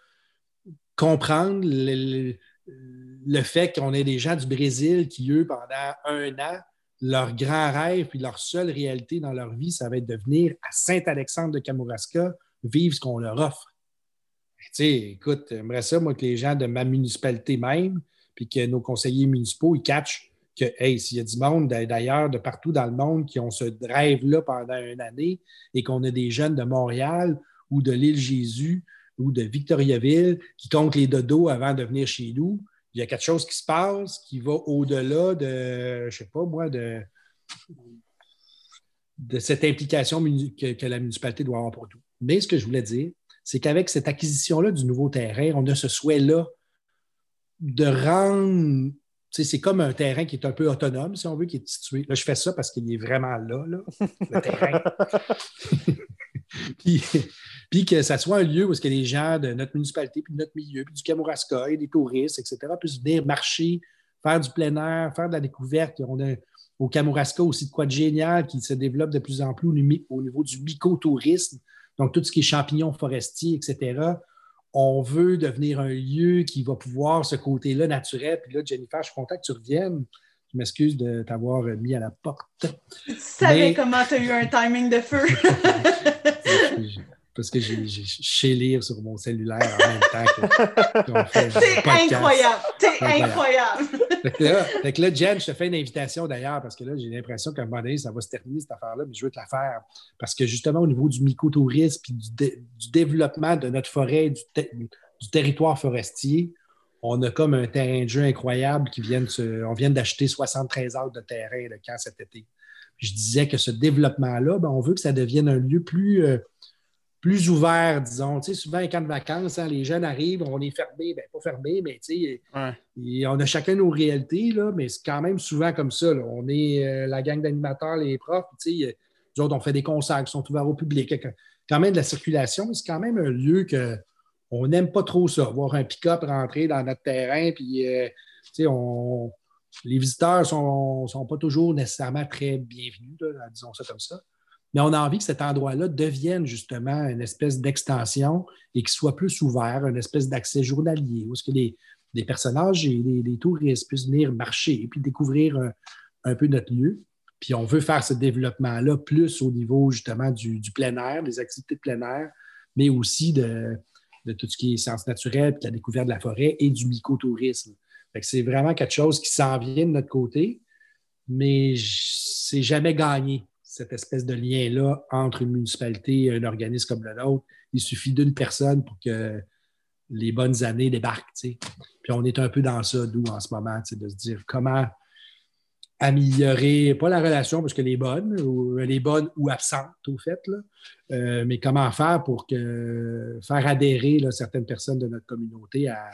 comprendre le, fait qu'on ait des gens du Brésil qui, eux, pendant un an, leur grand rêve puis leur seule réalité dans leur vie, ça va être de venir à Saint-Alexandre de Kamouraska vivre ce qu'on leur offre. Tu écoute, j'aimerais ça, moi, que les gens de ma municipalité même, puis que nos conseillers municipaux, ils catchent que, hey, s'il y a du monde d'ailleurs, de partout dans le monde qui ont ce rêve-là pendant une année et qu'on a des jeunes de Montréal ou de l'île Jésus ou de Victoriaville qui comptent les dodos avant de venir chez nous, il y a quelque chose qui se passe qui va au-delà de, je sais pas moi, de, de cette implication que, que, la municipalité doit avoir pour tout. Mais ce que je voulais dire, c'est qu'avec cette acquisition-là du nouveau terrain, on a ce souhait-là de rendre c'est comme un terrain qui est un peu autonome, si on veut, qui est situé. Là, je fais ça parce qu'il est vraiment là, le terrain. [LAUGHS] puis, que ça soit un lieu où que les gens de notre municipalité, puis de notre milieu, puis du Kamouraska et des touristes, etc., puissent venir marcher, faire du plein air, faire de la découverte. On a au Kamouraska aussi de quoi de génial qui se développe de plus en plus au niveau du mycotourisme. Donc, tout ce qui est champignons forestiers, etc on veut devenir un lieu qui va pouvoir ce côté-là naturel. Puis là, Jennifer, je suis content que tu reviennes. Je m'excuse de t'avoir mis à la porte. Tu savais comment tu as eu un timing de feu. [LAUGHS] [LAUGHS] parce que j'ai chez lire sur mon cellulaire en même temps [LAUGHS] qu'on fait C'est incroyable! C'est incroyable! fait, que là, Jen, je te fais une invitation d'ailleurs parce que là, j'ai l'impression qu'à un moment donné, ça va se terminer cette affaire-là, mais je veux te la faire. Parce que justement, au niveau du mycotourisme et du, développement de notre forêt, du, du, territoire forestier, on a comme un terrain de jeu incroyable qui vient de On vient d'acheter 73 acres de terrain le camp cet été. je disais que ce développement-là, ben, on veut que ça devienne un lieu plus. Euh, plus ouvert, disons. Tu sais, souvent, quand de vacances, hein, les jeunes arrivent, on est fermé, bien, pas fermé, mais tu sais, on a chacun nos réalités, là, mais c'est quand même souvent comme ça. On est euh, la gang d'animateurs, les profs, tu sais, nous autres, on fait des concerts qui sont ouverts au public. Quand même de la circulation, c'est quand même un lieu que on n'aime pas trop ça, voir un pick-up rentrer dans notre terrain, puis, euh, tu sais, on... les visiteurs ne sont, sont, pas toujours nécessairement très bienvenus, disons ça comme ça mais on a envie que cet endroit-là devienne justement une espèce d'extension et qu'il soit plus ouvert, une espèce d'accès journalier, où ce que les, personnages et les, touristes puissent venir marcher et puis découvrir un, peu notre lieu. Puis on veut faire ce développement-là plus au niveau justement du, plein air, des activités de plein air, mais aussi de, tout ce qui est sciences naturelles, puis la découverte de la forêt et du mycotourisme. C'est vraiment quelque chose qui s'en vient de notre côté, mais c'est jamais gagné, cette espèce de lien-là entre une municipalité et un organisme comme le nôtre. Il suffit d'une personne pour que les bonnes années débarquent. Puis on est un peu dans ça, d'où en ce moment, de se dire comment améliorer, pas la relation parce qu'elle est bonne, ou elle est bonne ou absente au fait, là, euh, mais comment faire pour que, faire adhérer certaines personnes de notre communauté à,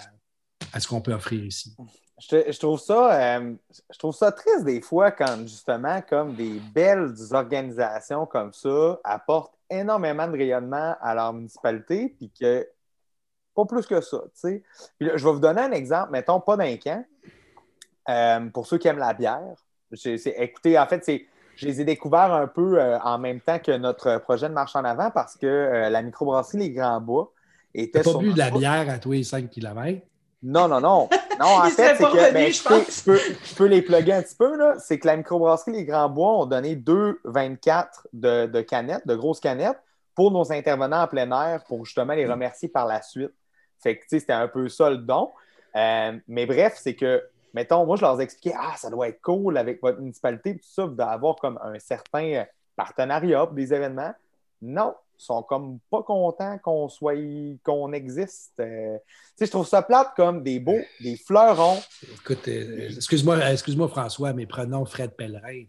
ce qu'on peut offrir ici? Je, trouve ça, euh, je trouve ça triste des fois quand justement comme des belles organisations comme ça apportent énormément de rayonnement à leur municipalité, puis que pas plus que ça. je vais vous donner un exemple, mettons, pas d'un camp. Euh, pour ceux qui aiment la bière, écoutez, en fait, c'est, je les ai découverts un peu euh, en même temps que notre projet de marche en avant parce que euh, la microbrasserie Les Grands Bois était. Tu pas bu de la bière à tous les 5 km? Non, non, non. Non, en [LAUGHS] fait, c'est que ben, je, peux, je, peux, les plugger un petit peu. C'est que la microbrasserie Les Grands Bois ont donné 2,24 de, de canettes, de grosses canettes, pour nos intervenants en plein air pour justement les remercier par la suite. Fait que, c'était un peu ça le don. Euh, mais bref, c'est que mettons, moi, je leur expliquais, ah, ça doit être cool avec votre municipalité, tout ça, d'avoir comme un certain partenariat pour des événements. Non, sont comme pas contents qu'on soit, qu'on existe. Euh, sais, je trouve ça plate comme des beaux, des fleurons. Écoute, euh, excuse-moi, excuse-moi, François, mais prenons Fred Pellerin.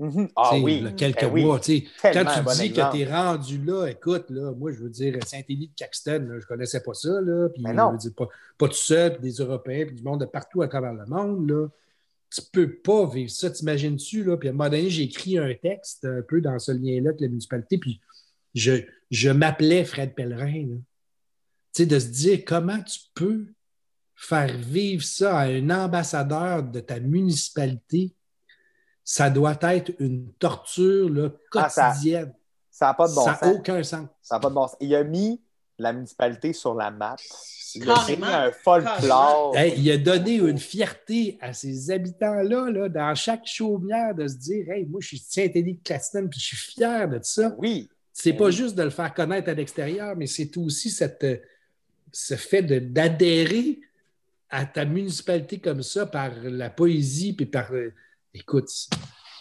Mhm. Ah oui. quelques ben mois. quand tu dis que tu es rendu là, écoute, là, moi, je veux dire, Saint-Élie de Caxton, je ne connaissais pas ça. Là, puis, ben non. pas, pas tout seul, puis des Européens, puis du monde de partout à travers le monde. Là. Tu ne peux pas vivre ça, t'imagines-tu? Puis à un moment donné, j'ai écrit un texte un peu dans ce lien-là avec la municipalité, puis je, je m'appelais Fred Pellerin. Tu sais, de se dire comment tu peux faire vivre ça à un ambassadeur de ta municipalité ça doit être une torture là, ah, quotidienne. ça n'a pas de bon sens. Ça n'a aucun sens. Ça n'a pas de bon sens. Il a mis la municipalité sur la map. Il a mis un folklore. il a donné une fierté à ces habitants-là, là, dans chaque chaumière, de se dire Hey, moi, je suis Saint-Élie de Claston, puis je suis fier de ça. Oui. C'est pas juste de le faire connaître à l'extérieur, mais c'est aussi cette, ce fait d'adhérer à ta municipalité comme ça par la poésie puis par écoute,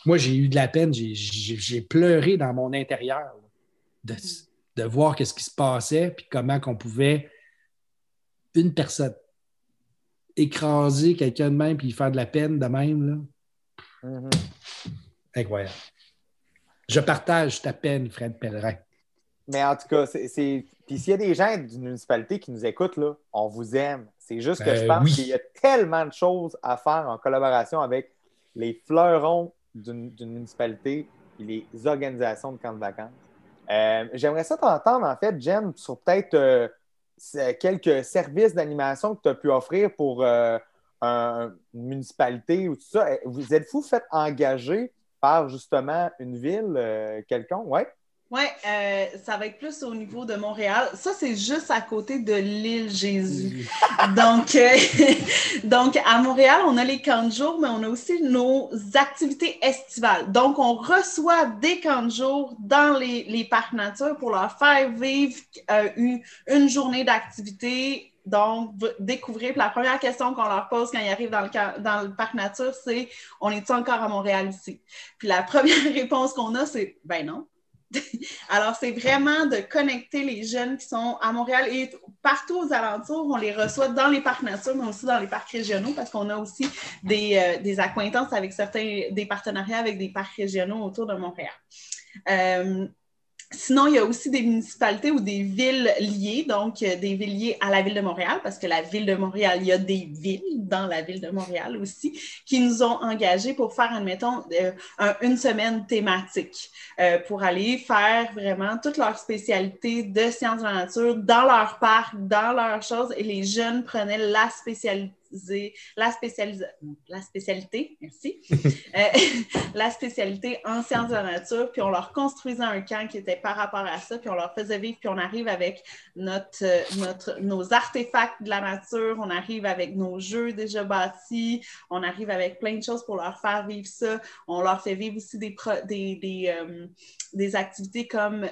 moi, j'ai eu de la peine, j'ai pleuré dans mon intérieur de, voir ce qui se passait, puis comment qu'on pouvait, une personne, écraser quelqu'un de même, puis faire de la peine de même. Là. Mm-hmm. Incroyable. Je partage ta peine, Fred Pellerin. Mais en tout cas, c'est. Puis s'il y a des gens d'une municipalité qui nous écoutent, là, on vous aime. C'est juste que je ben pense qu'il y a tellement de choses à faire en collaboration avec les fleurons d'une municipalité et les organisations de camps de vacances. Euh, j'aimerais ça t'entendre, en fait, Jen, sur peut-être euh, quelques services d'animation que tu as pu offrir pour euh, une municipalité ou tout ça. Vous êtes-vous fait engager par justement une ville quelconque? Oui? Oui, euh, ça va être plus au niveau de Montréal. Ça, c'est juste à côté de l'île Jésus. [LAUGHS] donc, euh, [LAUGHS] donc, à Montréal, on a les camps de jour, mais on a aussi nos activités estivales. Donc, on reçoit des camps de jour dans les, les parcs nature pour leur faire vivre euh, une, une journée d'activité donc, découvrir. la première question qu'on leur pose quand ils arrivent dans le, dans le parc nature, c'est On est encore à Montréal ici? Puis la [LAUGHS] première réponse qu'on a, c'est Ben non. [LAUGHS] Alors, c'est vraiment de connecter les jeunes qui sont à Montréal et partout aux alentours. On les reçoit dans les parcs nature, mais aussi dans les parcs régionaux parce qu'on a aussi des, euh, des, accointances avec certains, des partenariats avec des parcs régionaux autour de Montréal. Euh, Sinon, il y a aussi des municipalités ou des villes liées, donc euh, des villes liées à la ville de Montréal, parce que la ville de Montréal, il y a des villes dans la ville de Montréal aussi, qui nous ont engagés pour faire, admettons, euh, une semaine thématique, euh, pour aller faire vraiment toutes leurs spécialités de sciences de la nature dans leur parc, dans leurs choses, et les jeunes prenaient la spécialité la, la spécialité, merci, [LAUGHS] euh, [LAUGHS] la spécialité en sciences de la nature, puis on leur construisait un camp qui était par rapport à ça, puis on leur faisait vivre, puis on arrive avec notre, euh, notre, nos artefacts de la nature, on arrive avec nos jeux déjà bâtis, on arrive avec plein de choses pour leur faire vivre ça, on leur fait vivre aussi des, des, des, euh, des activités comme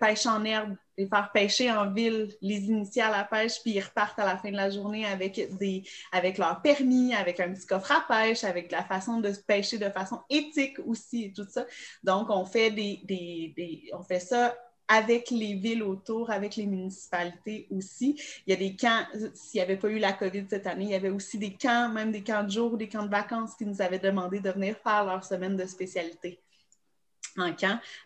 pêche en herbe, les faire pêcher en ville, les initier à la pêche, puis ils repartent à la fin de la journée avec, des, avec leur permis, avec un petit coffre à pêche, avec la façon de pêcher de façon éthique aussi et tout ça. Donc, on fait, des, des, on fait ça avec les villes autour, avec les municipalités aussi. Il y a des camps, s'il n'y avait pas eu la COVID cette année, il y avait aussi des camps, même des camps de jour, des camps de vacances qui nous avaient demandé de venir faire leur semaine de spécialité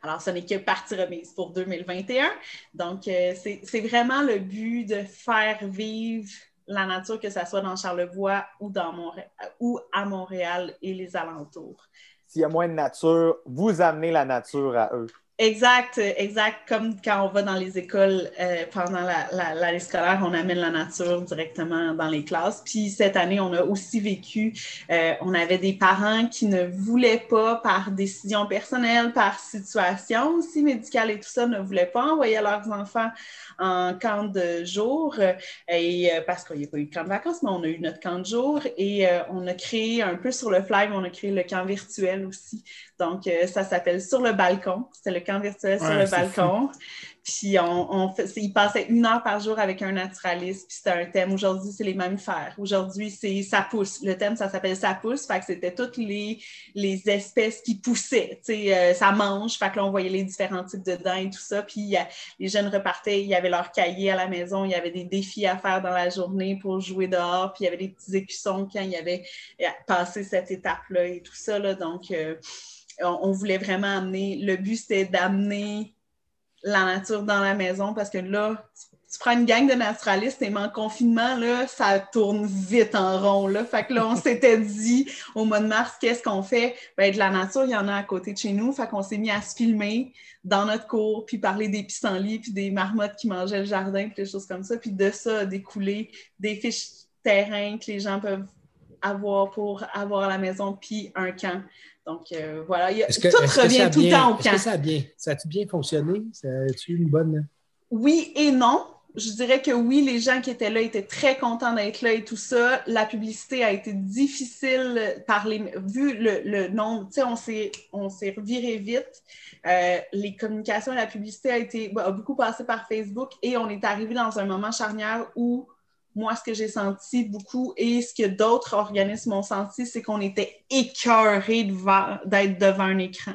Alors, ce n'est que partie remise pour 2021. Donc, euh, c'est vraiment le but de faire vivre la nature, que ce soit dans Charlevoix ou, dans Montréal, ou à Montréal et les alentours. S'il y a moins de nature, vous amenez la nature à eux. Exact, exact. Comme quand on va dans les écoles euh, pendant l'année la, scolaire, on amène la nature directement dans les classes. Puis cette année, on a aussi vécu, euh, on avait des parents qui ne voulaient pas, par décision personnelle, par situation aussi médicale et tout ça, ne voulaient pas envoyer leurs enfants en camp de jour. et euh, parce qu'il n'y a pas eu de camp de vacances, mais on a eu notre camp de jour et on a créé un peu sur le fly, on a créé le camp virtuel aussi. Donc, ça s'appelle Sur le balcon. C'était le virtuel sur le balcon. Puis on, on il passait une heure par jour avec un naturaliste, puis c'était un thème. Aujourd'hui, c'est les mammifères. Aujourd'hui, c'est ça pousse. Le thème, ça s'appelle ça pousse. Fait que c'était toutes les, les espèces qui poussaient. Tu sais, euh, ça mange. Fait que là, on voyait les différents types de dents et tout ça. Puis les jeunes repartaient, il y avait leur cahier à la maison, il y avait des défis à faire dans la journée pour jouer dehors, puis il y avait des petits écussons quand il y avait euh, passé cette étape-là et tout ça. Là. Donc, euh, on, voulait vraiment amener, le but c'était d'amener la nature dans la maison parce que là, tu, prends une gang de naturalistes et en confinement, là, ça tourne vite en rond. Là. Fait que là, on [LAUGHS] s'était dit au mois de mars, qu'est-ce qu'on fait? Ben, de la nature, il y en a à côté de chez nous. Fait qu'on s'est mis à se filmer dans notre cour, puis parler des pissenlits, puis des marmottes qui mangeaient le jardin, puis des choses comme ça. Puis de ça a découlé des fiches terrain que les gens peuvent avoir pour avoir la maison, puis un camp. Donc, euh, voilà, tout revient tout le temps au camp. Est-ce que ça a bien, ça a bien fonctionné? Ça a-tu une bonne... Oui et non. Je dirais que oui, les gens qui étaient là étaient très contents d'être là et tout ça. La publicité a été difficile par les... Vu le, le nombre, tu sais, on s'est reviré vite. Euh, les communications et la publicité a, été, a beaucoup passé par Facebook et on est arrivé dans un moment charnière où moi, ce que j'ai senti beaucoup et ce que d'autres organismes ont senti, c'est qu'on était écœurés d'être devant un écran.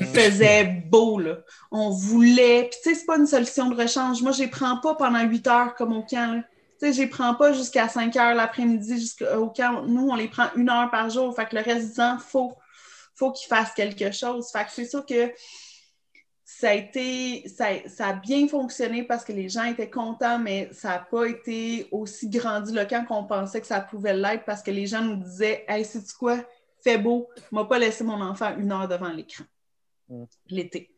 Il faisait beau, là. On voulait. Puis, tu sais, c'est pas une solution de rechange. Moi, je les prends pas pendant huit heures comme au camp, Tu sais, je les prends pas jusqu'à 5 heures l'après-midi jusqu'au camp. Nous, on les prend une heure par jour. Fait que le reste du temps, il faut, faut qu'ils fassent quelque chose. Fait que c'est sûr que ça a été, ça, a bien fonctionné parce que les gens étaient contents, mais ça n'a pas été aussi grandiloquent qu'on pensait que ça pouvait l'être parce que les gens nous disaient Hey, sais-tu quoi? Fais beau, ne m'a pas laissé mon enfant une heure devant l'écran mm. l'été.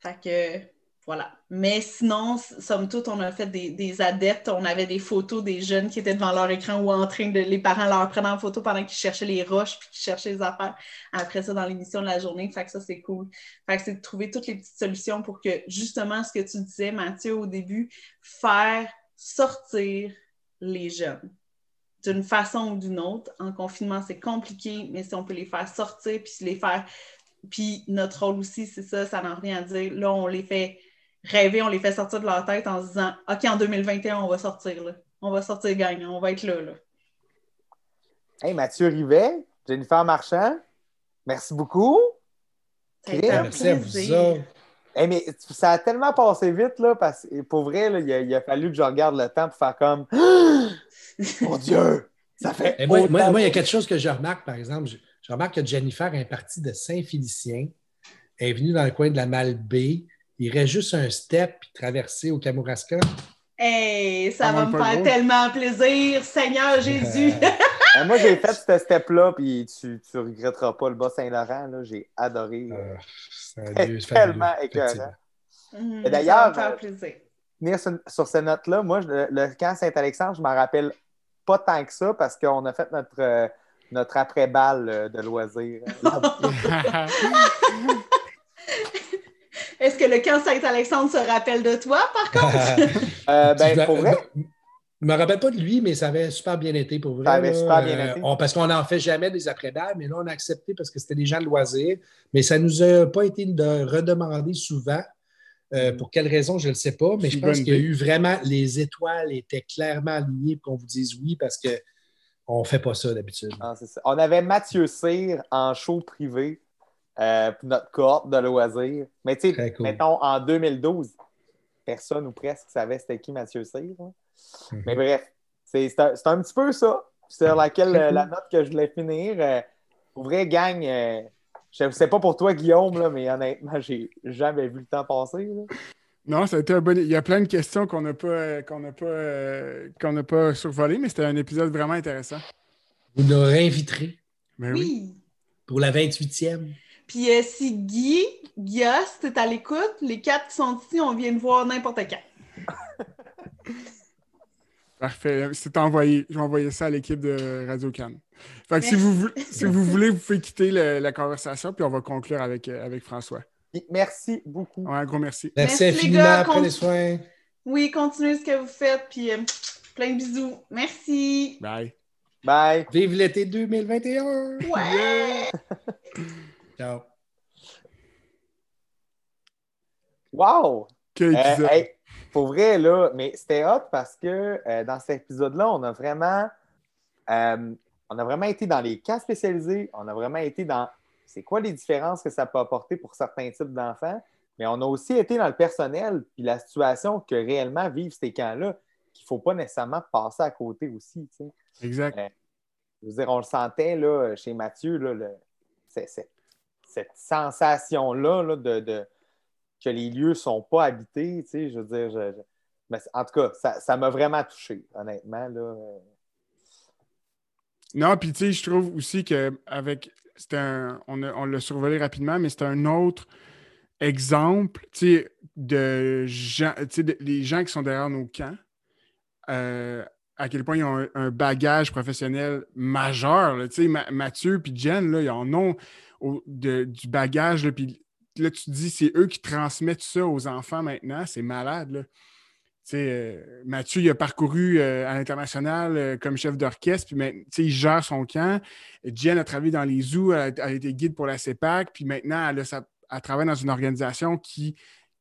Fait que voilà. Mais sinon, somme toute, on a fait des, adeptes. On avait des photos des jeunes qui étaient devant leur écran ou en train de. Les parents leur prenaient en photo pendant qu'ils cherchaient les roches puis qu'ils cherchaient les affaires. Après ça, dans l'émission de la journée. Fait que ça, c'est cool. Fait que c'est de trouver toutes les petites solutions pour que, justement, ce que tu disais, Mathieu, au début, faire sortir les jeunes d'une façon ou d'une autre. En confinement, c'est compliqué, mais si on peut les faire sortir puis les faire. Puis notre rôle aussi, c'est ça, ça n'en revient à dire. Là, on les fait rêver, on les fait sortir de leur tête en se disant OK, en 2021, on va sortir là. On va sortir gagnant, on va être là. là. Hey, Mathieu Rivet, Jennifer Marchand, merci beaucoup. Merci à vous. Hey, mais ça a tellement passé vite, là, parce que pour vrai, là, il, a, fallu que je regarde le temps pour faire comme [GASPS] Mon Dieu! Ça fait. moi, moi, il y a quelque chose que je remarque, par exemple. Je, je remarque que Jennifer est partie de Saint-Félicien. Elle est venue dans le coin de la Malbaie il reste juste un step puis traverser au Kamouraska. Hey, ça va me faire tellement plaisir, Seigneur Jésus! Ben, [LAUGHS] moi, j'ai fait ce step-là, puis tu ne regretteras pas le Bas-Saint-Laurent. J'ai adoré. Euh, c'est tellement écœurant. Mm, D'ailleurs, venir sur, sur ces notes-là, moi, le, camp Saint-Alexandre, je ne m'en rappelle pas tant que ça parce qu'on a fait notre, euh, notre après-balle euh, de loisirs. [LAUGHS] [LAUGHS] Est-ce que le camp Saint-Alexandre se rappelle de toi, par contre? [LAUGHS] euh, ben, pour vrai? Je ne me rappelle pas de lui, mais ça avait super bien été pour vrai. Ça avait super bien été. parce qu'on n'en fait jamais des après-balles, mais là, on a accepté parce que c'était des gens de loisirs. Mais ça ne nous a pas été de redemander souvent. Euh, pour quelle raison, je ne le sais pas, mais je pense qu'il y a eu vraiment les étoiles étaient clairement alignées pour qu'on vous dise oui parce qu'on ne fait pas ça d'habitude. Ah, On avait Mathieu Cyr en show privé euh, pour notre cohorte de loisirs. Mais tu sais, mettons en 2012, personne ou presque savait c'était qui Mathieu Cyr. Mhm. Mais bref, c'est un, un, petit peu ça. Sur laquelle [LAUGHS] la note que je voulais finir. Euh, pour vrai, gang, euh, je ne sais pas pour toi, Guillaume, là, mais honnêtement, j'ai jamais vu le temps passer. Non, ça a été un bon. Il y a plein de questions qu'on n'a pas, qu'on n'a pas, euh, pas survolées, mais c'était un épisode vraiment intéressant. Vous nous réinviterez. Ben oui. Pour la 28e. Puis euh, si Guy, Guias, tu à l'écoute, les quatre qui sont ici, on vient de voir n'importe quand. [LAUGHS] Parfait. C'est envoyé. Je vais envoyer ça à l'équipe de Radio Cannes. Fait que si vous, si vous voulez, vous pouvez quitter la conversation, puis on va conclure avec, euh, avec François. Merci beaucoup. un gros merci. Merci, infiniment. Prenez soin. Oui, continuez ce que vous faites, puis euh, plein de bisous. Merci. Bye. Bye. Vive l'été 2021. Ouais. [LAUGHS] Ciao. Wow! Quel euh, pour vrai, là, mais c'était hot parce que dans cet épisode-là, on a vraiment euh, on a vraiment été dans les cas spécialisés, on a vraiment été dans c'est quoi les différences que ça peut apporter pour certains types d'enfants, mais on a aussi été dans le personnel, puis la situation que réellement vivent ces camps-là, qu'il ne faut pas nécessairement passer à côté aussi. Exact. Euh, je veux dire, on le sentait là, chez Mathieu, là, cette sensation-là de, que les lieux ne sont pas habités. Je veux dire, en tout cas, ça m'a vraiment touché, honnêtement. Là. Non, puis tu sais, je trouve aussi qu'avec. Un. On, l'a survolé rapidement, mais c'est un autre exemple, tu sais, de gens, tu sais, les gens qui sont derrière nos camps, euh, à quel point ils ont un, bagage professionnel majeur. Mathieu puis Jen, là, ils en ont du bagage. Puis là, tu te dis, c'est eux qui transmettent ça aux enfants maintenant. C'est malade. Là. Euh, Mathieu, il a parcouru euh, à l'international euh, comme chef d'orchestre, puis il gère son camp. Jen a travaillé dans les zoos, elle a, été guide pour la CEPAC, puis maintenant, elle, a travaille dans une organisation qui,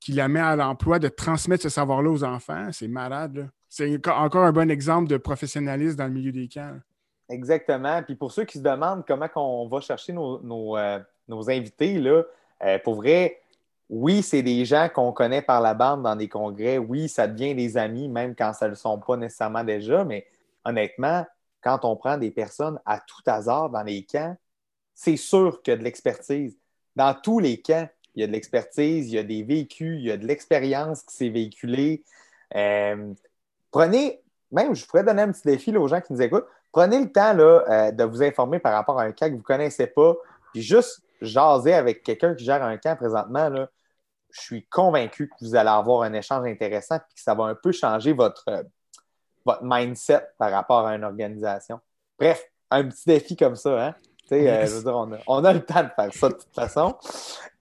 qui la met à l'emploi de transmettre ce savoir-là aux enfants. C'est malade. C'est encore un bon exemple de professionnalisme dans le milieu des camps. Exactement. Puis pour ceux qui se demandent comment on va chercher nos, nos invités, là, pour vrai, oui, c'est des gens qu'on connaît par la bande dans des congrès. Oui, ça devient des amis, même quand ça ne le sont pas nécessairement déjà. Mais honnêtement, quand on prend des personnes à tout hasard dans les camps, c'est sûr qu'il y a de l'expertise. Dans tous les camps, il y a de l'expertise, il y a des vécus, il y a de l'expérience qui s'est véhiculée. Euh, prenez, même je pourrais donner un petit défi aux gens qui nous écoutent, prenez le temps là, euh, de vous informer par rapport à un cas que vous ne connaissez pas, puis juste jaser avec quelqu'un qui gère un camp présentement. Là, je suis convaincu que vous allez avoir un échange intéressant et que ça va un peu changer votre, euh, votre mindset par rapport à une organisation. Bref, un petit défi comme ça, hein? Euh, on, a, le temps de faire ça de toute façon.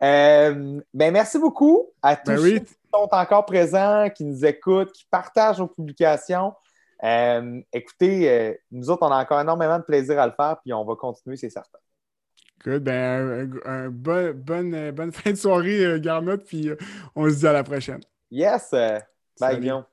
Euh, ben, merci beaucoup à tous ben ceux qui sont encore présents, qui nous écoutent, qui partagent nos publications. écoutez, nous autres, on a encore énormément de plaisir à le faire, puis on va continuer, c'est certain. Good. Ben, un, bonne, bonne [LAUGHS] fin de soirée, euh, puis euh, on se dit à la prochaine. Yes. bye, Guillaume.